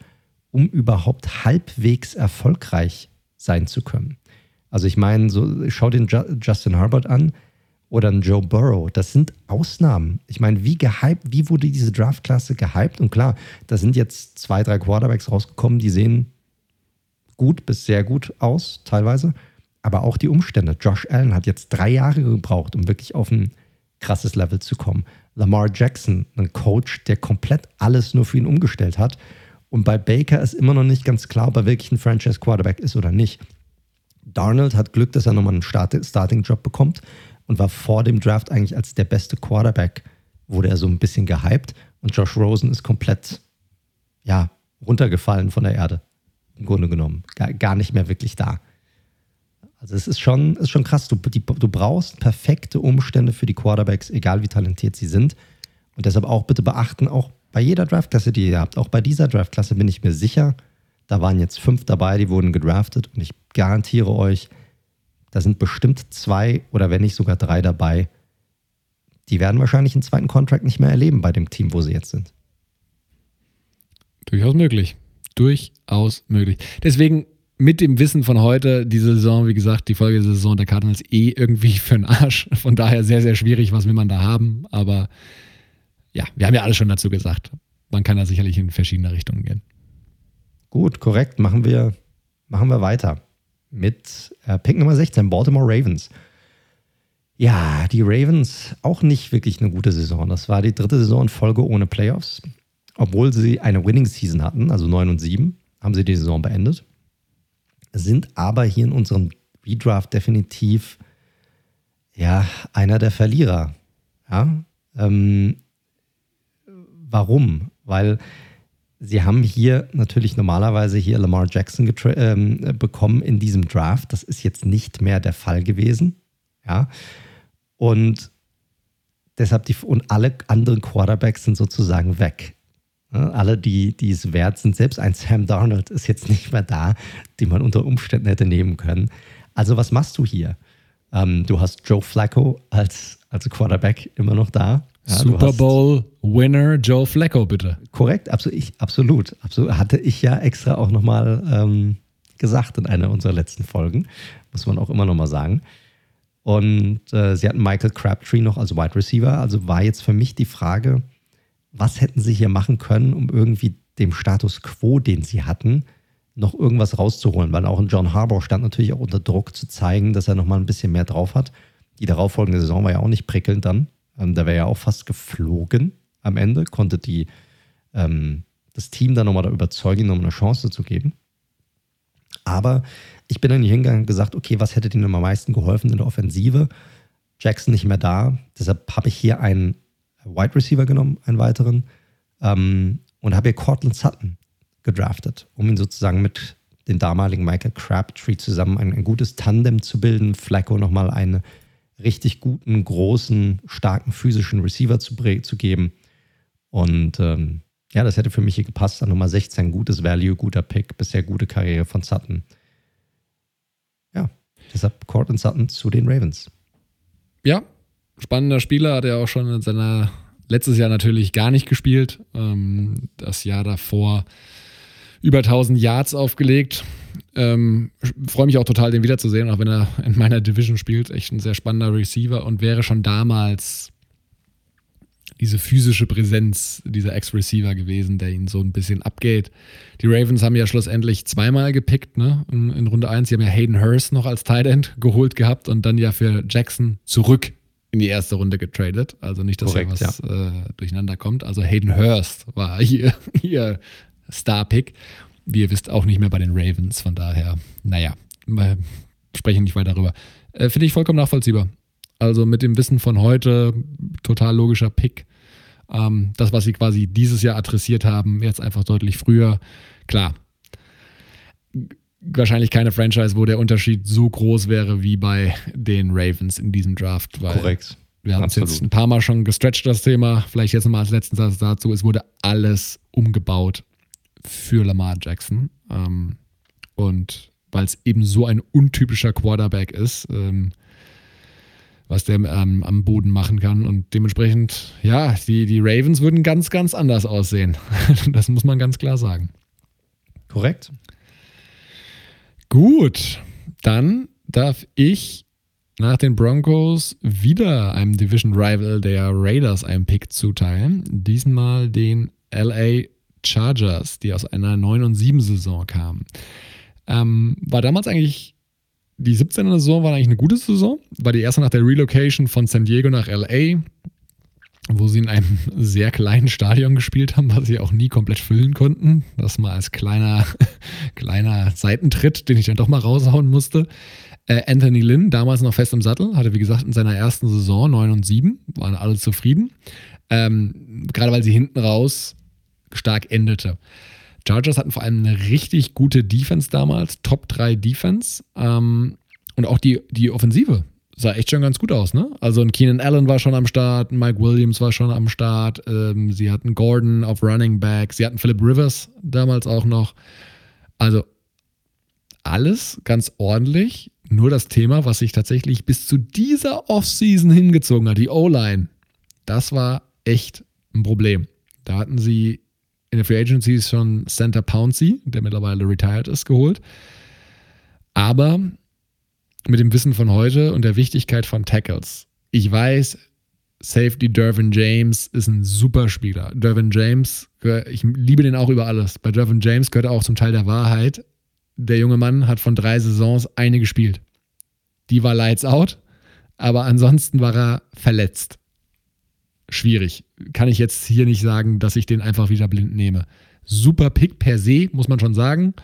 um überhaupt halbwegs erfolgreich sein zu können. Also ich meine, so, schau den Justin Herbert an oder einen Joe Burrow. Das sind Ausnahmen. Ich meine, wie gehypt, wie wurde diese Draftklasse gehypt? Und klar, da sind jetzt zwei, drei Quarterbacks rausgekommen, die sehen gut bis sehr gut aus, teilweise. Aber auch die Umstände. Josh Allen hat jetzt drei Jahre gebraucht, um wirklich auf ein krasses Level zu kommen. Lamar Jackson, ein Coach, der komplett alles nur für ihn umgestellt hat. Und bei Baker ist immer noch nicht ganz klar, ob er wirklich ein Franchise-Quarterback ist oder nicht. Darnold hat Glück, dass er nochmal einen Starting-Job bekommt und war vor dem Draft eigentlich als der beste Quarterback, wurde er so ein bisschen gehypt. Und Josh Rosen ist komplett, ja, runtergefallen von der Erde. Im Grunde genommen. Gar, gar nicht mehr wirklich da. Also es ist schon, ist schon krass. Du, die, du brauchst perfekte Umstände für die Quarterbacks, egal wie talentiert sie sind. Und deshalb auch bitte beachten, auch bei jeder Draftklasse, die ihr habt, auch bei dieser Draftklasse bin ich mir sicher, da waren jetzt fünf dabei, die wurden gedraftet. Und ich garantiere euch, da sind bestimmt zwei oder wenn nicht sogar drei dabei, die werden wahrscheinlich einen zweiten Contract nicht mehr erleben bei dem Team, wo sie jetzt sind. Durchaus möglich. Durchaus möglich. Deswegen mit dem Wissen von heute, diese Saison, wie gesagt, die Folge der Saison der Cardinals eh irgendwie für den Arsch. Von daher sehr, sehr schwierig, was will man da haben. Aber ja, wir haben ja alles schon dazu gesagt. Man kann da sicherlich in verschiedene Richtungen gehen. Gut, korrekt. Machen wir, machen wir weiter mit äh, Pick Nummer 16, Baltimore Ravens. Ja, die Ravens auch nicht wirklich eine gute Saison. Das war die dritte Saison in Folge ohne Playoffs. Obwohl sie eine Winning Season hatten, also 9 und 7, haben sie die Saison beendet sind aber hier in unserem Redraft definitiv ja einer der Verlierer. Ja? Ähm, warum? Weil sie haben hier natürlich normalerweise hier Lamar Jackson ähm, bekommen in diesem Draft. Das ist jetzt nicht mehr der Fall gewesen. Ja. Und deshalb die und alle anderen Quarterbacks sind sozusagen weg. Ne? Alle, die, die es wert sind, selbst ein Sam Darnold ist jetzt nicht mehr da, die man unter Umständen hätte nehmen können. Also was machst du hier? Ähm, du hast Joe Flacco als, als Quarterback immer noch da. Ja, Super Bowl Winner Joe Flacco, bitte. Korrekt, absolut, ich, absolut, absolut. Hatte ich ja extra auch nochmal ähm, gesagt in einer unserer letzten Folgen. Muss man auch immer nochmal sagen. Und äh, sie hatten Michael Crabtree noch als Wide Receiver. Also war jetzt für mich die Frage, was hätten sie hier machen können, um irgendwie dem Status quo, den sie hatten, noch irgendwas rauszuholen. Weil auch ein John Harbour stand natürlich auch unter Druck zu zeigen, dass er nochmal ein bisschen mehr drauf hat. Die darauffolgende Saison war ja auch nicht prickelnd dann. Ähm, da wäre ja auch fast geflogen am Ende, konnte die, ähm, das Team dann nochmal da überzeugen, nochmal eine Chance zu geben. Aber ich bin dann hier hingegangen und gesagt, okay, was hätte denen am meisten geholfen in der Offensive? Jackson nicht mehr da. Deshalb habe ich hier einen Wide Receiver genommen, einen weiteren, ähm, und habe hier Cortland Sutton gedraftet, um ihn sozusagen mit dem damaligen Michael Crabtree zusammen ein, ein gutes Tandem zu bilden. Flacco nochmal einen richtig guten, großen, starken physischen Receiver zu, zu geben. Und ähm, ja, das hätte für mich hier gepasst. An Nummer 16, gutes Value, guter Pick, bisher gute Karriere von Sutton. Ja, deshalb Cortland Sutton zu den Ravens. Ja, spannender Spieler, hat er auch schon in seiner letztes Jahr natürlich gar nicht gespielt. Ähm, das Jahr davor über 1000 Yards aufgelegt. Ähm, Freue mich auch total, den wiederzusehen, auch wenn er in meiner Division spielt. Echt ein sehr spannender Receiver und wäre schon damals diese physische Präsenz dieser Ex-Receiver gewesen, der ihn so ein bisschen abgeht. Die Ravens haben ja schlussendlich zweimal gepickt, ne? In, in Runde 1. Sie haben ja Hayden Hurst noch als Tight End geholt gehabt und dann ja für Jackson zurück in die erste Runde getradet. Also nicht, dass Korrekt, hier was ja. äh, durcheinander kommt. Also Hayden Hurst war hier, hier Star-Pick. Wie ihr wisst, auch nicht mehr bei den Ravens. Von daher, naja, wir sprechen nicht weiter darüber. Äh, Finde ich vollkommen nachvollziehbar. Also mit dem Wissen von heute, total logischer Pick. Ähm, das, was sie quasi dieses Jahr adressiert haben, jetzt einfach deutlich früher. Klar, wahrscheinlich keine Franchise, wo der Unterschied so groß wäre wie bei den Ravens in diesem Draft. Korrekt. Wir haben es jetzt ein paar Mal schon gestretched, das Thema. Vielleicht jetzt nochmal als letzten Satz dazu. Es wurde alles umgebaut für Lamar Jackson. Ähm, und weil es eben so ein untypischer Quarterback ist, ähm, was der ähm, am Boden machen kann. Und dementsprechend, ja, die, die Ravens würden ganz, ganz anders aussehen. das muss man ganz klar sagen. Korrekt. Gut, dann darf ich nach den Broncos wieder einem Division Rival der Raiders einen Pick zuteilen. Diesmal den LA Chargers, die aus einer 9 und 7 Saison kamen. Ähm, war damals eigentlich die 17er Saison war eigentlich eine gute Saison. War die erste nach der Relocation von San Diego nach LA, wo sie in einem sehr kleinen Stadion gespielt haben, was sie auch nie komplett füllen konnten. Das mal als kleiner, kleiner Seitentritt, den ich dann doch mal raushauen musste. Äh, Anthony Lynn, damals noch fest im Sattel, hatte wie gesagt in seiner ersten Saison 9 und 7, waren alle zufrieden. Ähm, gerade weil sie hinten raus stark endete. Chargers hatten vor allem eine richtig gute Defense damals, Top 3 Defense. Ähm, und auch die, die Offensive sah echt schon ganz gut aus, ne? Also ein Keenan Allen war schon am Start, Mike Williams war schon am Start, ähm, sie hatten Gordon auf Running Back, sie hatten Philip Rivers damals auch noch. Also alles ganz ordentlich. Nur das Thema, was sich tatsächlich bis zu dieser Offseason hingezogen hat, die O-Line, das war echt ein Problem. Da hatten sie in der Free Agency schon Center Pouncey, der mittlerweile retired ist, geholt. Aber mit dem Wissen von heute und der Wichtigkeit von Tackles. Ich weiß, Safety Dervin James ist ein super Spieler. Dervin James, ich liebe den auch über alles. Bei Dervin James gehört auch zum Teil der Wahrheit. Der junge Mann hat von drei Saisons eine gespielt. Die war lights out, aber ansonsten war er verletzt schwierig. Kann ich jetzt hier nicht sagen, dass ich den einfach wieder blind nehme. Super Pick per se, muss man schon sagen.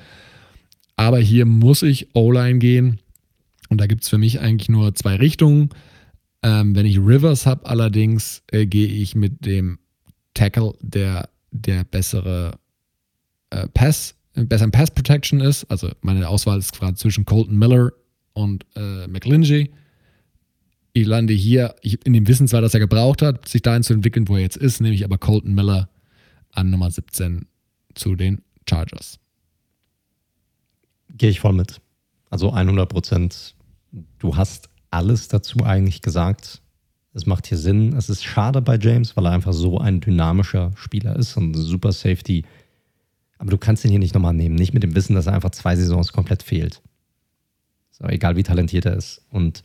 Aber hier muss ich O-Line gehen. Und da gibt es für mich eigentlich nur zwei Richtungen. Ähm, wenn ich Rivers habe, allerdings äh, gehe ich mit dem Tackle, der der bessere äh, Pass, besseren Pass Protection ist. Also meine Auswahl ist gerade zwischen Colton Miller und äh, McLinjay ich lande hier ich, in dem Wissen zwar, dass er gebraucht hat, sich dahin zu entwickeln, wo er jetzt ist, nehme ich aber Colton Miller an Nummer 17 zu den Chargers. Gehe ich voll mit. Also 100 Prozent. Du hast alles dazu eigentlich gesagt. Es macht hier Sinn. Es ist schade bei James, weil er einfach so ein dynamischer Spieler ist und super Safety. Aber du kannst ihn hier nicht nochmal nehmen. Nicht mit dem Wissen, dass er einfach zwei Saisons komplett fehlt. So, egal wie talentiert er ist. Und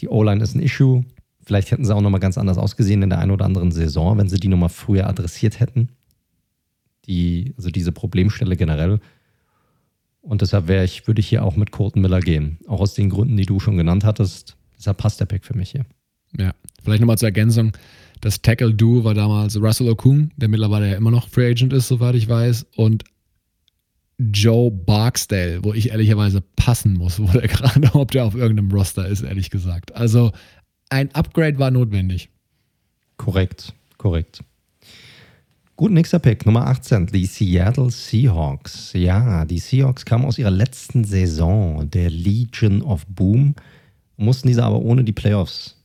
die O-Line ist ein Issue. Vielleicht hätten sie auch nochmal ganz anders ausgesehen in der einen oder anderen Saison, wenn sie die nochmal früher adressiert hätten. Die, also diese Problemstelle generell. Und deshalb wäre ich, würde ich hier auch mit Colton Miller gehen. Auch aus den Gründen, die du schon genannt hattest. Deshalb passt der Pick für mich hier. Ja, vielleicht nochmal zur Ergänzung. Das Tackle-Duo war damals Russell Okung, der mittlerweile ja immer noch Free Agent ist, soweit ich weiß, und Joe Barksdale, wo ich ehrlicherweise passen muss, wo der gerade, ob der auf irgendeinem Roster ist, ehrlich gesagt. Also ein Upgrade war notwendig. Korrekt, korrekt. Gut, nächster Pick, Nummer 18, die Seattle Seahawks. Ja, die Seahawks kamen aus ihrer letzten Saison, der Legion of Boom, mussten diese aber ohne die Playoffs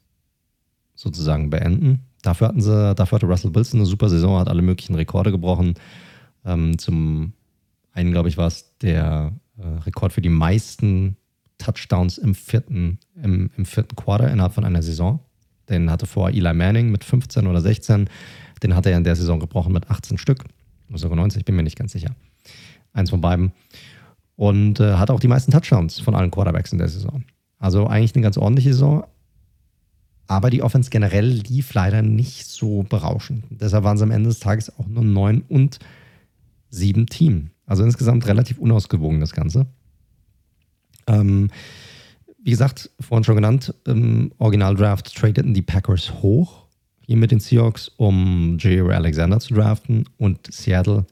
sozusagen beenden. Dafür hatten sie, dafür hatte Russell Wilson eine super Saison, hat alle möglichen Rekorde gebrochen. Ähm, zum einen, glaube ich, war es der äh, Rekord für die meisten Touchdowns im vierten, im, im vierten Quarter innerhalb von einer Saison. Den hatte vor Eli Manning mit 15 oder 16. Den hat er in der Saison gebrochen mit 18 Stück. Sogar 90, bin mir nicht ganz sicher. Eins von beiden. Und äh, hat auch die meisten Touchdowns von allen Quarterbacks in der Saison. Also eigentlich eine ganz ordentliche Saison. Aber die Offense generell lief leider nicht so berauschend. Deshalb waren sie am Ende des Tages auch nur 9 und 7 Team. Also insgesamt relativ unausgewogen das Ganze. Ähm, wie gesagt, vorhin schon genannt, im Original Draft tradeten die Packers hoch hier mit den Seahawks, um J.R. Alexander zu draften und Seattle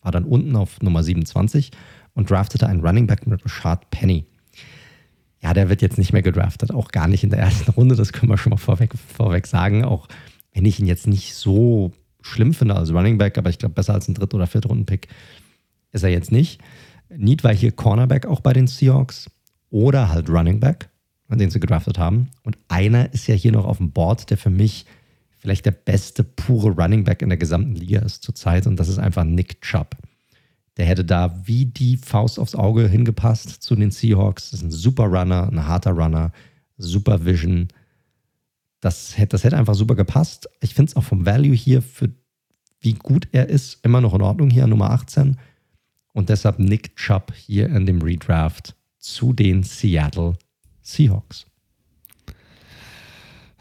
war dann unten auf Nummer 27 und draftete einen Running Back mit Rashad Penny. Ja, der wird jetzt nicht mehr gedraftet, auch gar nicht in der ersten Runde, das können wir schon mal vorweg, vorweg sagen, auch wenn ich ihn jetzt nicht so schlimm finde als Running Back, aber ich glaube besser als ein Dritt- oder Viertrunden-Pick ist er jetzt nicht. Need war hier Cornerback auch bei den Seahawks oder halt Running Back, den sie gedraftet haben. Und einer ist ja hier noch auf dem Board, der für mich vielleicht der beste pure Running Back in der gesamten Liga ist zurzeit. Und das ist einfach Nick Chubb. Der hätte da wie die Faust aufs Auge hingepasst zu den Seahawks. Das ist ein super Runner, ein harter Runner, super Vision. Das hätte, das hätte einfach super gepasst. Ich finde es auch vom Value hier, für wie gut er ist, immer noch in Ordnung hier Nummer 18. Und deshalb Nick Chubb hier in dem Redraft zu den Seattle Seahawks.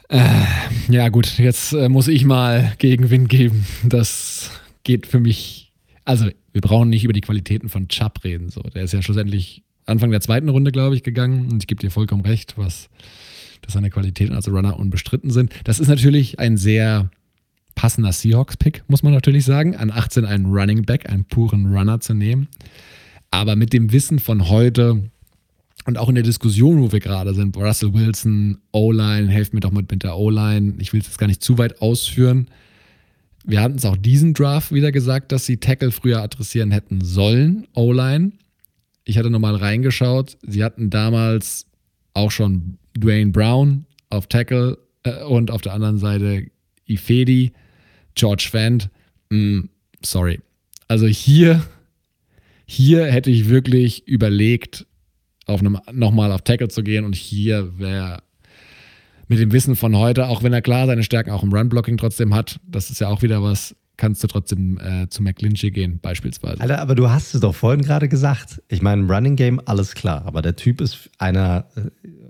Äh, ja, gut, jetzt äh, muss ich mal Gegenwind geben. Das geht für mich. Also, wir brauchen nicht über die Qualitäten von Chubb reden. So. Der ist ja schlussendlich Anfang der zweiten Runde, glaube ich, gegangen. Und ich gebe dir vollkommen recht, was, dass seine Qualitäten als Runner unbestritten sind. Das ist natürlich ein sehr passender Seahawks-Pick, muss man natürlich sagen. An 18 einen Running Back, einen puren Runner zu nehmen. Aber mit dem Wissen von heute und auch in der Diskussion, wo wir gerade sind, Russell Wilson, O-Line, helft mir doch mit, mit der O-Line. Ich will es jetzt gar nicht zu weit ausführen. Wir hatten es auch diesen Draft wieder gesagt, dass sie Tackle früher adressieren hätten sollen, O-Line. Ich hatte nochmal reingeschaut. Sie hatten damals auch schon Dwayne Brown auf Tackle äh, und auf der anderen Seite Ifedi, George Fant. Mm, sorry. Also hier, hier hätte ich wirklich überlegt, auf einem, nochmal auf Tackle zu gehen. Und hier wäre mit dem Wissen von heute, auch wenn er klar seine Stärken auch im Run-Blocking trotzdem hat, das ist ja auch wieder was, kannst du trotzdem äh, zu McLinchy gehen, beispielsweise. Alter, aber du hast es doch vorhin gerade gesagt. Ich meine, Running Game, alles klar. Aber der Typ ist einer, äh,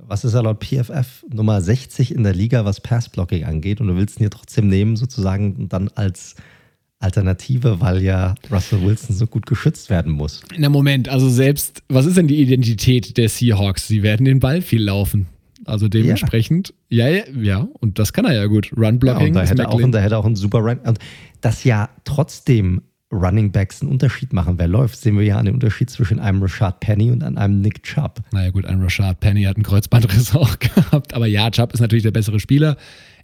was ist er laut PFF, Nummer 60 in der Liga, was Pass-Blocking angeht. Und du willst ihn hier trotzdem nehmen, sozusagen dann als Alternative, weil ja Russell Wilson so gut geschützt werden muss. Na Moment, also selbst, was ist denn die Identität der Seahawks? Sie werden den Ball viel laufen. Also dementsprechend, ja, ja, ja, und das kann er ja gut. Run-Blocking. Ja, und da hätte, auch, und da hätte auch einen super Run. Und dass ja trotzdem Running Backs einen Unterschied machen, wer läuft, sehen wir ja an dem Unterschied zwischen einem Rashad Penny und an einem Nick Chubb. Naja, gut, ein Rashad Penny hat einen Kreuzbandriss auch gehabt. Aber ja, Chubb ist natürlich der bessere Spieler.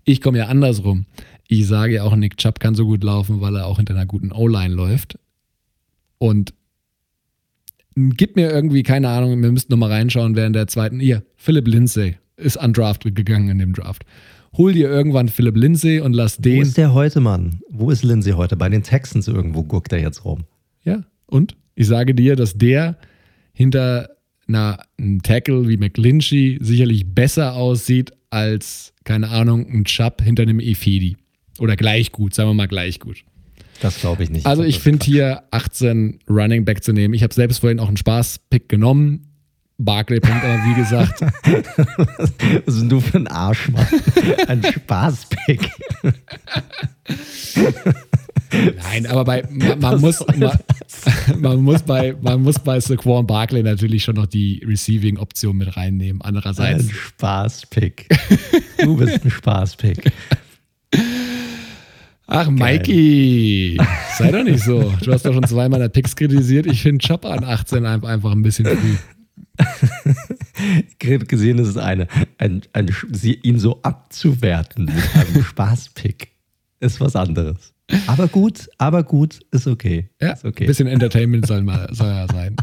Ich komme ja andersrum. Ich sage ja auch, Nick Chubb kann so gut laufen, weil er auch hinter einer guten O-Line läuft. Und gib mir irgendwie, keine Ahnung, wir müssten nochmal reinschauen, in der zweiten, hier, Philip Lindsay ist undrafted gegangen in dem Draft. Hol dir irgendwann Philip Lindsay und lass den. Wo ist der heute, Mann? Wo ist Lindsay heute? Bei den Texans irgendwo guckt er jetzt rum. Ja, und ich sage dir, dass der hinter einer, einem Tackle wie McLinchy sicherlich besser aussieht als, keine Ahnung, ein Chubb hinter einem Efidi. Oder gleich gut, sagen wir mal gleich gut. Das glaube ich nicht. Also ich finde hier 18 Running Back zu nehmen. Ich habe selbst vorhin auch einen Spaß-Pick genommen. Barclay Punkt, aber wie gesagt. Was sind du für ein Arsch, Mann? Ein Spaß-Pick. Nein, aber bei, man, man muss, man, man, muss bei, man muss bei Saquon Barkley natürlich schon noch die Receiving-Option mit reinnehmen. Andererseits. Ein Spaß-Pick. Du bist ein Spaß-Pick. Ach, Mikey, sei doch nicht so. Du hast doch schon zweimal der Picks kritisiert. Ich finde Chopper an 18 einfach ein bisschen früh. gesehen ist es eine, ein, ein, sie, ihn so abzuwerten mit einem Spaßpick ist was anderes. Aber gut, aber gut, ist okay. Ja, ist okay. ein bisschen Entertainment soll, mal, soll ja sein.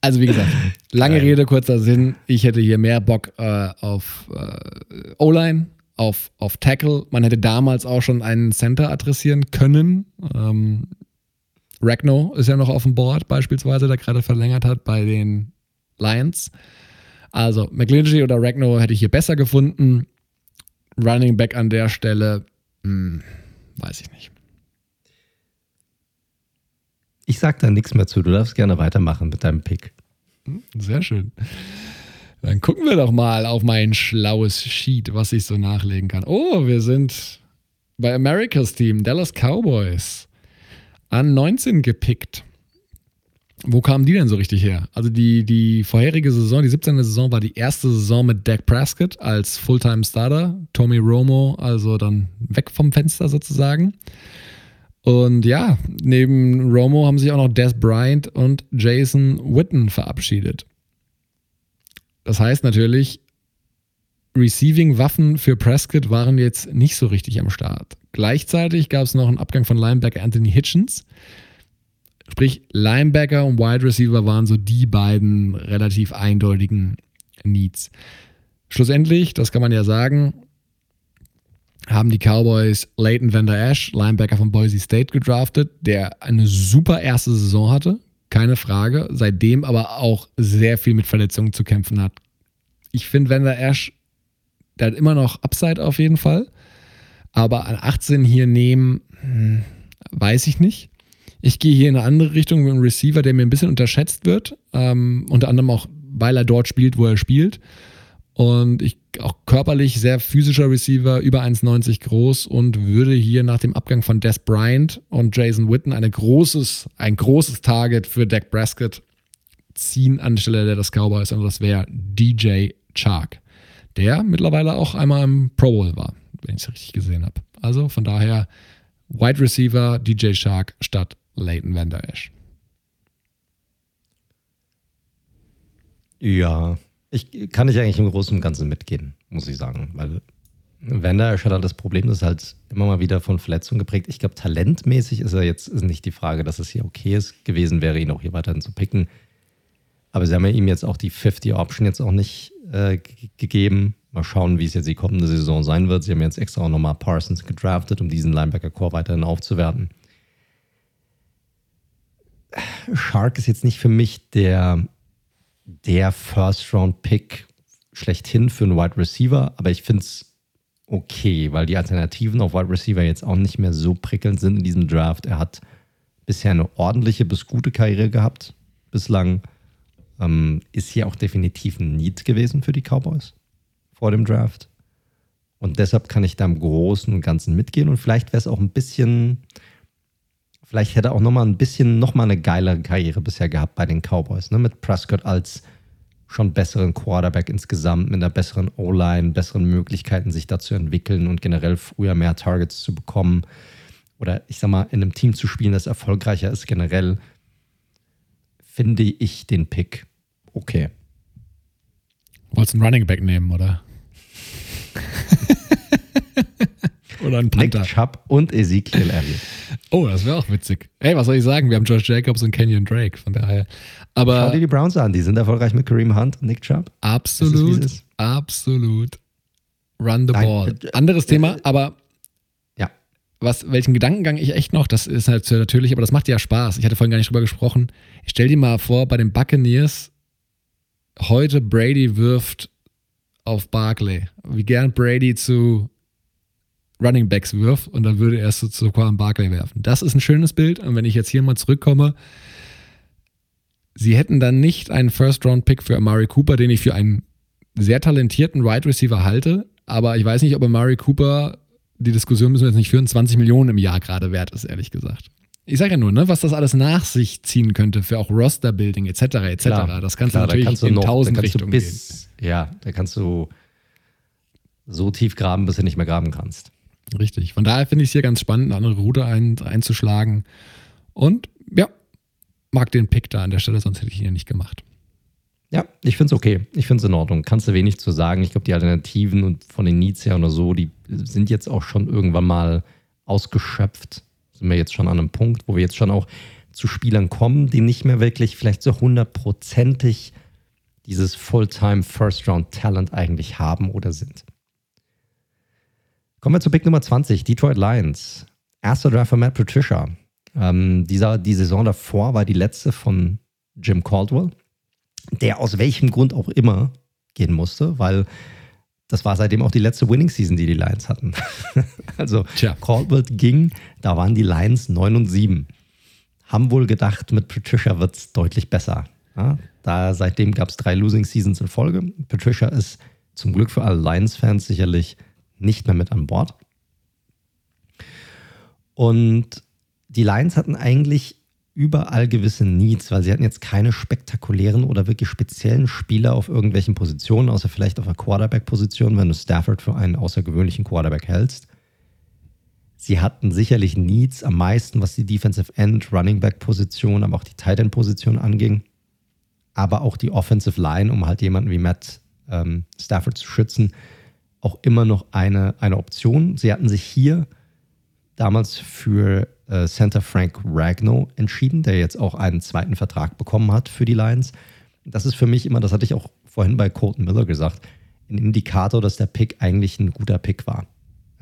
Also wie gesagt, lange Nein. Rede, kurzer Sinn. Ich hätte hier mehr Bock äh, auf äh, O-Line, auf, auf Tackle. Man hätte damals auch schon einen Center adressieren können. Ähm, Ragno ist ja noch auf dem Board beispielsweise, der gerade verlängert hat bei den Lions. Also McGlinchey oder Ragno hätte ich hier besser gefunden. Running Back an der Stelle, hm, weiß ich nicht. Ich sag da nichts mehr zu. Du darfst gerne weitermachen mit deinem Pick. Hm, sehr schön. Dann gucken wir doch mal auf mein schlaues Sheet, was ich so nachlegen kann. Oh, wir sind bei Americas Team, Dallas Cowboys, an 19 gepickt. Wo kamen die denn so richtig her? Also die, die vorherige Saison, die 17. Saison, war die erste Saison mit Dak Prescott als Fulltime-Starter. Tommy Romo, also dann weg vom Fenster sozusagen. Und ja, neben Romo haben sich auch noch Des Bryant und Jason Witten verabschiedet. Das heißt natürlich, Receiving-Waffen für Prescott waren jetzt nicht so richtig am Start. Gleichzeitig gab es noch einen Abgang von Linebacker Anthony Hitchens Sprich, Linebacker und Wide Receiver waren so die beiden relativ eindeutigen Needs. Schlussendlich, das kann man ja sagen, haben die Cowboys Leighton Vander Ash, Linebacker von Boise State, gedraftet, der eine super erste Saison hatte, keine Frage, seitdem aber auch sehr viel mit Verletzungen zu kämpfen hat. Ich finde Vander Ash, der hat immer noch Upside auf jeden Fall, aber an 18 hier nehmen, hm, weiß ich nicht. Ich gehe hier in eine andere Richtung mit einem Receiver, der mir ein bisschen unterschätzt wird, ähm, unter anderem auch, weil er dort spielt, wo er spielt. Und ich auch körperlich sehr physischer Receiver, über 1,90 groß und würde hier nach dem Abgang von Des Bryant und Jason Witten eine großes, ein großes Target für Dak Prescott ziehen anstelle des Cowboys und das wäre DJ Chark, der mittlerweile auch einmal im Pro Bowl war, wenn ich es richtig gesehen habe. Also von daher Wide Receiver DJ Shark statt Leighton Vander Esch. Ja, ich kann nicht eigentlich im Großen und Ganzen mitgehen, muss ich sagen. Weil Vander Esch hat halt das Problem, das ist halt immer mal wieder von Verletzungen geprägt. Ich glaube, talentmäßig ist er jetzt ist nicht die Frage, dass es hier okay ist, gewesen wäre, ihn auch hier weiterhin zu picken. Aber sie haben ja ihm jetzt auch die 50 Option jetzt auch nicht äh, gegeben. Mal schauen, wie es jetzt die kommende Saison sein wird. Sie haben jetzt extra auch nochmal Parsons gedraftet, um diesen Linebacker-Core weiterhin aufzuwerten. Shark ist jetzt nicht für mich der, der First-Round-Pick schlechthin für einen Wide Receiver, aber ich finde es okay, weil die Alternativen auf Wide Receiver jetzt auch nicht mehr so prickelnd sind in diesem Draft. Er hat bisher eine ordentliche bis gute Karriere gehabt, bislang. Ähm, ist hier auch definitiv ein Need gewesen für die Cowboys vor dem Draft. Und deshalb kann ich da im Großen und Ganzen mitgehen. Und vielleicht wäre es auch ein bisschen, vielleicht hätte er auch nochmal ein bisschen nochmal eine geilere Karriere bisher gehabt bei den Cowboys. Ne? Mit Prescott als schon besseren Quarterback insgesamt, mit einer besseren O-Line, besseren Möglichkeiten, sich da zu entwickeln und generell früher mehr Targets zu bekommen. Oder ich sag mal, in einem Team zu spielen, das erfolgreicher ist, generell, finde ich den Pick okay. Wolltest du einen Running Back nehmen, oder? oder einen Panther. Nick Chubb und Ezekiel Elliott. Oh, das wäre auch witzig. Ey, was soll ich sagen? Wir haben Josh Jacobs und Kenyon Drake, von daher. Aber Schau dir die Browns an, die sind erfolgreich mit Kareem Hunt und Nick Chubb. Absolut, ist, absolut. Run the Nein, ball. Äh, Anderes äh, Thema, aber ja. Was, welchen Gedankengang ich echt noch, das ist halt natürlich, aber das macht ja Spaß. Ich hatte vorhin gar nicht drüber gesprochen. Ich stell dir mal vor, bei den Buccaneers heute Brady wirft auf Barkley, wie gern Brady zu Running Backs wirft und dann würde er es zu Quan Barkley werfen. Das ist ein schönes Bild und wenn ich jetzt hier mal zurückkomme, sie hätten dann nicht einen First-Round-Pick für Amari Cooper, den ich für einen sehr talentierten Wide right Receiver halte, aber ich weiß nicht, ob Amari Cooper, die Diskussion müssen wir jetzt nicht führen, 20 Millionen im Jahr gerade wert ist, ehrlich gesagt ich sage ja nur, ne, was das alles nach sich ziehen könnte für auch Roster-Building etc. etc. Klar, das kannst klar, du natürlich kannst du in noch, tausend Richtungen gehen. Ja, da kannst du so tief graben, bis du nicht mehr graben kannst. Richtig. Von daher finde ich es hier ganz spannend, eine andere Route ein, einzuschlagen. Und ja, mag den Pick da an der Stelle, sonst hätte ich ihn ja nicht gemacht. Ja, ich finde es okay. Ich finde es in Ordnung. Kannst du wenig zu sagen. Ich glaube, die Alternativen von den Needs her oder so, die sind jetzt auch schon irgendwann mal ausgeschöpft sind wir jetzt schon an einem Punkt, wo wir jetzt schon auch zu Spielern kommen, die nicht mehr wirklich vielleicht so hundertprozentig dieses Fulltime First-Round-Talent eigentlich haben oder sind. Kommen wir zu Pick Nummer 20, Detroit Lions. Erster Draft von Matt Patricia. Ähm, dieser, die Saison davor war die letzte von Jim Caldwell, der aus welchem Grund auch immer gehen musste, weil das war seitdem auch die letzte Winning Season, die die Lions hatten. also Tja. Caldwell ging, da waren die Lions 9 und 7. Haben wohl gedacht, mit Patricia wird es deutlich besser. Ja, da seitdem gab es drei Losing Seasons in Folge. Patricia ist zum Glück für alle Lions-Fans sicherlich nicht mehr mit an Bord. Und die Lions hatten eigentlich überall gewisse Needs, weil sie hatten jetzt keine spektakulären oder wirklich speziellen Spieler auf irgendwelchen Positionen, außer vielleicht auf einer Quarterback-Position, wenn du Stafford für einen außergewöhnlichen Quarterback hältst. Sie hatten sicherlich Needs am meisten, was die Defensive End, Running Back-Position, aber auch die Tight End-Position anging. Aber auch die Offensive Line, um halt jemanden wie Matt ähm, Stafford zu schützen, auch immer noch eine, eine Option. Sie hatten sich hier damals für äh, Center Frank Ragnow entschieden, der jetzt auch einen zweiten Vertrag bekommen hat für die Lions. Das ist für mich immer, das hatte ich auch vorhin bei Colton Miller gesagt, ein Indikator, dass der Pick eigentlich ein guter Pick war.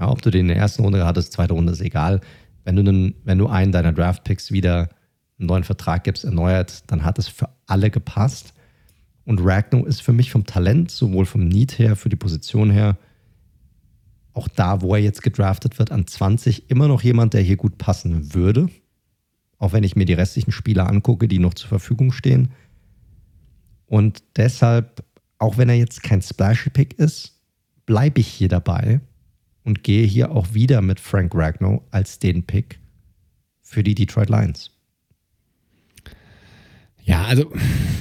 Ja, ob du den in der ersten Runde hattest, zweite Runde ist egal. Wenn du, einen, wenn du einen deiner Draft-Picks wieder einen neuen Vertrag gibst, erneuert, dann hat es für alle gepasst. Und Ragnow ist für mich vom Talent, sowohl vom Need her, für die Position her, auch da, wo er jetzt gedraftet wird, an 20 immer noch jemand, der hier gut passen würde. Auch wenn ich mir die restlichen Spieler angucke, die noch zur Verfügung stehen. Und deshalb, auch wenn er jetzt kein Splashy-Pick ist, bleibe ich hier dabei und gehe hier auch wieder mit Frank Ragnow als den Pick für die Detroit Lions. Ja, also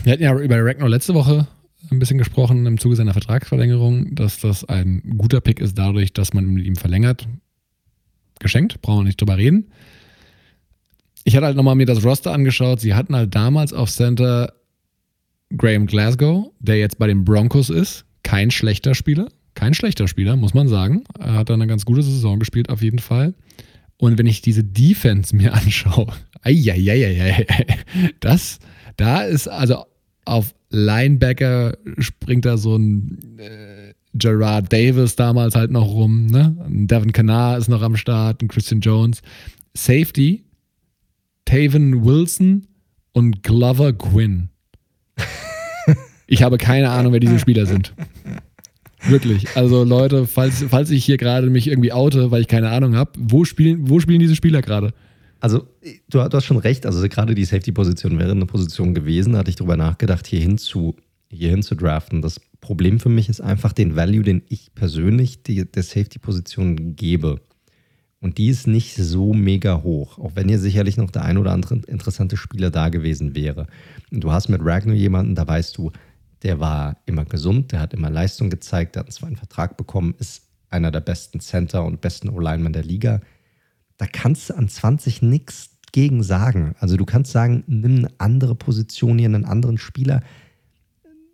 wir hatten ja über Ragnow letzte Woche ein bisschen gesprochen im Zuge seiner Vertragsverlängerung, dass das ein guter Pick ist dadurch, dass man mit ihm verlängert. Geschenkt, brauchen wir nicht drüber reden. Ich hatte halt nochmal mir das Roster angeschaut. Sie hatten halt damals auf Center Graham Glasgow, der jetzt bei den Broncos ist. Kein schlechter Spieler. Kein schlechter Spieler, muss man sagen. Er hat eine ganz gute Saison gespielt, auf jeden Fall. Und wenn ich diese Defense mir anschaue, ei, das, da ist also auf Linebacker springt da so ein äh, Gerard Davis damals halt noch rum, ne? Ein Devin Kanar ist noch am Start, ein Christian Jones. Safety, Taven Wilson und Glover Quinn. Ich habe keine Ahnung, wer diese Spieler sind. Wirklich. Also Leute, falls, falls ich hier gerade mich irgendwie oute, weil ich keine Ahnung habe, wo spielen, wo spielen diese Spieler gerade? Also, du, du, hast schon recht. Also, gerade die Safety-Position wäre eine Position gewesen. Da hatte ich drüber nachgedacht, hierhin zu, hierhin zu draften. Das Problem für mich ist einfach den Value, den ich persönlich die, der Safety-Position gebe. Und die ist nicht so mega hoch, auch wenn hier sicherlich noch der ein oder andere interessante Spieler da gewesen wäre. Und du hast mit Ragnar jemanden, da weißt du, der war immer gesund, der hat immer Leistung gezeigt, der hat einen zweiten Vertrag bekommen, ist einer der besten Center und besten O-Linemen der Liga da kannst du an 20 nichts gegen sagen. Also du kannst sagen, nimm eine andere Position hier, einen anderen Spieler.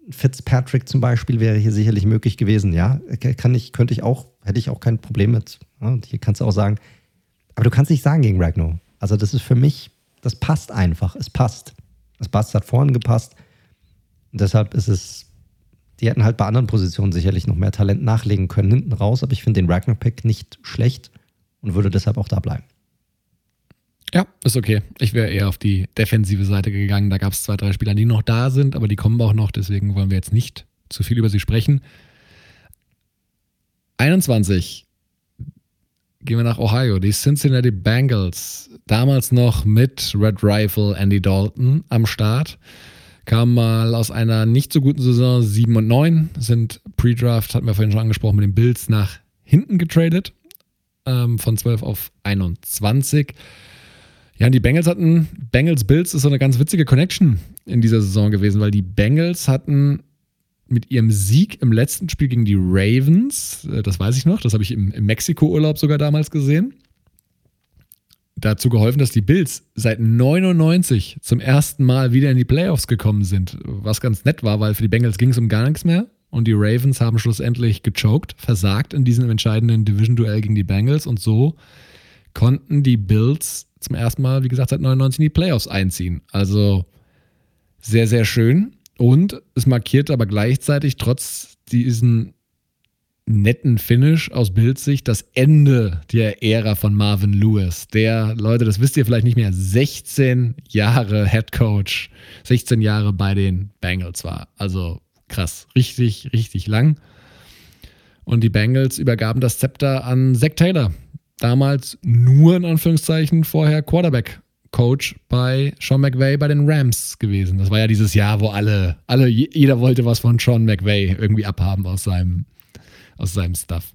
Fitzpatrick zum Beispiel wäre hier sicherlich möglich gewesen. Ja, kann ich, könnte ich auch, hätte ich auch kein Problem mit. Ja, hier kannst du auch sagen, aber du kannst nicht sagen gegen Ragnar. Also das ist für mich, das passt einfach. Es passt. Das passt, hat vorhin gepasst. Und deshalb ist es, die hätten halt bei anderen Positionen sicherlich noch mehr Talent nachlegen können hinten raus, aber ich finde den Ragnar-Pick nicht schlecht und würde deshalb auch da bleiben. Ja, ist okay. Ich wäre eher auf die defensive Seite gegangen. Da gab es zwei, drei Spieler, die noch da sind, aber die kommen auch noch. Deswegen wollen wir jetzt nicht zu viel über sie sprechen. 21 gehen wir nach Ohio. Die Cincinnati Bengals, damals noch mit Red Rifle Andy Dalton am Start, kamen mal aus einer nicht so guten Saison 7 und 9, sind Pre-Draft, hatten wir vorhin schon angesprochen, mit den Bills nach hinten getradet ähm, von 12 auf 21. Ja, und die Bengals hatten, Bengals Bills ist so eine ganz witzige Connection in dieser Saison gewesen, weil die Bengals hatten mit ihrem Sieg im letzten Spiel gegen die Ravens, äh, das weiß ich noch, das habe ich im, im Mexiko-Urlaub sogar damals gesehen, dazu geholfen, dass die Bills seit 99 zum ersten Mal wieder in die Playoffs gekommen sind. Was ganz nett war, weil für die Bengals ging es um gar nichts mehr und die Ravens haben schlussendlich gechoked, versagt in diesem entscheidenden Division-Duell gegen die Bengals und so konnten die Bills zum ersten Mal, wie gesagt, seit 99 in die Playoffs einziehen. Also sehr, sehr schön. Und es markiert aber gleichzeitig trotz diesen netten Finish aus Bildsicht das Ende der Ära von Marvin Lewis. Der, Leute, das wisst ihr vielleicht nicht mehr, 16 Jahre Head Coach, 16 Jahre bei den Bengals war. Also krass, richtig, richtig lang. Und die Bengals übergaben das Zepter an Zach Taylor. Damals nur in Anführungszeichen vorher Quarterback-Coach bei Sean McVay bei den Rams gewesen. Das war ja dieses Jahr, wo alle, alle, jeder wollte was von Sean McVay irgendwie abhaben aus seinem, aus seinem Stuff.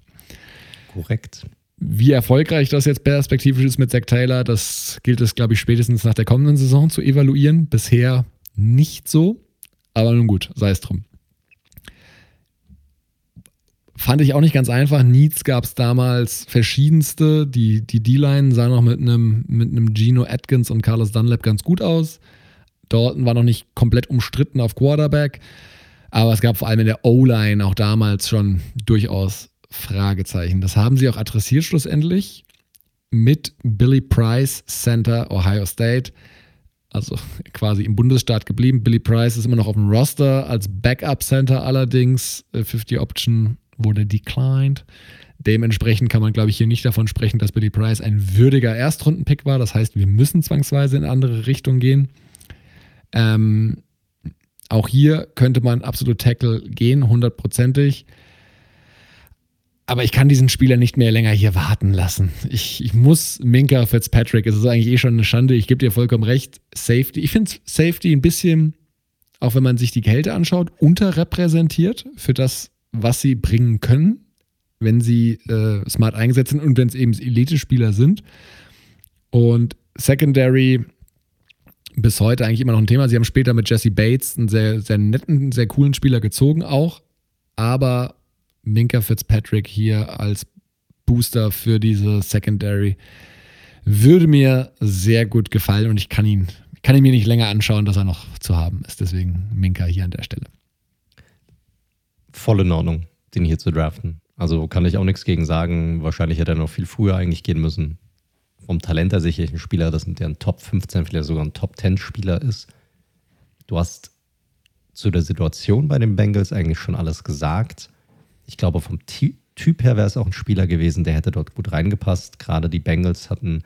Korrekt. Wie erfolgreich das jetzt perspektivisch ist mit Zach Taylor, das gilt es, glaube ich, spätestens nach der kommenden Saison zu evaluieren. Bisher nicht so, aber nun gut, sei es drum. Fand ich auch nicht ganz einfach. Needs gab es damals verschiedenste. Die, die D-Line sah noch mit einem mit Gino Atkins und Carlos Dunlap ganz gut aus. Dalton war noch nicht komplett umstritten auf Quarterback. Aber es gab vor allem in der O-Line auch damals schon durchaus Fragezeichen. Das haben sie auch adressiert schlussendlich mit Billy Price, Center, Ohio State. Also quasi im Bundesstaat geblieben. Billy Price ist immer noch auf dem Roster als Backup-Center allerdings. 50 äh, Option wurde declined. Dementsprechend kann man, glaube ich, hier nicht davon sprechen, dass Billy Price ein würdiger Erstrundenpick war. Das heißt, wir müssen zwangsweise in andere Richtung gehen. Ähm, auch hier könnte man absolut Tackle gehen, hundertprozentig. Aber ich kann diesen Spieler nicht mehr länger hier warten lassen. Ich, ich muss Minka Fitzpatrick, es ist eigentlich eh schon eine Schande, ich gebe dir vollkommen recht. Safety, ich finde Safety ein bisschen, auch wenn man sich die Kälte anschaut, unterrepräsentiert für das, was sie bringen können wenn sie äh, smart eingesetzt sind und wenn es eben Elite-Spieler sind. Und Secondary bis heute eigentlich immer noch ein Thema. Sie haben später mit Jesse Bates einen sehr, sehr netten, sehr coolen Spieler gezogen auch. Aber Minka Fitzpatrick hier als Booster für diese Secondary würde mir sehr gut gefallen und ich kann ihn, kann ihn mir nicht länger anschauen, dass er noch zu haben ist. Deswegen Minka hier an der Stelle. Voll in Ordnung, den hier zu draften. Also kann ich auch nichts gegen sagen. Wahrscheinlich hätte er noch viel früher eigentlich gehen müssen. Vom Talent her sicherlich ein Spieler, das der ein Top 15, vielleicht sogar ein Top 10 Spieler ist. Du hast zu der Situation bei den Bengals eigentlich schon alles gesagt. Ich glaube, vom Typ her wäre es auch ein Spieler gewesen, der hätte dort gut reingepasst. Gerade die Bengals hatten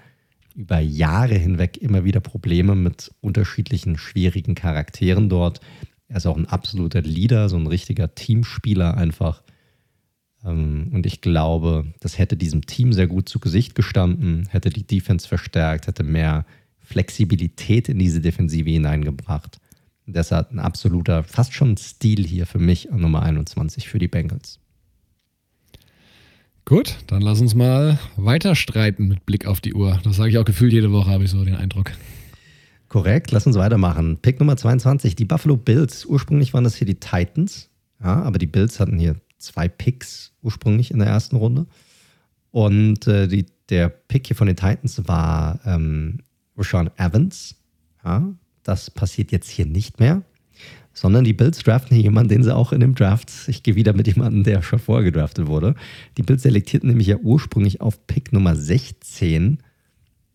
über Jahre hinweg immer wieder Probleme mit unterschiedlichen schwierigen Charakteren dort. Er ist auch ein absoluter Leader, so ein richtiger Teamspieler einfach. Ähm, und ich glaube, das hätte diesem Team sehr gut zu Gesicht gestanden, hätte die Defense verstärkt, hätte mehr Flexibilität in diese Defensive hineingebracht. Deshalb ein absoluter, fast schon Stil hier für mich an Nummer 21 für die Bengals. Gut, dann lass uns mal weiter streiten mit Blick auf die Uhr. Das sage ich auch gefühlt jede Woche, habe ich so den Eindruck. Korrekt, lass uns weitermachen. Pick Nummer 22, die Buffalo Bills. Ursprünglich waren das hier die Titans, ja, aber die Bills hatten hier zwei Picks ursprünglich in der ersten Runde. Und äh, die, der Pick hier von den Titans war ähm, Rashawn Evans. Ja, das passiert jetzt hier nicht mehr. Sondern die Bills draften hier jemanden, den sie auch in dem Draft, ich gehe wieder mit jemandem, der schon vorher gedraftet wurde. Die Bills selektierten nämlich ja ursprünglich auf Pick Nummer 16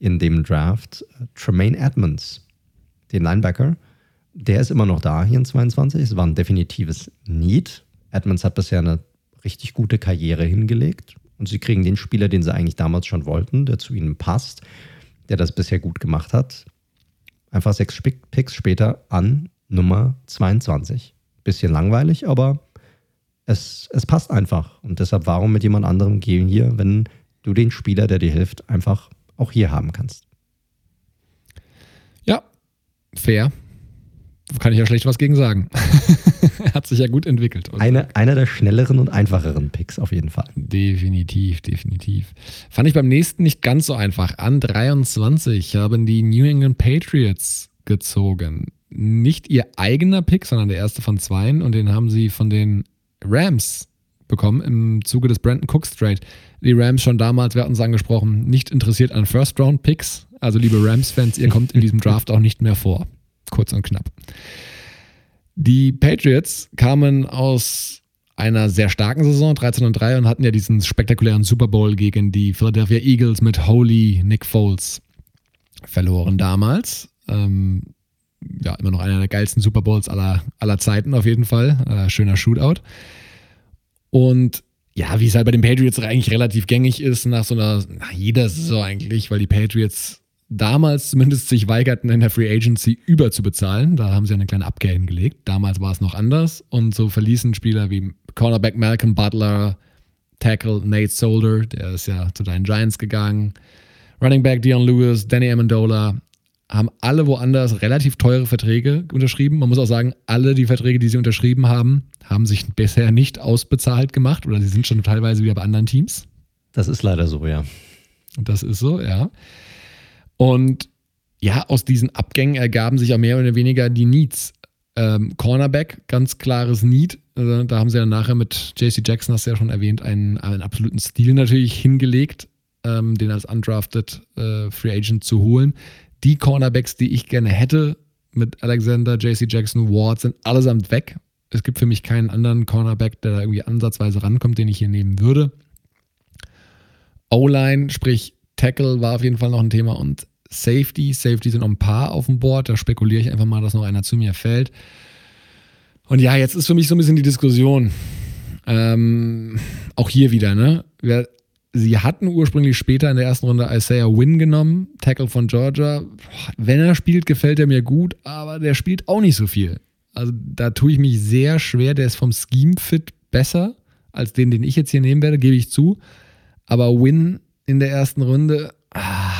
in dem Draft äh, Tremaine Edmonds, den Linebacker. Der ist immer noch da hier in 22. Es war ein definitives Need Edmonds hat bisher eine richtig gute Karriere hingelegt und sie kriegen den Spieler, den sie eigentlich damals schon wollten, der zu ihnen passt, der das bisher gut gemacht hat. Einfach sechs Picks später an Nummer 22. Bisschen langweilig, aber es, es passt einfach. Und deshalb, warum mit jemand anderem gehen hier, wenn du den Spieler, der dir hilft, einfach auch hier haben kannst? Ja, fair kann ich ja schlecht was gegen sagen. Hat sich ja gut entwickelt. Eine, einer der schnelleren und einfacheren Picks auf jeden Fall. Definitiv, definitiv. Fand ich beim nächsten nicht ganz so einfach. An 23 haben die New England Patriots gezogen. Nicht ihr eigener Pick, sondern der erste von zweien. Und den haben sie von den Rams bekommen im Zuge des Brandon Cooks Trade. Die Rams schon damals, wir hatten es angesprochen, nicht interessiert an First-Round-Picks. Also liebe Rams-Fans, ihr kommt in diesem Draft auch nicht mehr vor kurz und knapp. Die Patriots kamen aus einer sehr starken Saison, 13 und 3, und hatten ja diesen spektakulären Super Bowl gegen die Philadelphia Eagles mit Holy Nick Foles verloren damals. Ähm, ja, immer noch einer der geilsten Super Bowls aller, aller Zeiten auf jeden Fall. Äh, schöner Shootout. Und ja, wie es halt bei den Patriots eigentlich relativ gängig ist, nach so einer, nach jeder Saison eigentlich, weil die Patriots damals zumindest sich weigerten, in der Free Agency überzubezahlen. Da haben sie eine kleine Abkehr hingelegt. Damals war es noch anders. Und so verließen Spieler wie Cornerback Malcolm Butler, Tackle Nate Solder, der ist ja zu deinen Giants gegangen, Running Back Dion Lewis, Danny Amendola, haben alle woanders relativ teure Verträge unterschrieben. Man muss auch sagen, alle die Verträge, die sie unterschrieben haben, haben sich bisher nicht ausbezahlt gemacht oder sie sind schon teilweise wieder bei anderen Teams. Das ist leider so, ja. Das ist so, ja. Und ja, aus diesen Abgängen ergaben sich auch mehr oder weniger die Needs. Ähm, Cornerback, ganz klares Need. Also, da haben sie ja nachher mit JC Jackson, hast du ja schon erwähnt, einen, einen absoluten Stil natürlich hingelegt, ähm, den als undrafted äh, Free Agent zu holen. Die Cornerbacks, die ich gerne hätte, mit Alexander, JC Jackson, Ward, sind allesamt weg. Es gibt für mich keinen anderen Cornerback, der da irgendwie ansatzweise rankommt, den ich hier nehmen würde. O-Line, sprich Tackle war auf jeden Fall noch ein Thema und Safety. Safety sind noch ein paar auf dem Board. Da spekuliere ich einfach mal, dass noch einer zu mir fällt. Und ja, jetzt ist für mich so ein bisschen die Diskussion. Ähm, auch hier wieder, ne? Sie hatten ursprünglich später in der ersten Runde Isaiah Wynn genommen, Tackle von Georgia. Wenn er spielt, gefällt er mir gut, aber der spielt auch nicht so viel. Also da tue ich mich sehr schwer. Der ist vom Scheme-Fit besser als den, den ich jetzt hier nehmen werde, gebe ich zu. Aber Win in der ersten Runde ah,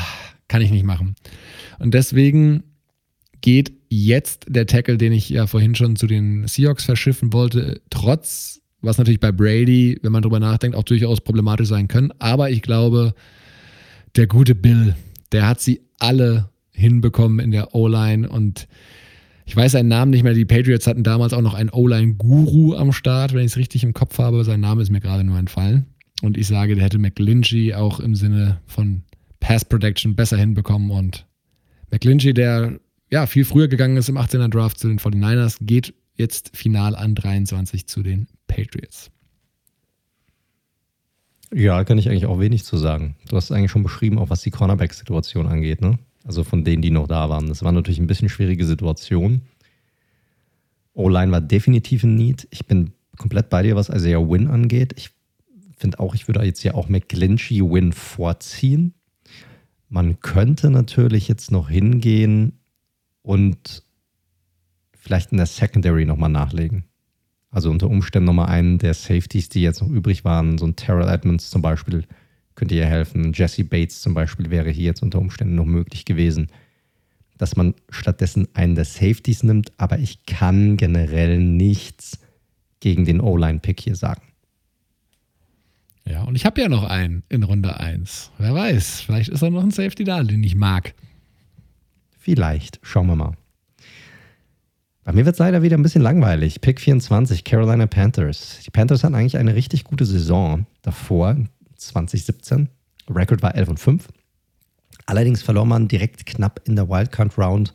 kann ich nicht machen. Und deswegen geht jetzt der Tackle, den ich ja vorhin schon zu den Seahawks verschiffen wollte, trotz was natürlich bei Brady, wenn man drüber nachdenkt, auch durchaus problematisch sein können. Aber ich glaube, der gute Bill, der hat sie alle hinbekommen in der O-Line und ich weiß seinen Namen nicht mehr. Die Patriots hatten damals auch noch einen O-Line-Guru am Start, wenn ich es richtig im Kopf habe. Sein Name ist mir gerade nur entfallen. Und ich sage, der hätte McGlinchey auch im Sinne von Pass Protection besser hinbekommen. Und McGlinchey, der ja viel früher gegangen ist im 18er Draft zu den 49ers, geht jetzt final an 23 zu den Patriots. Ja, kann ich eigentlich auch wenig zu sagen. Du hast eigentlich schon beschrieben, auch was die Cornerback-Situation angeht, ne? Also von denen, die noch da waren. Das war natürlich ein bisschen schwierige Situation. O-Line war definitiv ein Need. Ich bin komplett bei dir, was Isaiah Win angeht. Ich finde auch, ich würde jetzt ja auch McGlinchey Win vorziehen. Man könnte natürlich jetzt noch hingehen und vielleicht in der Secondary nochmal nachlegen. Also unter Umständen nochmal einen der Safeties, die jetzt noch übrig waren, so ein Terrell Edmonds zum Beispiel, könnte ihr helfen. Jesse Bates zum Beispiel wäre hier jetzt unter Umständen noch möglich gewesen, dass man stattdessen einen der Safeties nimmt. Aber ich kann generell nichts gegen den O-Line-Pick hier sagen. Ja, und ich habe ja noch einen in Runde 1. Wer weiß, vielleicht ist da noch ein Safety da, den ich mag. Vielleicht, schauen wir mal. Bei mir wird es leider wieder ein bisschen langweilig. Pick 24, Carolina Panthers. Die Panthers hatten eigentlich eine richtig gute Saison davor, 2017. Record war 11 und 5. Allerdings verlor man direkt knapp in der Wildcard Round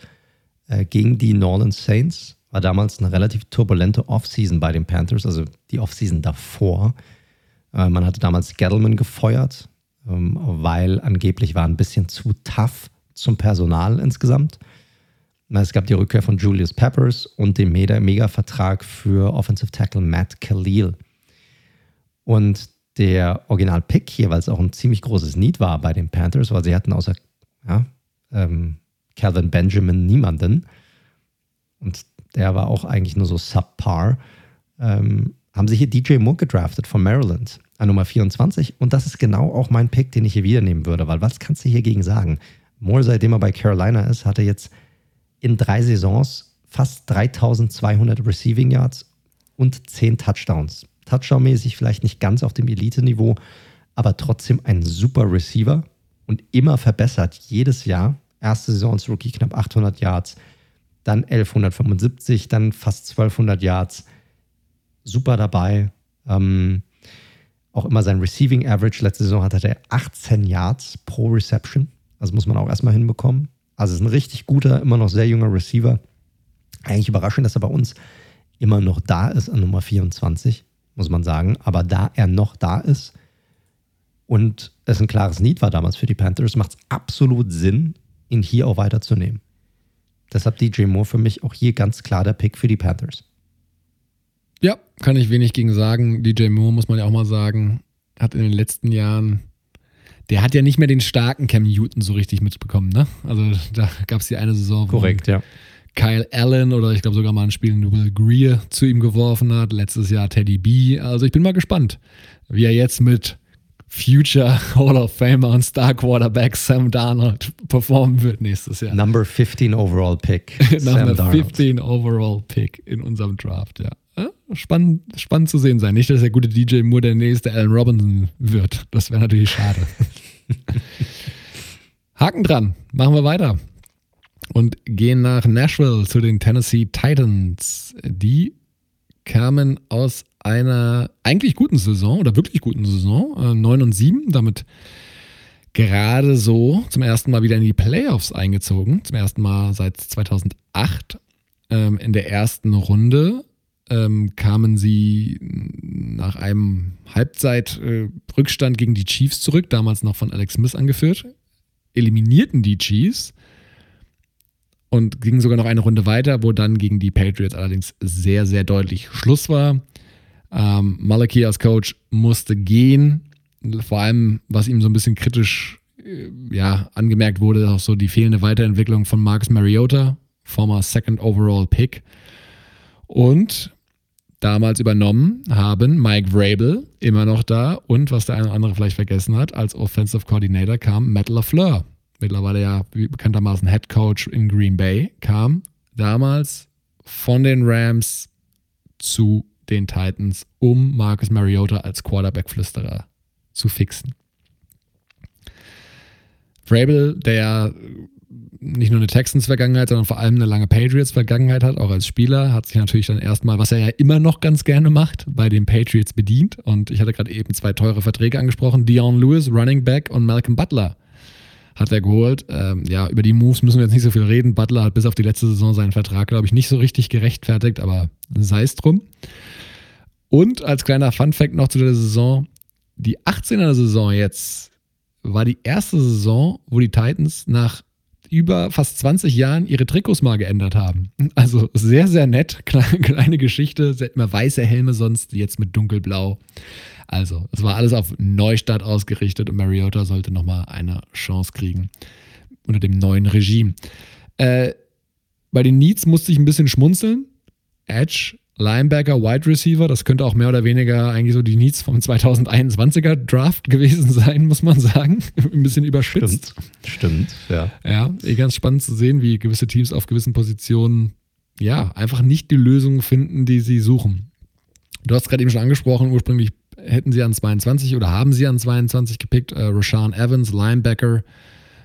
äh, gegen die Northern Saints. War damals eine relativ turbulente Offseason bei den Panthers, also die Offseason davor. Äh, man hatte damals Gettleman gefeuert, ähm, weil angeblich war ein bisschen zu tough zum Personal insgesamt. Es gab die Rückkehr von Julius Peppers und den Mega-Vertrag für Offensive Tackle Matt Khalil. Und der Original-Pick hier, weil es auch ein ziemlich großes Need war bei den Panthers, weil sie hatten außer ja, ähm, Calvin Benjamin niemanden. Und der war auch eigentlich nur so subpar. Ähm, haben sie hier DJ Moore gedraftet von Maryland an Nummer 24. Und das ist genau auch mein Pick, den ich hier wieder nehmen würde, weil was kannst du hier gegen sagen? Moore, seitdem er bei Carolina ist, hatte jetzt in drei Saisons fast 3200 Receiving Yards und 10 Touchdowns. Touchdown-mäßig vielleicht nicht ganz auf dem Elite-Niveau, aber trotzdem ein super Receiver und immer verbessert jedes Jahr. Erste Saison als Rookie knapp 800 Yards, dann 1175, dann fast 1200 Yards. Super dabei. Ähm, auch immer sein Receiving Average. Letzte Saison hatte er 18 Yards pro Reception. Also muss man auch erstmal hinbekommen. Also ist ein richtig guter, immer noch sehr junger Receiver. Eigentlich überraschend, dass er bei uns immer noch da ist an Nummer 24, muss man sagen. Aber da er noch da ist und es ein klares Need war damals für die Panthers, macht es absolut Sinn, ihn hier auch weiterzunehmen. Deshalb DJ Moore für mich auch hier ganz klar der Pick für die Panthers. Ja, kann ich wenig gegen sagen. DJ Moore, muss man ja auch mal sagen, hat in den letzten Jahren der hat ja nicht mehr den starken Cam Newton so richtig mitbekommen, ne? Also da gab es die eine Saison, wo Korrekt, ja. Kyle Allen oder ich glaube sogar mal ein Spiel in Will Greer zu ihm geworfen hat. Letztes Jahr Teddy B. Also ich bin mal gespannt, wie er jetzt mit Future Hall of Famer und Star Quarterback Sam Darnold performen wird nächstes Jahr. Number 15 Overall Pick. Number 15 Overall Pick in unserem Draft, ja. Spannend, spannend zu sehen sein. Nicht, dass der gute DJ Moore der nächste Allen Robinson wird. Das wäre natürlich schade. Haken dran. Machen wir weiter. Und gehen nach Nashville zu den Tennessee Titans. Die kamen aus einer eigentlich guten Saison oder wirklich guten Saison, äh, 9 und 7, damit gerade so zum ersten Mal wieder in die Playoffs eingezogen, zum ersten Mal seit 2008 ähm, in der ersten Runde ähm, kamen sie nach einem Halbzeitrückstand gegen die Chiefs zurück, damals noch von Alex Smith angeführt. eliminierten die Chiefs und gingen sogar noch eine Runde weiter, wo dann gegen die Patriots allerdings sehr, sehr deutlich Schluss war. Ähm, Malachi als Coach musste gehen. Vor allem, was ihm so ein bisschen kritisch äh, ja, angemerkt wurde, auch so die fehlende Weiterentwicklung von Marcus Mariota, former Second Overall Pick. Und damals übernommen haben. Mike Vrabel, immer noch da, und was der eine oder andere vielleicht vergessen hat, als Offensive Coordinator kam Matt LaFleur, mittlerweile ja bekanntermaßen Head Coach in Green Bay, kam damals von den Rams zu den Titans, um Marcus Mariota als Quarterback-Flüsterer zu fixen. Vrabel, der nicht nur eine Texans-Vergangenheit, sondern vor allem eine lange Patriots-Vergangenheit hat, auch als Spieler, hat sich natürlich dann erstmal, was er ja immer noch ganz gerne macht, bei den Patriots bedient. Und ich hatte gerade eben zwei teure Verträge angesprochen: Dion Lewis, Running Back und Malcolm Butler hat er geholt. Ähm, ja, über die Moves müssen wir jetzt nicht so viel reden. Butler hat bis auf die letzte Saison seinen Vertrag, glaube ich, nicht so richtig gerechtfertigt, aber sei es drum. Und als kleiner Fun-Fact noch zu der Saison: Die 18er Saison jetzt war die erste Saison, wo die Titans nach über fast 20 Jahren ihre Trikots mal geändert haben. Also sehr, sehr nett. Kleine, kleine Geschichte. Immer weiße Helme sonst, jetzt mit dunkelblau. Also, es war alles auf Neustart ausgerichtet und Mariota sollte nochmal eine Chance kriegen unter dem neuen Regime. Äh, bei den Needs musste ich ein bisschen schmunzeln. Edge Linebacker, Wide Receiver, das könnte auch mehr oder weniger eigentlich so die Needs vom 2021er Draft gewesen sein, muss man sagen. Ein bisschen überspitzt. Stimmt, stimmt, ja. Ja, eh ganz spannend zu sehen, wie gewisse Teams auf gewissen Positionen ja einfach nicht die Lösungen finden, die sie suchen. Du hast gerade eben schon angesprochen, ursprünglich hätten sie an 22 oder haben sie an 22 gepickt, äh, Rashawn Evans, Linebacker,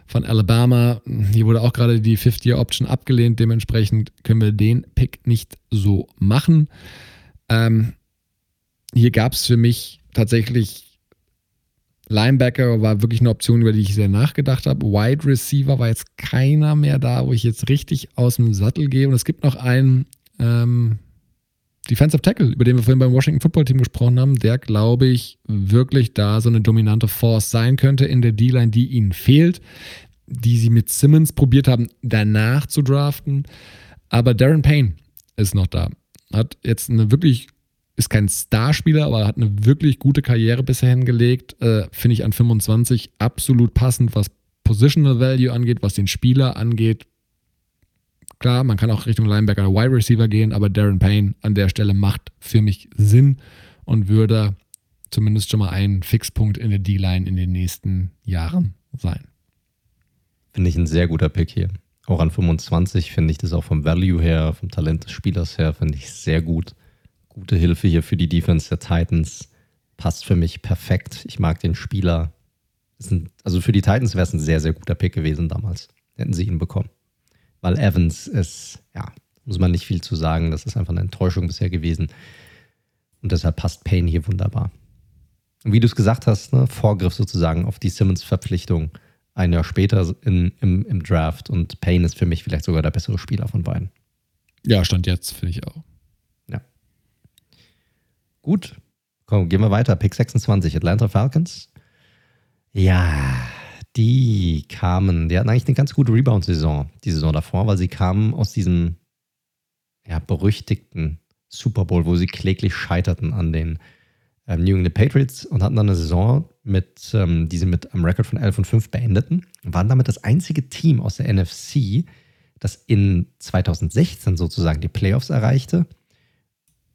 von Alabama. Hier wurde auch gerade die 50-Year-Option abgelehnt. Dementsprechend können wir den Pick nicht so machen. Ähm, hier gab es für mich tatsächlich Linebacker war wirklich eine Option, über die ich sehr nachgedacht habe. Wide Receiver war jetzt keiner mehr da, wo ich jetzt richtig aus dem Sattel gehe. Und es gibt noch einen ähm, Defensive Tackle, über den wir vorhin beim Washington Football Team gesprochen haben, der, glaube ich, wirklich da so eine dominante Force sein könnte in der D-Line, die ihnen fehlt, die sie mit Simmons probiert haben, danach zu draften. Aber Darren Payne ist noch da. Hat jetzt eine wirklich, ist kein Starspieler, aber hat eine wirklich gute Karriere bisher hingelegt. Äh, Finde ich an 25 absolut passend, was Positional Value angeht, was den Spieler angeht, Klar, man kann auch Richtung Linebacker oder Wide Receiver gehen, aber Darren Payne an der Stelle macht für mich Sinn und würde zumindest schon mal ein Fixpunkt in der D-Line in den nächsten Jahren sein. Finde ich ein sehr guter Pick hier. Auch an 25 finde ich das auch vom Value her, vom Talent des Spielers her, finde ich sehr gut. Gute Hilfe hier für die Defense der Titans. Passt für mich perfekt. Ich mag den Spieler. Ein, also für die Titans wäre es ein sehr, sehr guter Pick gewesen damals. Hätten sie ihn bekommen weil Evans ist, ja, muss man nicht viel zu sagen. Das ist einfach eine Enttäuschung bisher gewesen. Und deshalb passt Payne hier wunderbar. Und wie du es gesagt hast, ne, Vorgriff sozusagen auf die Simmons-Verpflichtung ein Jahr später in, im, im Draft. Und Payne ist für mich vielleicht sogar der bessere Spieler von beiden. Ja, stand jetzt, finde ich auch. Ja. Gut. Komm, gehen wir weiter. Pick 26, Atlanta Falcons. Ja, die kamen, die hatten eigentlich eine ganz gute Rebound-Saison, die Saison davor, weil sie kamen aus diesem ja, berüchtigten Super Bowl, wo sie kläglich scheiterten an den ähm, New England Patriots und hatten dann eine Saison, mit, ähm, die sie mit einem Rekord von 11 und 5 beendeten und waren damit das einzige Team aus der NFC, das in 2016 sozusagen die Playoffs erreichte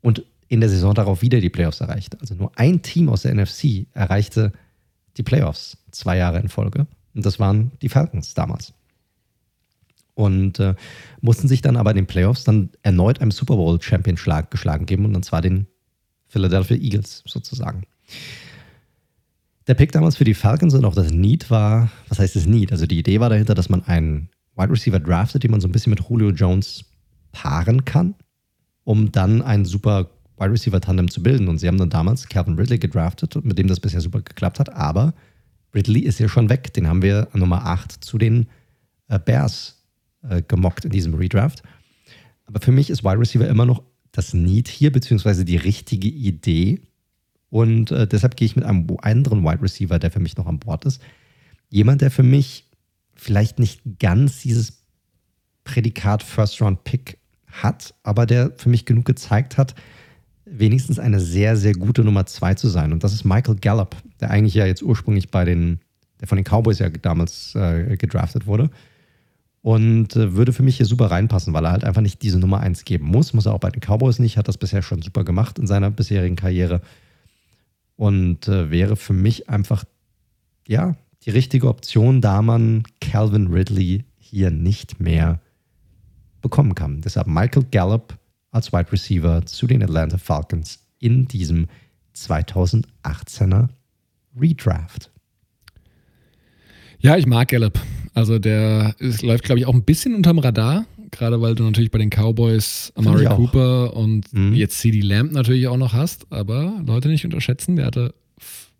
und in der Saison darauf wieder die Playoffs erreichte. Also nur ein Team aus der NFC erreichte die Playoffs zwei Jahre in Folge. Und das waren die Falcons damals. Und äh, mussten sich dann aber in den Playoffs dann erneut einem Super Bowl Champion geschlagen geben und zwar den Philadelphia Eagles sozusagen. Der Pick damals für die Falcons und auch das Need war, was heißt das Need? Also die Idee war dahinter, dass man einen Wide Receiver draftet, den man so ein bisschen mit Julio Jones paaren kann, um dann einen super Wide Receiver Tandem zu bilden. Und sie haben dann damals Calvin Ridley gedraftet, mit dem das bisher super geklappt hat. Aber Ridley ist ja schon weg. Den haben wir Nummer 8 zu den äh, Bears äh, gemockt in diesem Redraft. Aber für mich ist Wide Receiver immer noch das Need hier, beziehungsweise die richtige Idee. Und äh, deshalb gehe ich mit einem anderen Wide Receiver, der für mich noch an Bord ist. Jemand, der für mich vielleicht nicht ganz dieses Prädikat First-Round-Pick hat, aber der für mich genug gezeigt hat, wenigstens eine sehr, sehr gute Nummer zwei zu sein. Und das ist Michael Gallup, der eigentlich ja jetzt ursprünglich bei den, der von den Cowboys ja damals äh, gedraftet wurde. Und äh, würde für mich hier super reinpassen, weil er halt einfach nicht diese Nummer eins geben muss. Muss er auch bei den Cowboys nicht, hat das bisher schon super gemacht in seiner bisherigen Karriere. Und äh, wäre für mich einfach, ja, die richtige Option, da man Calvin Ridley hier nicht mehr bekommen kann. Deshalb Michael Gallup als Wide Receiver zu den Atlanta Falcons in diesem 2018er Redraft. Ja, ich mag Gallup. Also der ist, läuft, glaube ich, auch ein bisschen unterm Radar. Gerade weil du natürlich bei den Cowboys Amari Cooper und mhm. jetzt CD Lamb natürlich auch noch hast. Aber Leute nicht unterschätzen, der hatte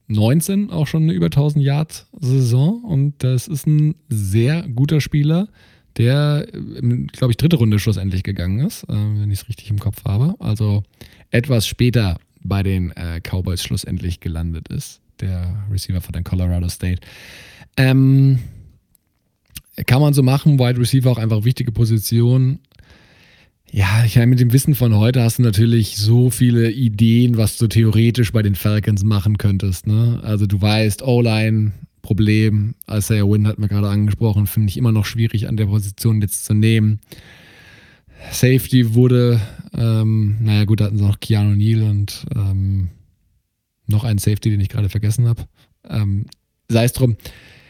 19 auch schon eine über 1000 Yard Saison und das ist ein sehr guter Spieler der, glaube ich, dritte Runde schlussendlich gegangen ist, äh, wenn ich es richtig im Kopf habe. Also etwas später bei den äh, Cowboys schlussendlich gelandet ist, der Receiver von den Colorado State. Ähm, kann man so machen, Wide Receiver auch einfach wichtige Position. Ja, ich meine, mit dem Wissen von heute hast du natürlich so viele Ideen, was du theoretisch bei den Falcons machen könntest. Ne? Also du weißt, O-Line Problem. Isaiah Wynn hat mir gerade angesprochen, finde ich immer noch schwierig an der Position jetzt zu nehmen. Safety wurde, ähm, naja gut, da hatten sie noch Keanu Neal und ähm, noch einen Safety, den ich gerade vergessen habe. Ähm, sei es drum,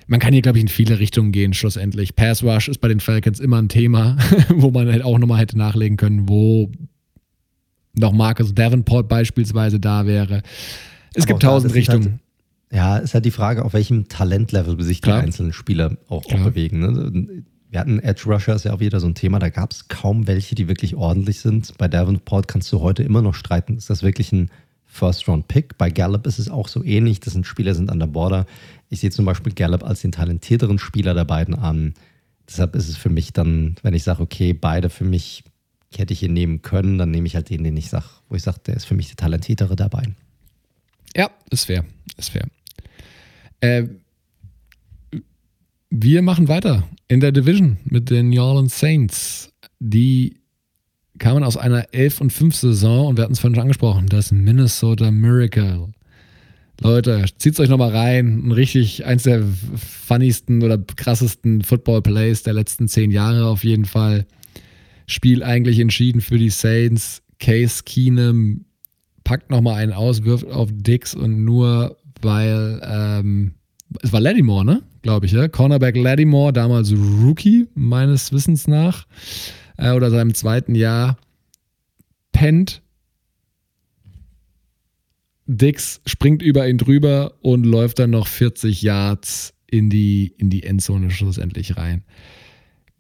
man kann hier, glaube ich, in viele Richtungen gehen, schlussendlich. Pass Rush ist bei den Falcons immer ein Thema, wo man halt auch nochmal hätte nachlegen können, wo noch Marcus Davenport beispielsweise da wäre. Es Aber gibt tausend halt Richtungen. Ja, ist halt die Frage, auf welchem Talentlevel sich die einzelnen Spieler auch, auch bewegen. Ne? Wir hatten Edge Rusher, ist ja auch wieder so ein Thema, da gab es kaum welche, die wirklich ordentlich sind. Bei Davenport kannst du heute immer noch streiten, ist das wirklich ein First-Round-Pick? Bei Gallup ist es auch so ähnlich, das sind Spieler, sind an der Border. Ich sehe zum Beispiel Gallup als den talentierteren Spieler der beiden an. Deshalb ist es für mich dann, wenn ich sage, okay, beide für mich hätte ich hier nehmen können, dann nehme ich halt den, den ich sage, wo ich sage, der ist für mich der talentiertere der beiden. Ja, ist fair, ist fair. Äh, wir machen weiter in der Division mit den New Orleans Saints. Die kamen aus einer 11 und 5 Saison und wir hatten es vorhin schon angesprochen, das Minnesota Miracle. Leute, zieht es euch nochmal rein. Ein richtig, eins der funnigsten oder krassesten Football-Plays der letzten zehn Jahre auf jeden Fall. Spiel eigentlich entschieden für die Saints. Case Keenum packt nochmal einen aus, wirft auf Dix und nur weil ähm, es war Lattimore, ne? Glaube ich, ja. Cornerback Lattimore, damals Rookie, meines Wissens nach, äh, oder seinem zweiten Jahr, pennt. Dix springt über ihn drüber und läuft dann noch 40 Yards in die, in die Endzone schlussendlich rein.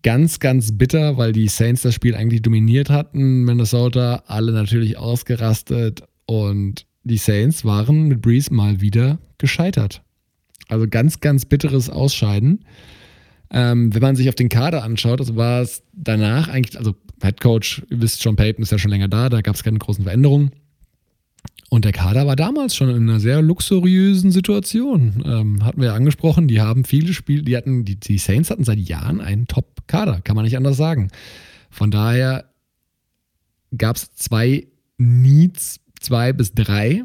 Ganz, ganz bitter, weil die Saints das Spiel eigentlich dominiert hatten. Minnesota, alle natürlich ausgerastet und die Saints waren mit Breeze mal wieder gescheitert. Also ganz, ganz bitteres Ausscheiden. Ähm, wenn man sich auf den Kader anschaut, also war es danach eigentlich, also Head Coach, ihr wisst, John Payton ist ja schon länger da, da gab es keine großen Veränderungen. Und der Kader war damals schon in einer sehr luxuriösen Situation. Ähm, hatten wir ja angesprochen, die haben viele Spiele, die hatten, die, die Saints hatten seit Jahren einen Top-Kader, kann man nicht anders sagen. Von daher gab es zwei Needs zwei bis drei.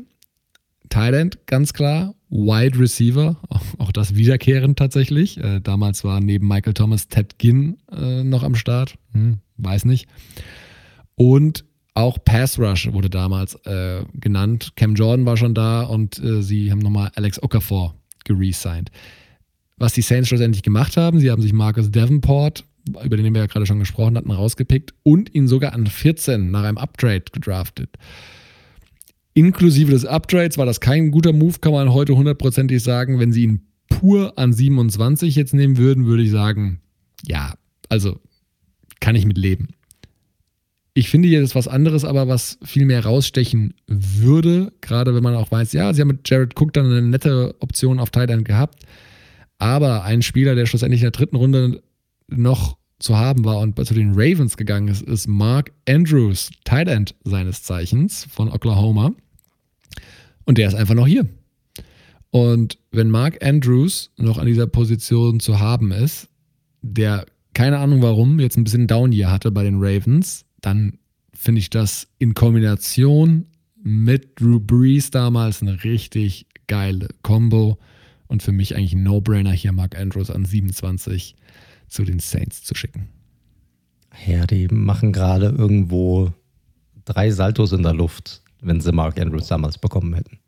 Thailand, ganz klar. Wide Receiver, auch das wiederkehrend tatsächlich. Äh, damals war neben Michael Thomas Ted Ginn äh, noch am Start. Hm, weiß nicht. Und auch Pass Rush wurde damals äh, genannt. Cam Jordan war schon da und äh, sie haben nochmal Alex Okafor geresigned. Was die Saints schlussendlich gemacht haben, sie haben sich Marcus Davenport, über den wir ja gerade schon gesprochen hatten, rausgepickt und ihn sogar an 14 nach einem Uptrade gedraftet. Inklusive des Upgrades war das kein guter Move, kann man heute hundertprozentig sagen. Wenn sie ihn pur an 27 jetzt nehmen würden, würde ich sagen, ja, also kann ich mit leben. Ich finde hier ist was anderes, aber was viel mehr rausstechen würde, gerade wenn man auch weiß, ja, sie haben mit Jared Cook dann eine nette Option auf Tight End gehabt, aber ein Spieler, der schlussendlich in der dritten Runde noch zu haben war und zu den Ravens gegangen ist, ist Mark Andrews, Tight End seines Zeichens von Oklahoma. Und der ist einfach noch hier. Und wenn Mark Andrews noch an dieser Position zu haben ist, der keine Ahnung warum jetzt ein bisschen Down hier hatte bei den Ravens, dann finde ich das in Kombination mit Drew Brees damals eine richtig geile Combo und für mich eigentlich ein No-Brainer hier Mark Andrews an 27 zu den Saints zu schicken. Ja, die machen gerade irgendwo drei Saltos in der Luft, wenn sie Mark Andrews damals bekommen hätten.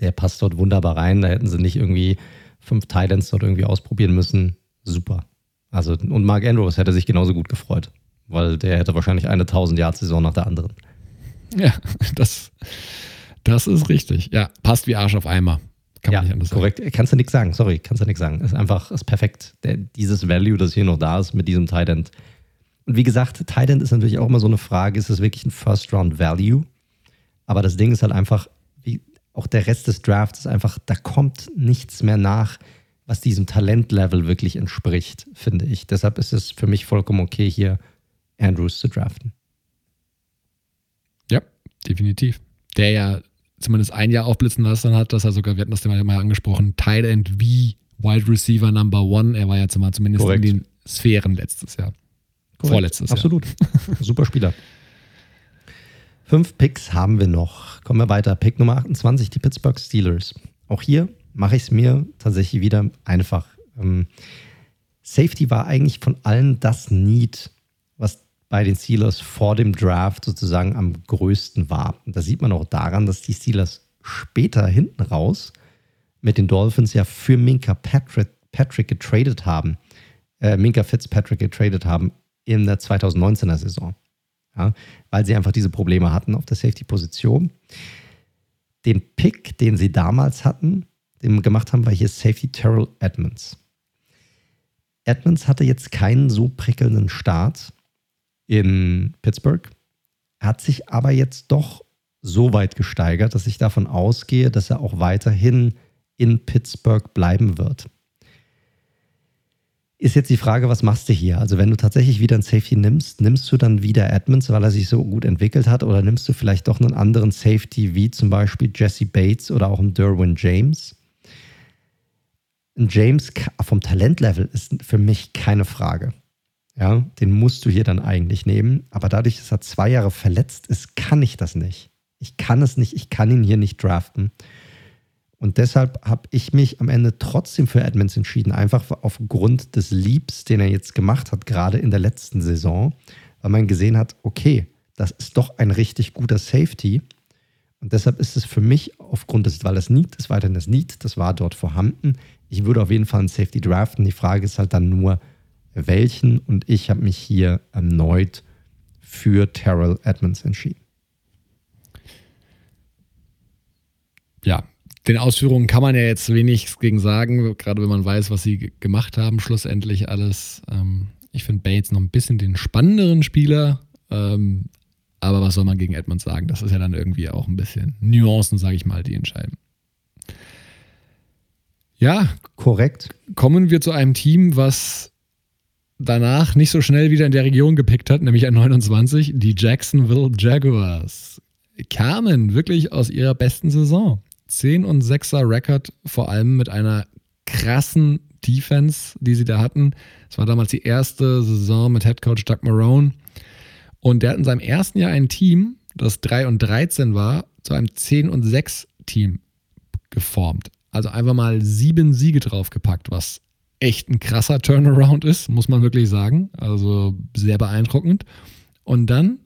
Der passt dort wunderbar rein, da hätten sie nicht irgendwie fünf Titans dort irgendwie ausprobieren müssen. Super. Also, und Mark Andrews hätte sich genauso gut gefreut, weil der hätte wahrscheinlich eine 1000-Jahr-Saison nach der anderen. Ja, das, das ist richtig. Ja, passt wie Arsch auf Eimer. Kann ja, man nicht anders korrekt. Sagen. Kannst du nichts sagen. Sorry, kannst du nichts sagen. Ist einfach, ist perfekt. Der, dieses Value, das hier noch da ist mit diesem Tight End. Und wie gesagt, Tight End ist natürlich auch immer so eine Frage, ist es wirklich ein First-Round-Value? Aber das Ding ist halt einfach, wie auch der Rest des Drafts ist einfach, da kommt nichts mehr nach, was diesem Talentlevel wirklich entspricht, finde ich. Deshalb ist es für mich vollkommen okay, hier Andrews zu draften. Ja, definitiv. Der ja zumindest ein Jahr aufblitzen lassen hat, dass er sogar, wir hatten das Thema mal angesprochen, Tight End wie Wide Receiver Number One. Er war ja zumindest Korrekt. in den Sphären letztes Jahr. Korrekt. Vorletztes Absolut. Jahr. Absolut. Super Spieler. Fünf Picks haben wir noch. Kommen wir weiter. Pick Nummer 28, die Pittsburgh Steelers. Auch hier mache ich es mir tatsächlich wieder einfach. Ähm, Safety war eigentlich von allen das Need, bei den Steelers vor dem Draft sozusagen am größten war. Und das sieht man auch daran, dass die Steelers später hinten raus mit den Dolphins ja für Minka Patrick, Patrick getradet haben. Äh, Minka Fitzpatrick getradet haben in der 2019er Saison. Ja, weil sie einfach diese Probleme hatten auf der Safety-Position. Den Pick, den sie damals hatten, den gemacht haben, war hier Safety Terrell Edmonds. Edmonds hatte jetzt keinen so prickelnden Start in Pittsburgh, hat sich aber jetzt doch so weit gesteigert, dass ich davon ausgehe, dass er auch weiterhin in Pittsburgh bleiben wird. Ist jetzt die Frage, was machst du hier? Also, wenn du tatsächlich wieder einen Safety nimmst, nimmst du dann wieder Edmonds, weil er sich so gut entwickelt hat, oder nimmst du vielleicht doch einen anderen Safety, wie zum Beispiel Jesse Bates oder auch einen Derwin James? Ein James vom Talentlevel ist für mich keine Frage. Ja, den musst du hier dann eigentlich nehmen. Aber dadurch, dass er zwei Jahre verletzt ist, kann ich das nicht. Ich kann es nicht, ich kann ihn hier nicht draften. Und deshalb habe ich mich am Ende trotzdem für Edmonds entschieden, einfach aufgrund des Leaps, den er jetzt gemacht hat, gerade in der letzten Saison, weil man gesehen hat, okay, das ist doch ein richtig guter Safety. Und deshalb ist es für mich aufgrund des, weil das Need ist weiterhin das Need, das war dort vorhanden. Ich würde auf jeden Fall einen Safety draften. Die Frage ist halt dann nur, welchen. Und ich habe mich hier erneut für Terrell Edmonds entschieden. Ja, den Ausführungen kann man ja jetzt wenig gegen sagen, gerade wenn man weiß, was sie gemacht haben, schlussendlich alles. Ähm, ich finde Bates noch ein bisschen den spannenderen Spieler. Ähm, aber was soll man gegen Edmonds sagen? Das ist ja dann irgendwie auch ein bisschen Nuancen, sage ich mal, die entscheiden. Ja, korrekt. Kommen wir zu einem Team, was danach nicht so schnell wieder in der Region gepickt hat, nämlich an 29, die Jacksonville Jaguars. Kamen wirklich aus ihrer besten Saison. 10 und 6er Rekord, vor allem mit einer krassen Defense, die sie da hatten. Es war damals die erste Saison mit Head Coach Doug Marone. Und der hat in seinem ersten Jahr ein Team, das 3 und 13 war, zu einem 10 und 6 Team geformt. Also einfach mal sieben Siege draufgepackt, was echt ein krasser Turnaround ist, muss man wirklich sagen. Also sehr beeindruckend. Und dann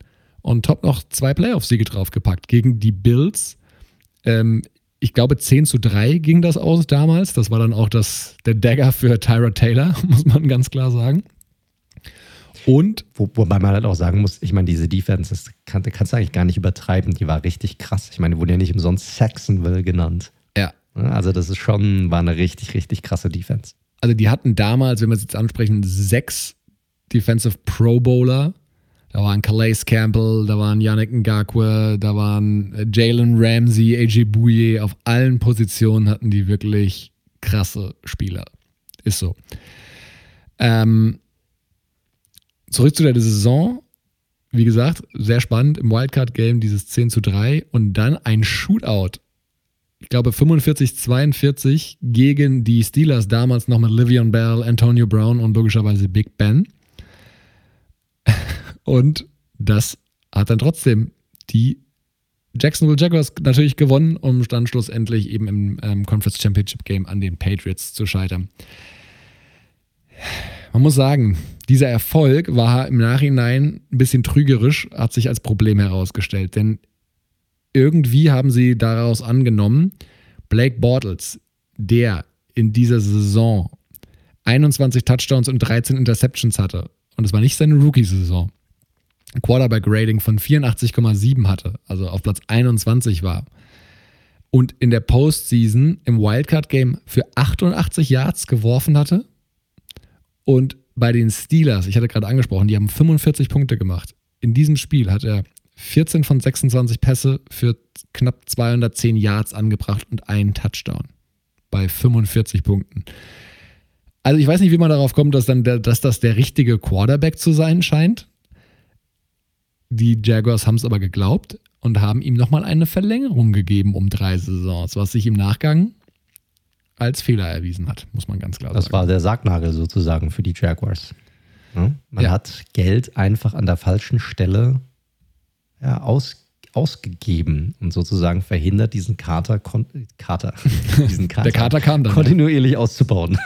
on top noch zwei Playoff-Siege draufgepackt gegen die Bills. Ähm, ich glaube, 10 zu 3 ging das aus damals. Das war dann auch das, der Dagger für Tyra Taylor, muss man ganz klar sagen. Und. Wo, wobei man halt auch sagen muss, ich meine, diese Defense, das kann, kannst du eigentlich gar nicht übertreiben. Die war richtig krass. Ich meine, die wurde ja nicht umsonst Saxonville genannt. Ja. Also, das ist schon, war eine richtig, richtig krasse Defense also die hatten damals, wenn wir es jetzt ansprechen, sechs Defensive Pro Bowler. Da waren Calais Campbell, da waren Yannick Ngakwe, da waren äh, Jalen Ramsey, AJ Bouye. Auf allen Positionen hatten die wirklich krasse Spieler. Ist so. Ähm, zurück zu der Saison. Wie gesagt, sehr spannend im Wildcard-Game, dieses 10 zu 3 und dann ein Shootout ich glaube 45-42 gegen die Steelers, damals noch mit Livion Bell, Antonio Brown und logischerweise Big Ben. Und das hat dann trotzdem die Jacksonville Jaguars natürlich gewonnen, um dann schlussendlich eben im ähm, Conference Championship Game an den Patriots zu scheitern. Man muss sagen, dieser Erfolg war im Nachhinein ein bisschen trügerisch, hat sich als Problem herausgestellt, denn irgendwie haben sie daraus angenommen, Blake Bortles, der in dieser Saison 21 Touchdowns und 13 Interceptions hatte, und es war nicht seine Rookie-Saison, Quarterback-Rating von 84,7 hatte, also auf Platz 21 war und in der Postseason im Wildcard-Game für 88 Yards geworfen hatte und bei den Steelers, ich hatte gerade angesprochen, die haben 45 Punkte gemacht. In diesem Spiel hat er 14 von 26 Pässe für knapp 210 Yards angebracht und einen Touchdown bei 45 Punkten. Also ich weiß nicht, wie man darauf kommt, dass, dann der, dass das der richtige Quarterback zu sein scheint. Die Jaguars haben es aber geglaubt und haben ihm nochmal eine Verlängerung gegeben um drei Saisons, was sich im Nachgang als Fehler erwiesen hat, muss man ganz klar das sagen. Das war der Sargnagel sozusagen für die Jaguars. Ja? Man ja. hat Geld einfach an der falschen Stelle ja, aus, ausgegeben und sozusagen verhindert, diesen Kater, Kater, diesen Kater, der Kater kam dann, kontinuierlich ja. auszubauen.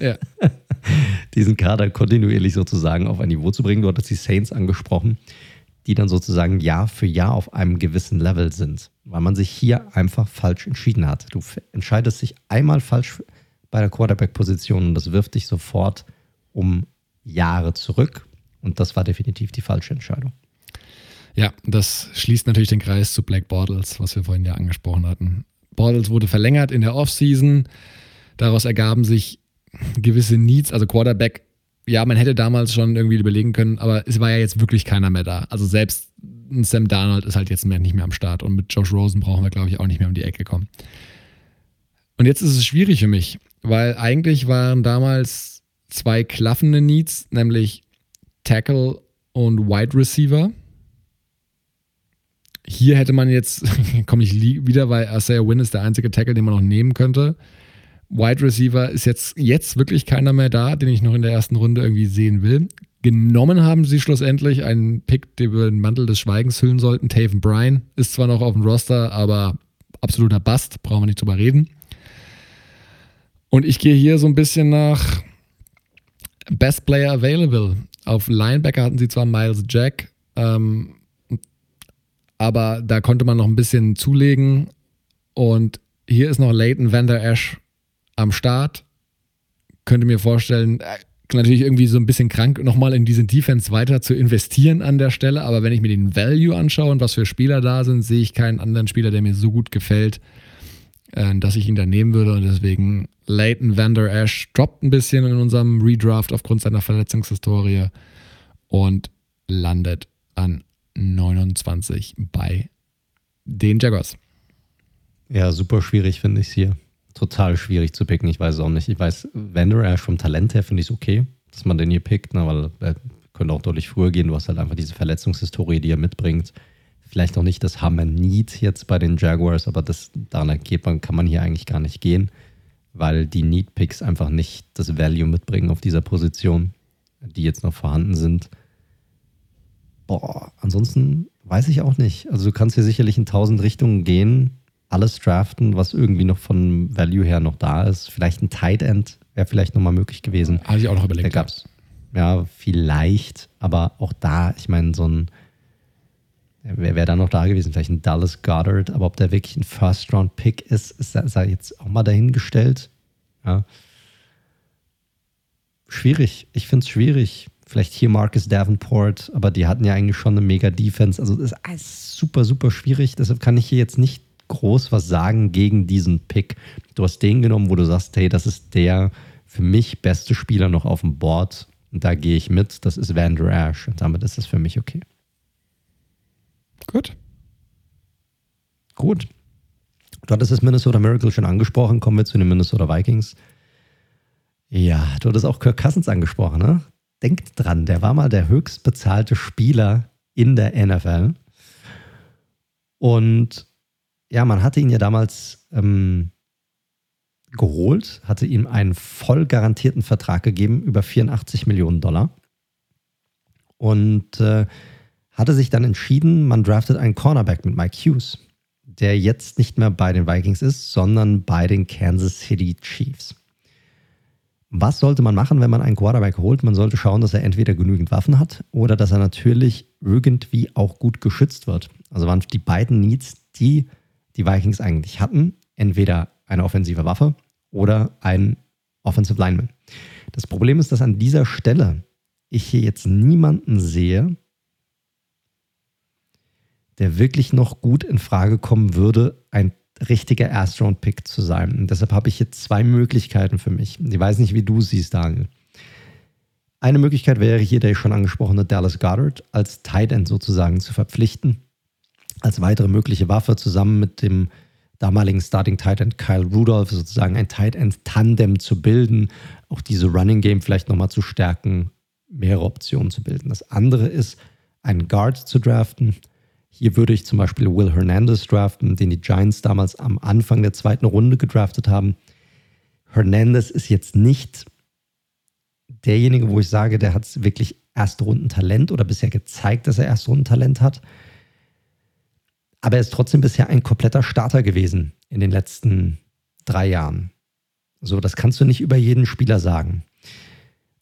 Ja. diesen Kader kontinuierlich sozusagen auf ein Niveau zu bringen. Du hattest die Saints angesprochen die dann sozusagen Jahr für Jahr auf einem gewissen Level sind, weil man sich hier einfach falsch entschieden hat. Du entscheidest dich einmal falsch bei der Quarterback-Position und das wirft dich sofort um Jahre zurück und das war definitiv die falsche Entscheidung. Ja, das schließt natürlich den Kreis zu Black Bortles, was wir vorhin ja angesprochen hatten. Bortles wurde verlängert in der Offseason. Daraus ergaben sich gewisse Needs, also Quarterback ja, man hätte damals schon irgendwie überlegen können, aber es war ja jetzt wirklich keiner mehr da. Also selbst Sam Darnold ist halt jetzt nicht mehr am Start und mit Josh Rosen brauchen wir, glaube ich, auch nicht mehr um die Ecke kommen. Und jetzt ist es schwierig für mich, weil eigentlich waren damals zwei klaffende Needs, nämlich Tackle und Wide Receiver. Hier hätte man jetzt, komme ich wieder, weil Isaiah Wynn ist der einzige Tackle, den man noch nehmen könnte. Wide Receiver ist jetzt, jetzt wirklich keiner mehr da, den ich noch in der ersten Runde irgendwie sehen will. Genommen haben sie schlussendlich einen Pick, den wir den Mantel des Schweigens hüllen sollten. Taven Bryan ist zwar noch auf dem Roster, aber absoluter Bast, brauchen wir nicht drüber reden. Und ich gehe hier so ein bisschen nach Best Player Available. Auf Linebacker hatten sie zwar Miles Jack, ähm, aber da konnte man noch ein bisschen zulegen. Und hier ist noch Leighton Vander Ash am Start. Könnte mir vorstellen, äh, natürlich irgendwie so ein bisschen krank, nochmal in diesen Defense weiter zu investieren an der Stelle. Aber wenn ich mir den Value anschaue und was für Spieler da sind, sehe ich keinen anderen Spieler, der mir so gut gefällt, äh, dass ich ihn da nehmen würde. Und deswegen Leighton Vander Ash droppt ein bisschen in unserem Redraft aufgrund seiner Verletzungshistorie und landet an 29 bei den Jaguars. Ja, super schwierig finde ich es hier total schwierig zu picken. Ich weiß es auch nicht. Ich weiß, Vander vom Talent her finde ich es okay, dass man den hier pickt, ne, weil er könnte auch deutlich früher gehen. Du hast halt einfach diese Verletzungshistorie, die er mitbringt. Vielleicht auch nicht das Hammer Need jetzt bei den Jaguars, aber das, daran geht man, kann man hier eigentlich gar nicht gehen, weil die Need-Picks einfach nicht das Value mitbringen auf dieser Position, die jetzt noch vorhanden sind. Boah, ansonsten weiß ich auch nicht. Also du kannst hier sicherlich in tausend Richtungen gehen alles draften, was irgendwie noch von Value her noch da ist. Vielleicht ein Tight End wäre vielleicht nochmal möglich gewesen. Habe ich auch noch überlegt. Da gab's, ja, vielleicht, aber auch da, ich meine, so ein, wer wäre da noch da gewesen? Vielleicht ein Dallas Goddard, aber ob der wirklich ein First-Round-Pick ist, ist, ist jetzt auch mal dahingestellt. Ja. Schwierig. Ich finde es schwierig. Vielleicht hier Marcus Davenport, aber die hatten ja eigentlich schon eine mega Defense. Also das ist super, super schwierig. Deshalb kann ich hier jetzt nicht groß was sagen gegen diesen Pick. Du hast den genommen, wo du sagst, hey, das ist der für mich beste Spieler noch auf dem Board. Und da gehe ich mit. Das ist Vander Ash. Und damit ist es für mich okay. Gut. Gut. Du hattest das Minnesota Miracle schon angesprochen. Kommen wir zu den Minnesota Vikings. Ja, du hattest auch Kirk Cousins angesprochen, ne? Denkt dran, der war mal der höchst bezahlte Spieler in der NFL. Und ja, man hatte ihn ja damals ähm, geholt, hatte ihm einen voll garantierten Vertrag gegeben über 84 Millionen Dollar und äh, hatte sich dann entschieden, man draftet einen Cornerback mit Mike Hughes, der jetzt nicht mehr bei den Vikings ist, sondern bei den Kansas City Chiefs. Was sollte man machen, wenn man einen Quarterback holt? Man sollte schauen, dass er entweder genügend Waffen hat oder dass er natürlich irgendwie auch gut geschützt wird. Also waren die beiden Needs, die die Vikings eigentlich hatten, entweder eine offensive Waffe oder ein Offensive Lineman. Das Problem ist, dass an dieser Stelle ich hier jetzt niemanden sehe, der wirklich noch gut in Frage kommen würde, ein richtiger Erstrund-Pick zu sein. Und deshalb habe ich hier zwei Möglichkeiten für mich. Ich weiß nicht, wie du siehst, Daniel. Eine Möglichkeit wäre hier der schon angesprochene Dallas Goddard als Tight End sozusagen zu verpflichten, als weitere mögliche Waffe zusammen mit dem damaligen Starting Tight End Kyle Rudolph sozusagen ein Tight End Tandem zu bilden, auch diese Running Game vielleicht nochmal zu stärken, mehrere Optionen zu bilden. Das andere ist, einen Guard zu draften, hier würde ich zum Beispiel Will Hernandez draften, den die Giants damals am Anfang der zweiten Runde gedraftet haben. Hernandez ist jetzt nicht derjenige, wo ich sage, der hat wirklich erste Runden Talent oder bisher gezeigt, dass er erste Runden Talent hat. Aber er ist trotzdem bisher ein kompletter Starter gewesen in den letzten drei Jahren. So, das kannst du nicht über jeden Spieler sagen.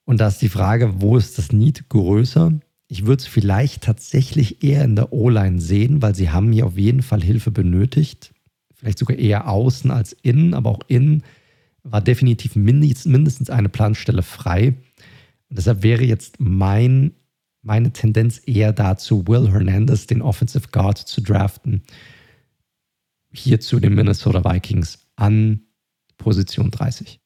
Und da ist die Frage, wo ist das Need größer? Ich würde es vielleicht tatsächlich eher in der O-Line sehen, weil sie haben hier auf jeden Fall Hilfe benötigt. Vielleicht sogar eher außen als innen, aber auch innen war definitiv mindestens eine Planstelle frei. Und deshalb wäre jetzt mein, meine Tendenz eher dazu, Will Hernandez, den Offensive Guard, zu draften. Hier zu den Minnesota Vikings an Position 30.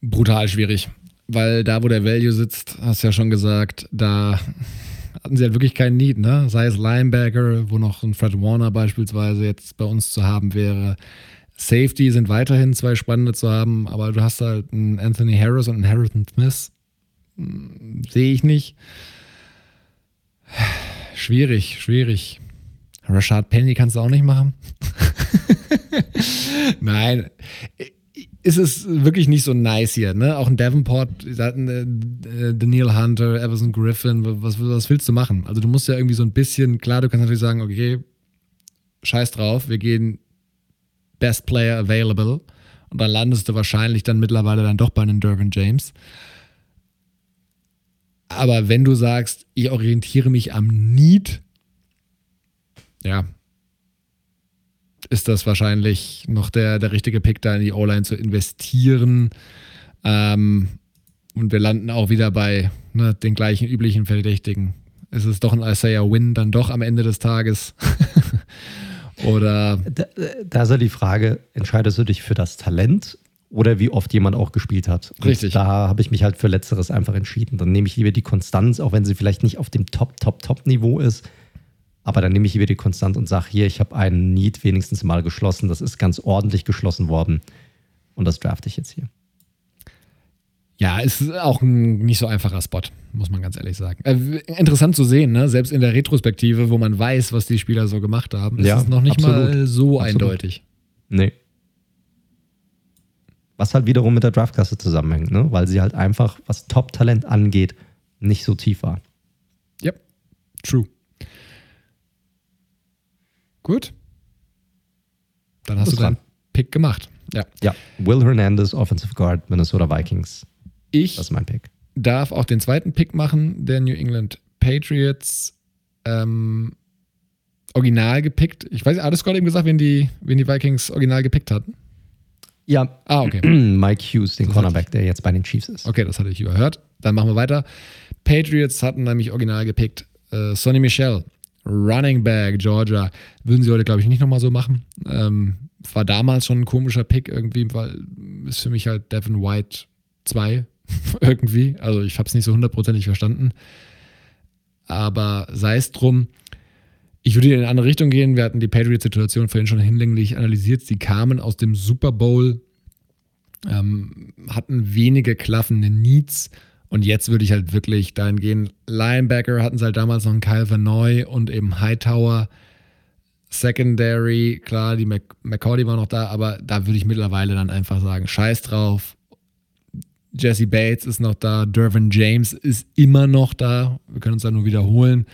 Brutal schwierig weil da, wo der Value sitzt, hast du ja schon gesagt, da hatten sie halt wirklich keinen Need, ne? Sei es Linebacker, wo noch ein Fred Warner beispielsweise jetzt bei uns zu haben wäre. Safety sind weiterhin zwei spannende zu haben, aber du hast halt einen Anthony Harris und einen Harrison Smith. Hm, sehe ich nicht. Schwierig, schwierig. Rashad Penny kannst du auch nicht machen. Nein, ist es wirklich nicht so nice hier. Ne? Auch in Davenport, da hatten äh, Daniel Hunter, Everson Griffin, was, was willst du machen? Also du musst ja irgendwie so ein bisschen, klar, du kannst natürlich sagen, okay, scheiß drauf, wir gehen Best Player Available und dann landest du wahrscheinlich dann mittlerweile dann doch bei einem Dervin James. Aber wenn du sagst, ich orientiere mich am Need, ja, ist das wahrscheinlich noch der, der richtige Pick, da in die O-Line zu investieren. Ähm, und wir landen auch wieder bei ne, den gleichen üblichen Verdächtigen. Ist es doch ein Isaiah Win dann doch am Ende des Tages? oder. Da, da ist ja die Frage: Entscheidest du dich für das Talent oder wie oft jemand auch gespielt hat? Und Richtig. Da habe ich mich halt für Letzteres einfach entschieden. Dann nehme ich lieber die Konstanz, auch wenn sie vielleicht nicht auf dem Top, Top, Top-Niveau ist aber dann nehme ich wieder die Konstant und sage, hier, ich habe einen Need wenigstens mal geschlossen. Das ist ganz ordentlich geschlossen worden. Und das drafte ich jetzt hier. Ja, ist auch ein nicht so einfacher Spot, muss man ganz ehrlich sagen. Äh, interessant zu sehen, ne? selbst in der Retrospektive, wo man weiß, was die Spieler so gemacht haben, ist ja, es noch nicht absolut. mal so absolut. eindeutig. Nee. Was halt wiederum mit der Draftklasse zusammenhängt, ne? weil sie halt einfach, was Top-Talent angeht, nicht so tief war. Yep, true. Gut. Dann hast du deinen Pick gemacht. Ja. Ja. Will Hernandez, Offensive Guard, Minnesota Vikings. Ich das ist mein Pick. darf auch den zweiten Pick machen, der New England Patriots. Ähm, original gepickt. Ich weiß nicht, hattest du gerade eben gesagt, wen die, wen die Vikings original gepickt hatten? Ja. Ah, okay. Mike Hughes, den das Cornerback, der jetzt bei den Chiefs ist. Okay, das hatte ich überhört. Dann machen wir weiter. Patriots hatten nämlich original gepickt äh, Sonny Michel, Running Back, Georgia. Würden sie heute, glaube ich, nicht nochmal so machen. Ähm, war damals schon ein komischer Pick irgendwie, weil ist für mich halt Devin White 2 irgendwie. Also ich habe es nicht so hundertprozentig verstanden. Aber sei es drum. Ich würde in eine andere Richtung gehen. Wir hatten die Patriots-Situation vorhin schon hinlänglich analysiert. Sie kamen aus dem Super Bowl, ähm, hatten wenige klaffende Needs und jetzt würde ich halt wirklich dahin gehen. Linebacker hatten sie halt damals noch einen Kyle Vanoy und eben Hightower. Secondary, klar, die Mc McCordy war noch da, aber da würde ich mittlerweile dann einfach sagen, scheiß drauf. Jesse Bates ist noch da, Dervin James ist immer noch da. Wir können uns da nur wiederholen.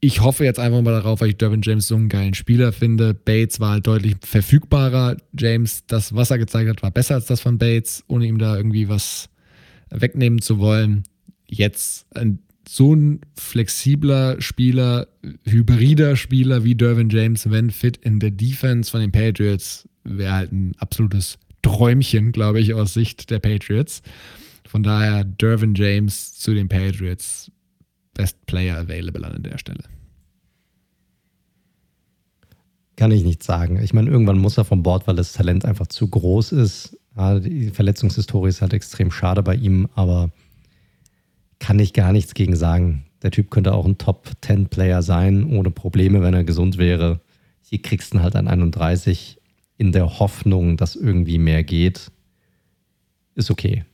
Ich hoffe jetzt einfach mal darauf, weil ich Dervin James so einen geilen Spieler finde. Bates war halt deutlich verfügbarer. James, das, was er gezeigt hat, war besser als das von Bates, ohne ihm da irgendwie was wegnehmen zu wollen. Jetzt ein so ein flexibler Spieler, hybrider Spieler wie Dervin James, wenn fit in der Defense von den Patriots, wäre halt ein absolutes Träumchen, glaube ich, aus Sicht der Patriots. Von daher Dervin James zu den Patriots, Best Player available an der Stelle. Kann ich nicht sagen. Ich meine, irgendwann muss er vom Bord, weil das Talent einfach zu groß ist. Ja, die Verletzungshistorie ist halt extrem schade bei ihm, aber kann ich gar nichts gegen sagen. Der Typ könnte auch ein Top-10-Player sein, ohne Probleme, wenn er gesund wäre. Hier kriegst du halt an 31 in der Hoffnung, dass irgendwie mehr geht. Ist okay.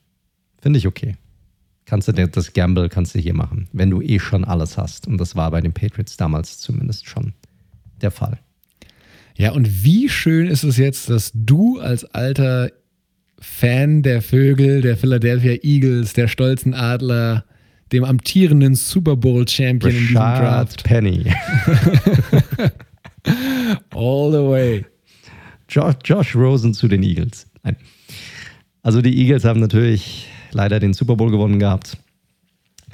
Finde ich okay. Kannst du das Gamble kannst du hier machen, wenn du eh schon alles hast. Und das war bei den Patriots damals zumindest schon der Fall. Ja, und wie schön ist es jetzt, dass du als alter Fan der Vögel, der Philadelphia Eagles, der stolzen Adler, dem amtierenden Super Bowl Champion Rashad in diesem Draft. Penny. All the way. Josh, Josh Rosen zu den Eagles. Nein. Also die Eagles haben natürlich leider den Super Bowl gewonnen gehabt.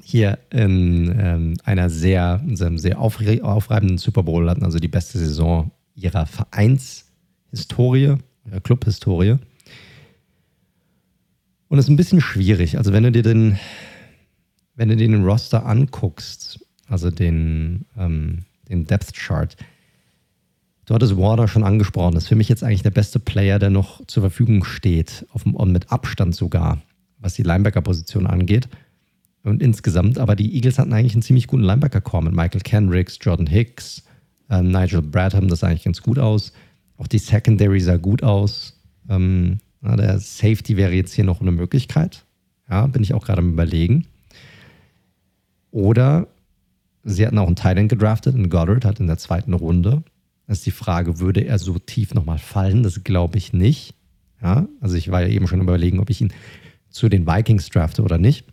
Hier in ähm, einer sehr, sehr aufreibenden Super Bowl hatten also die beste Saison ihrer Vereinshistorie, ihrer Clubhistorie. Und es ist ein bisschen schwierig. Also wenn du dir den wenn du dir den Roster anguckst, also den, ähm, den Depth Chart, du hattest Warner schon angesprochen, das ist für mich jetzt eigentlich der beste Player, der noch zur Verfügung steht, auf und mit Abstand sogar, was die Linebacker-Position angeht. Und insgesamt, aber die Eagles hatten eigentlich einen ziemlich guten Linebacker-Core mit Michael Kendricks, Jordan Hicks, äh, Nigel Bradham, das sah eigentlich ganz gut aus. Auch die Secondary sah gut aus. Ähm, na, der Safety wäre jetzt hier noch eine Möglichkeit. Ja, bin ich auch gerade am Überlegen. Oder sie hatten auch einen Thailand gedraftet und Goddard hat in der zweiten Runde. Das ist die Frage, würde er so tief nochmal fallen? Das glaube ich nicht. Ja, also ich war ja eben schon überlegen, ob ich ihn zu den Vikings drafte oder nicht.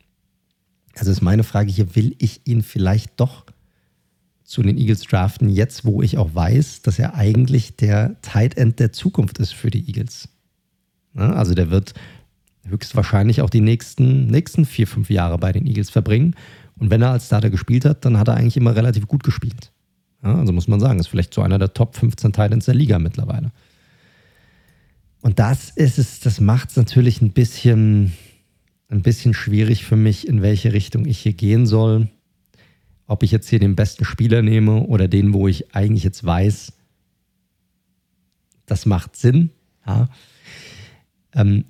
Also ist meine Frage hier, will ich ihn vielleicht doch zu den Eagles draften, jetzt wo ich auch weiß, dass er eigentlich der Tight End der Zukunft ist für die Eagles. Ja, also der wird höchstwahrscheinlich auch die nächsten, nächsten vier, fünf Jahre bei den Eagles verbringen. Und wenn er als Starter gespielt hat, dann hat er eigentlich immer relativ gut gespielt. Ja, also muss man sagen, ist vielleicht so einer der Top 15 Titans der Liga mittlerweile. Und das ist es, das macht es natürlich ein bisschen, ein bisschen schwierig für mich, in welche Richtung ich hier gehen soll. Ob ich jetzt hier den besten Spieler nehme oder den, wo ich eigentlich jetzt weiß, das macht Sinn. Ja. Ähm,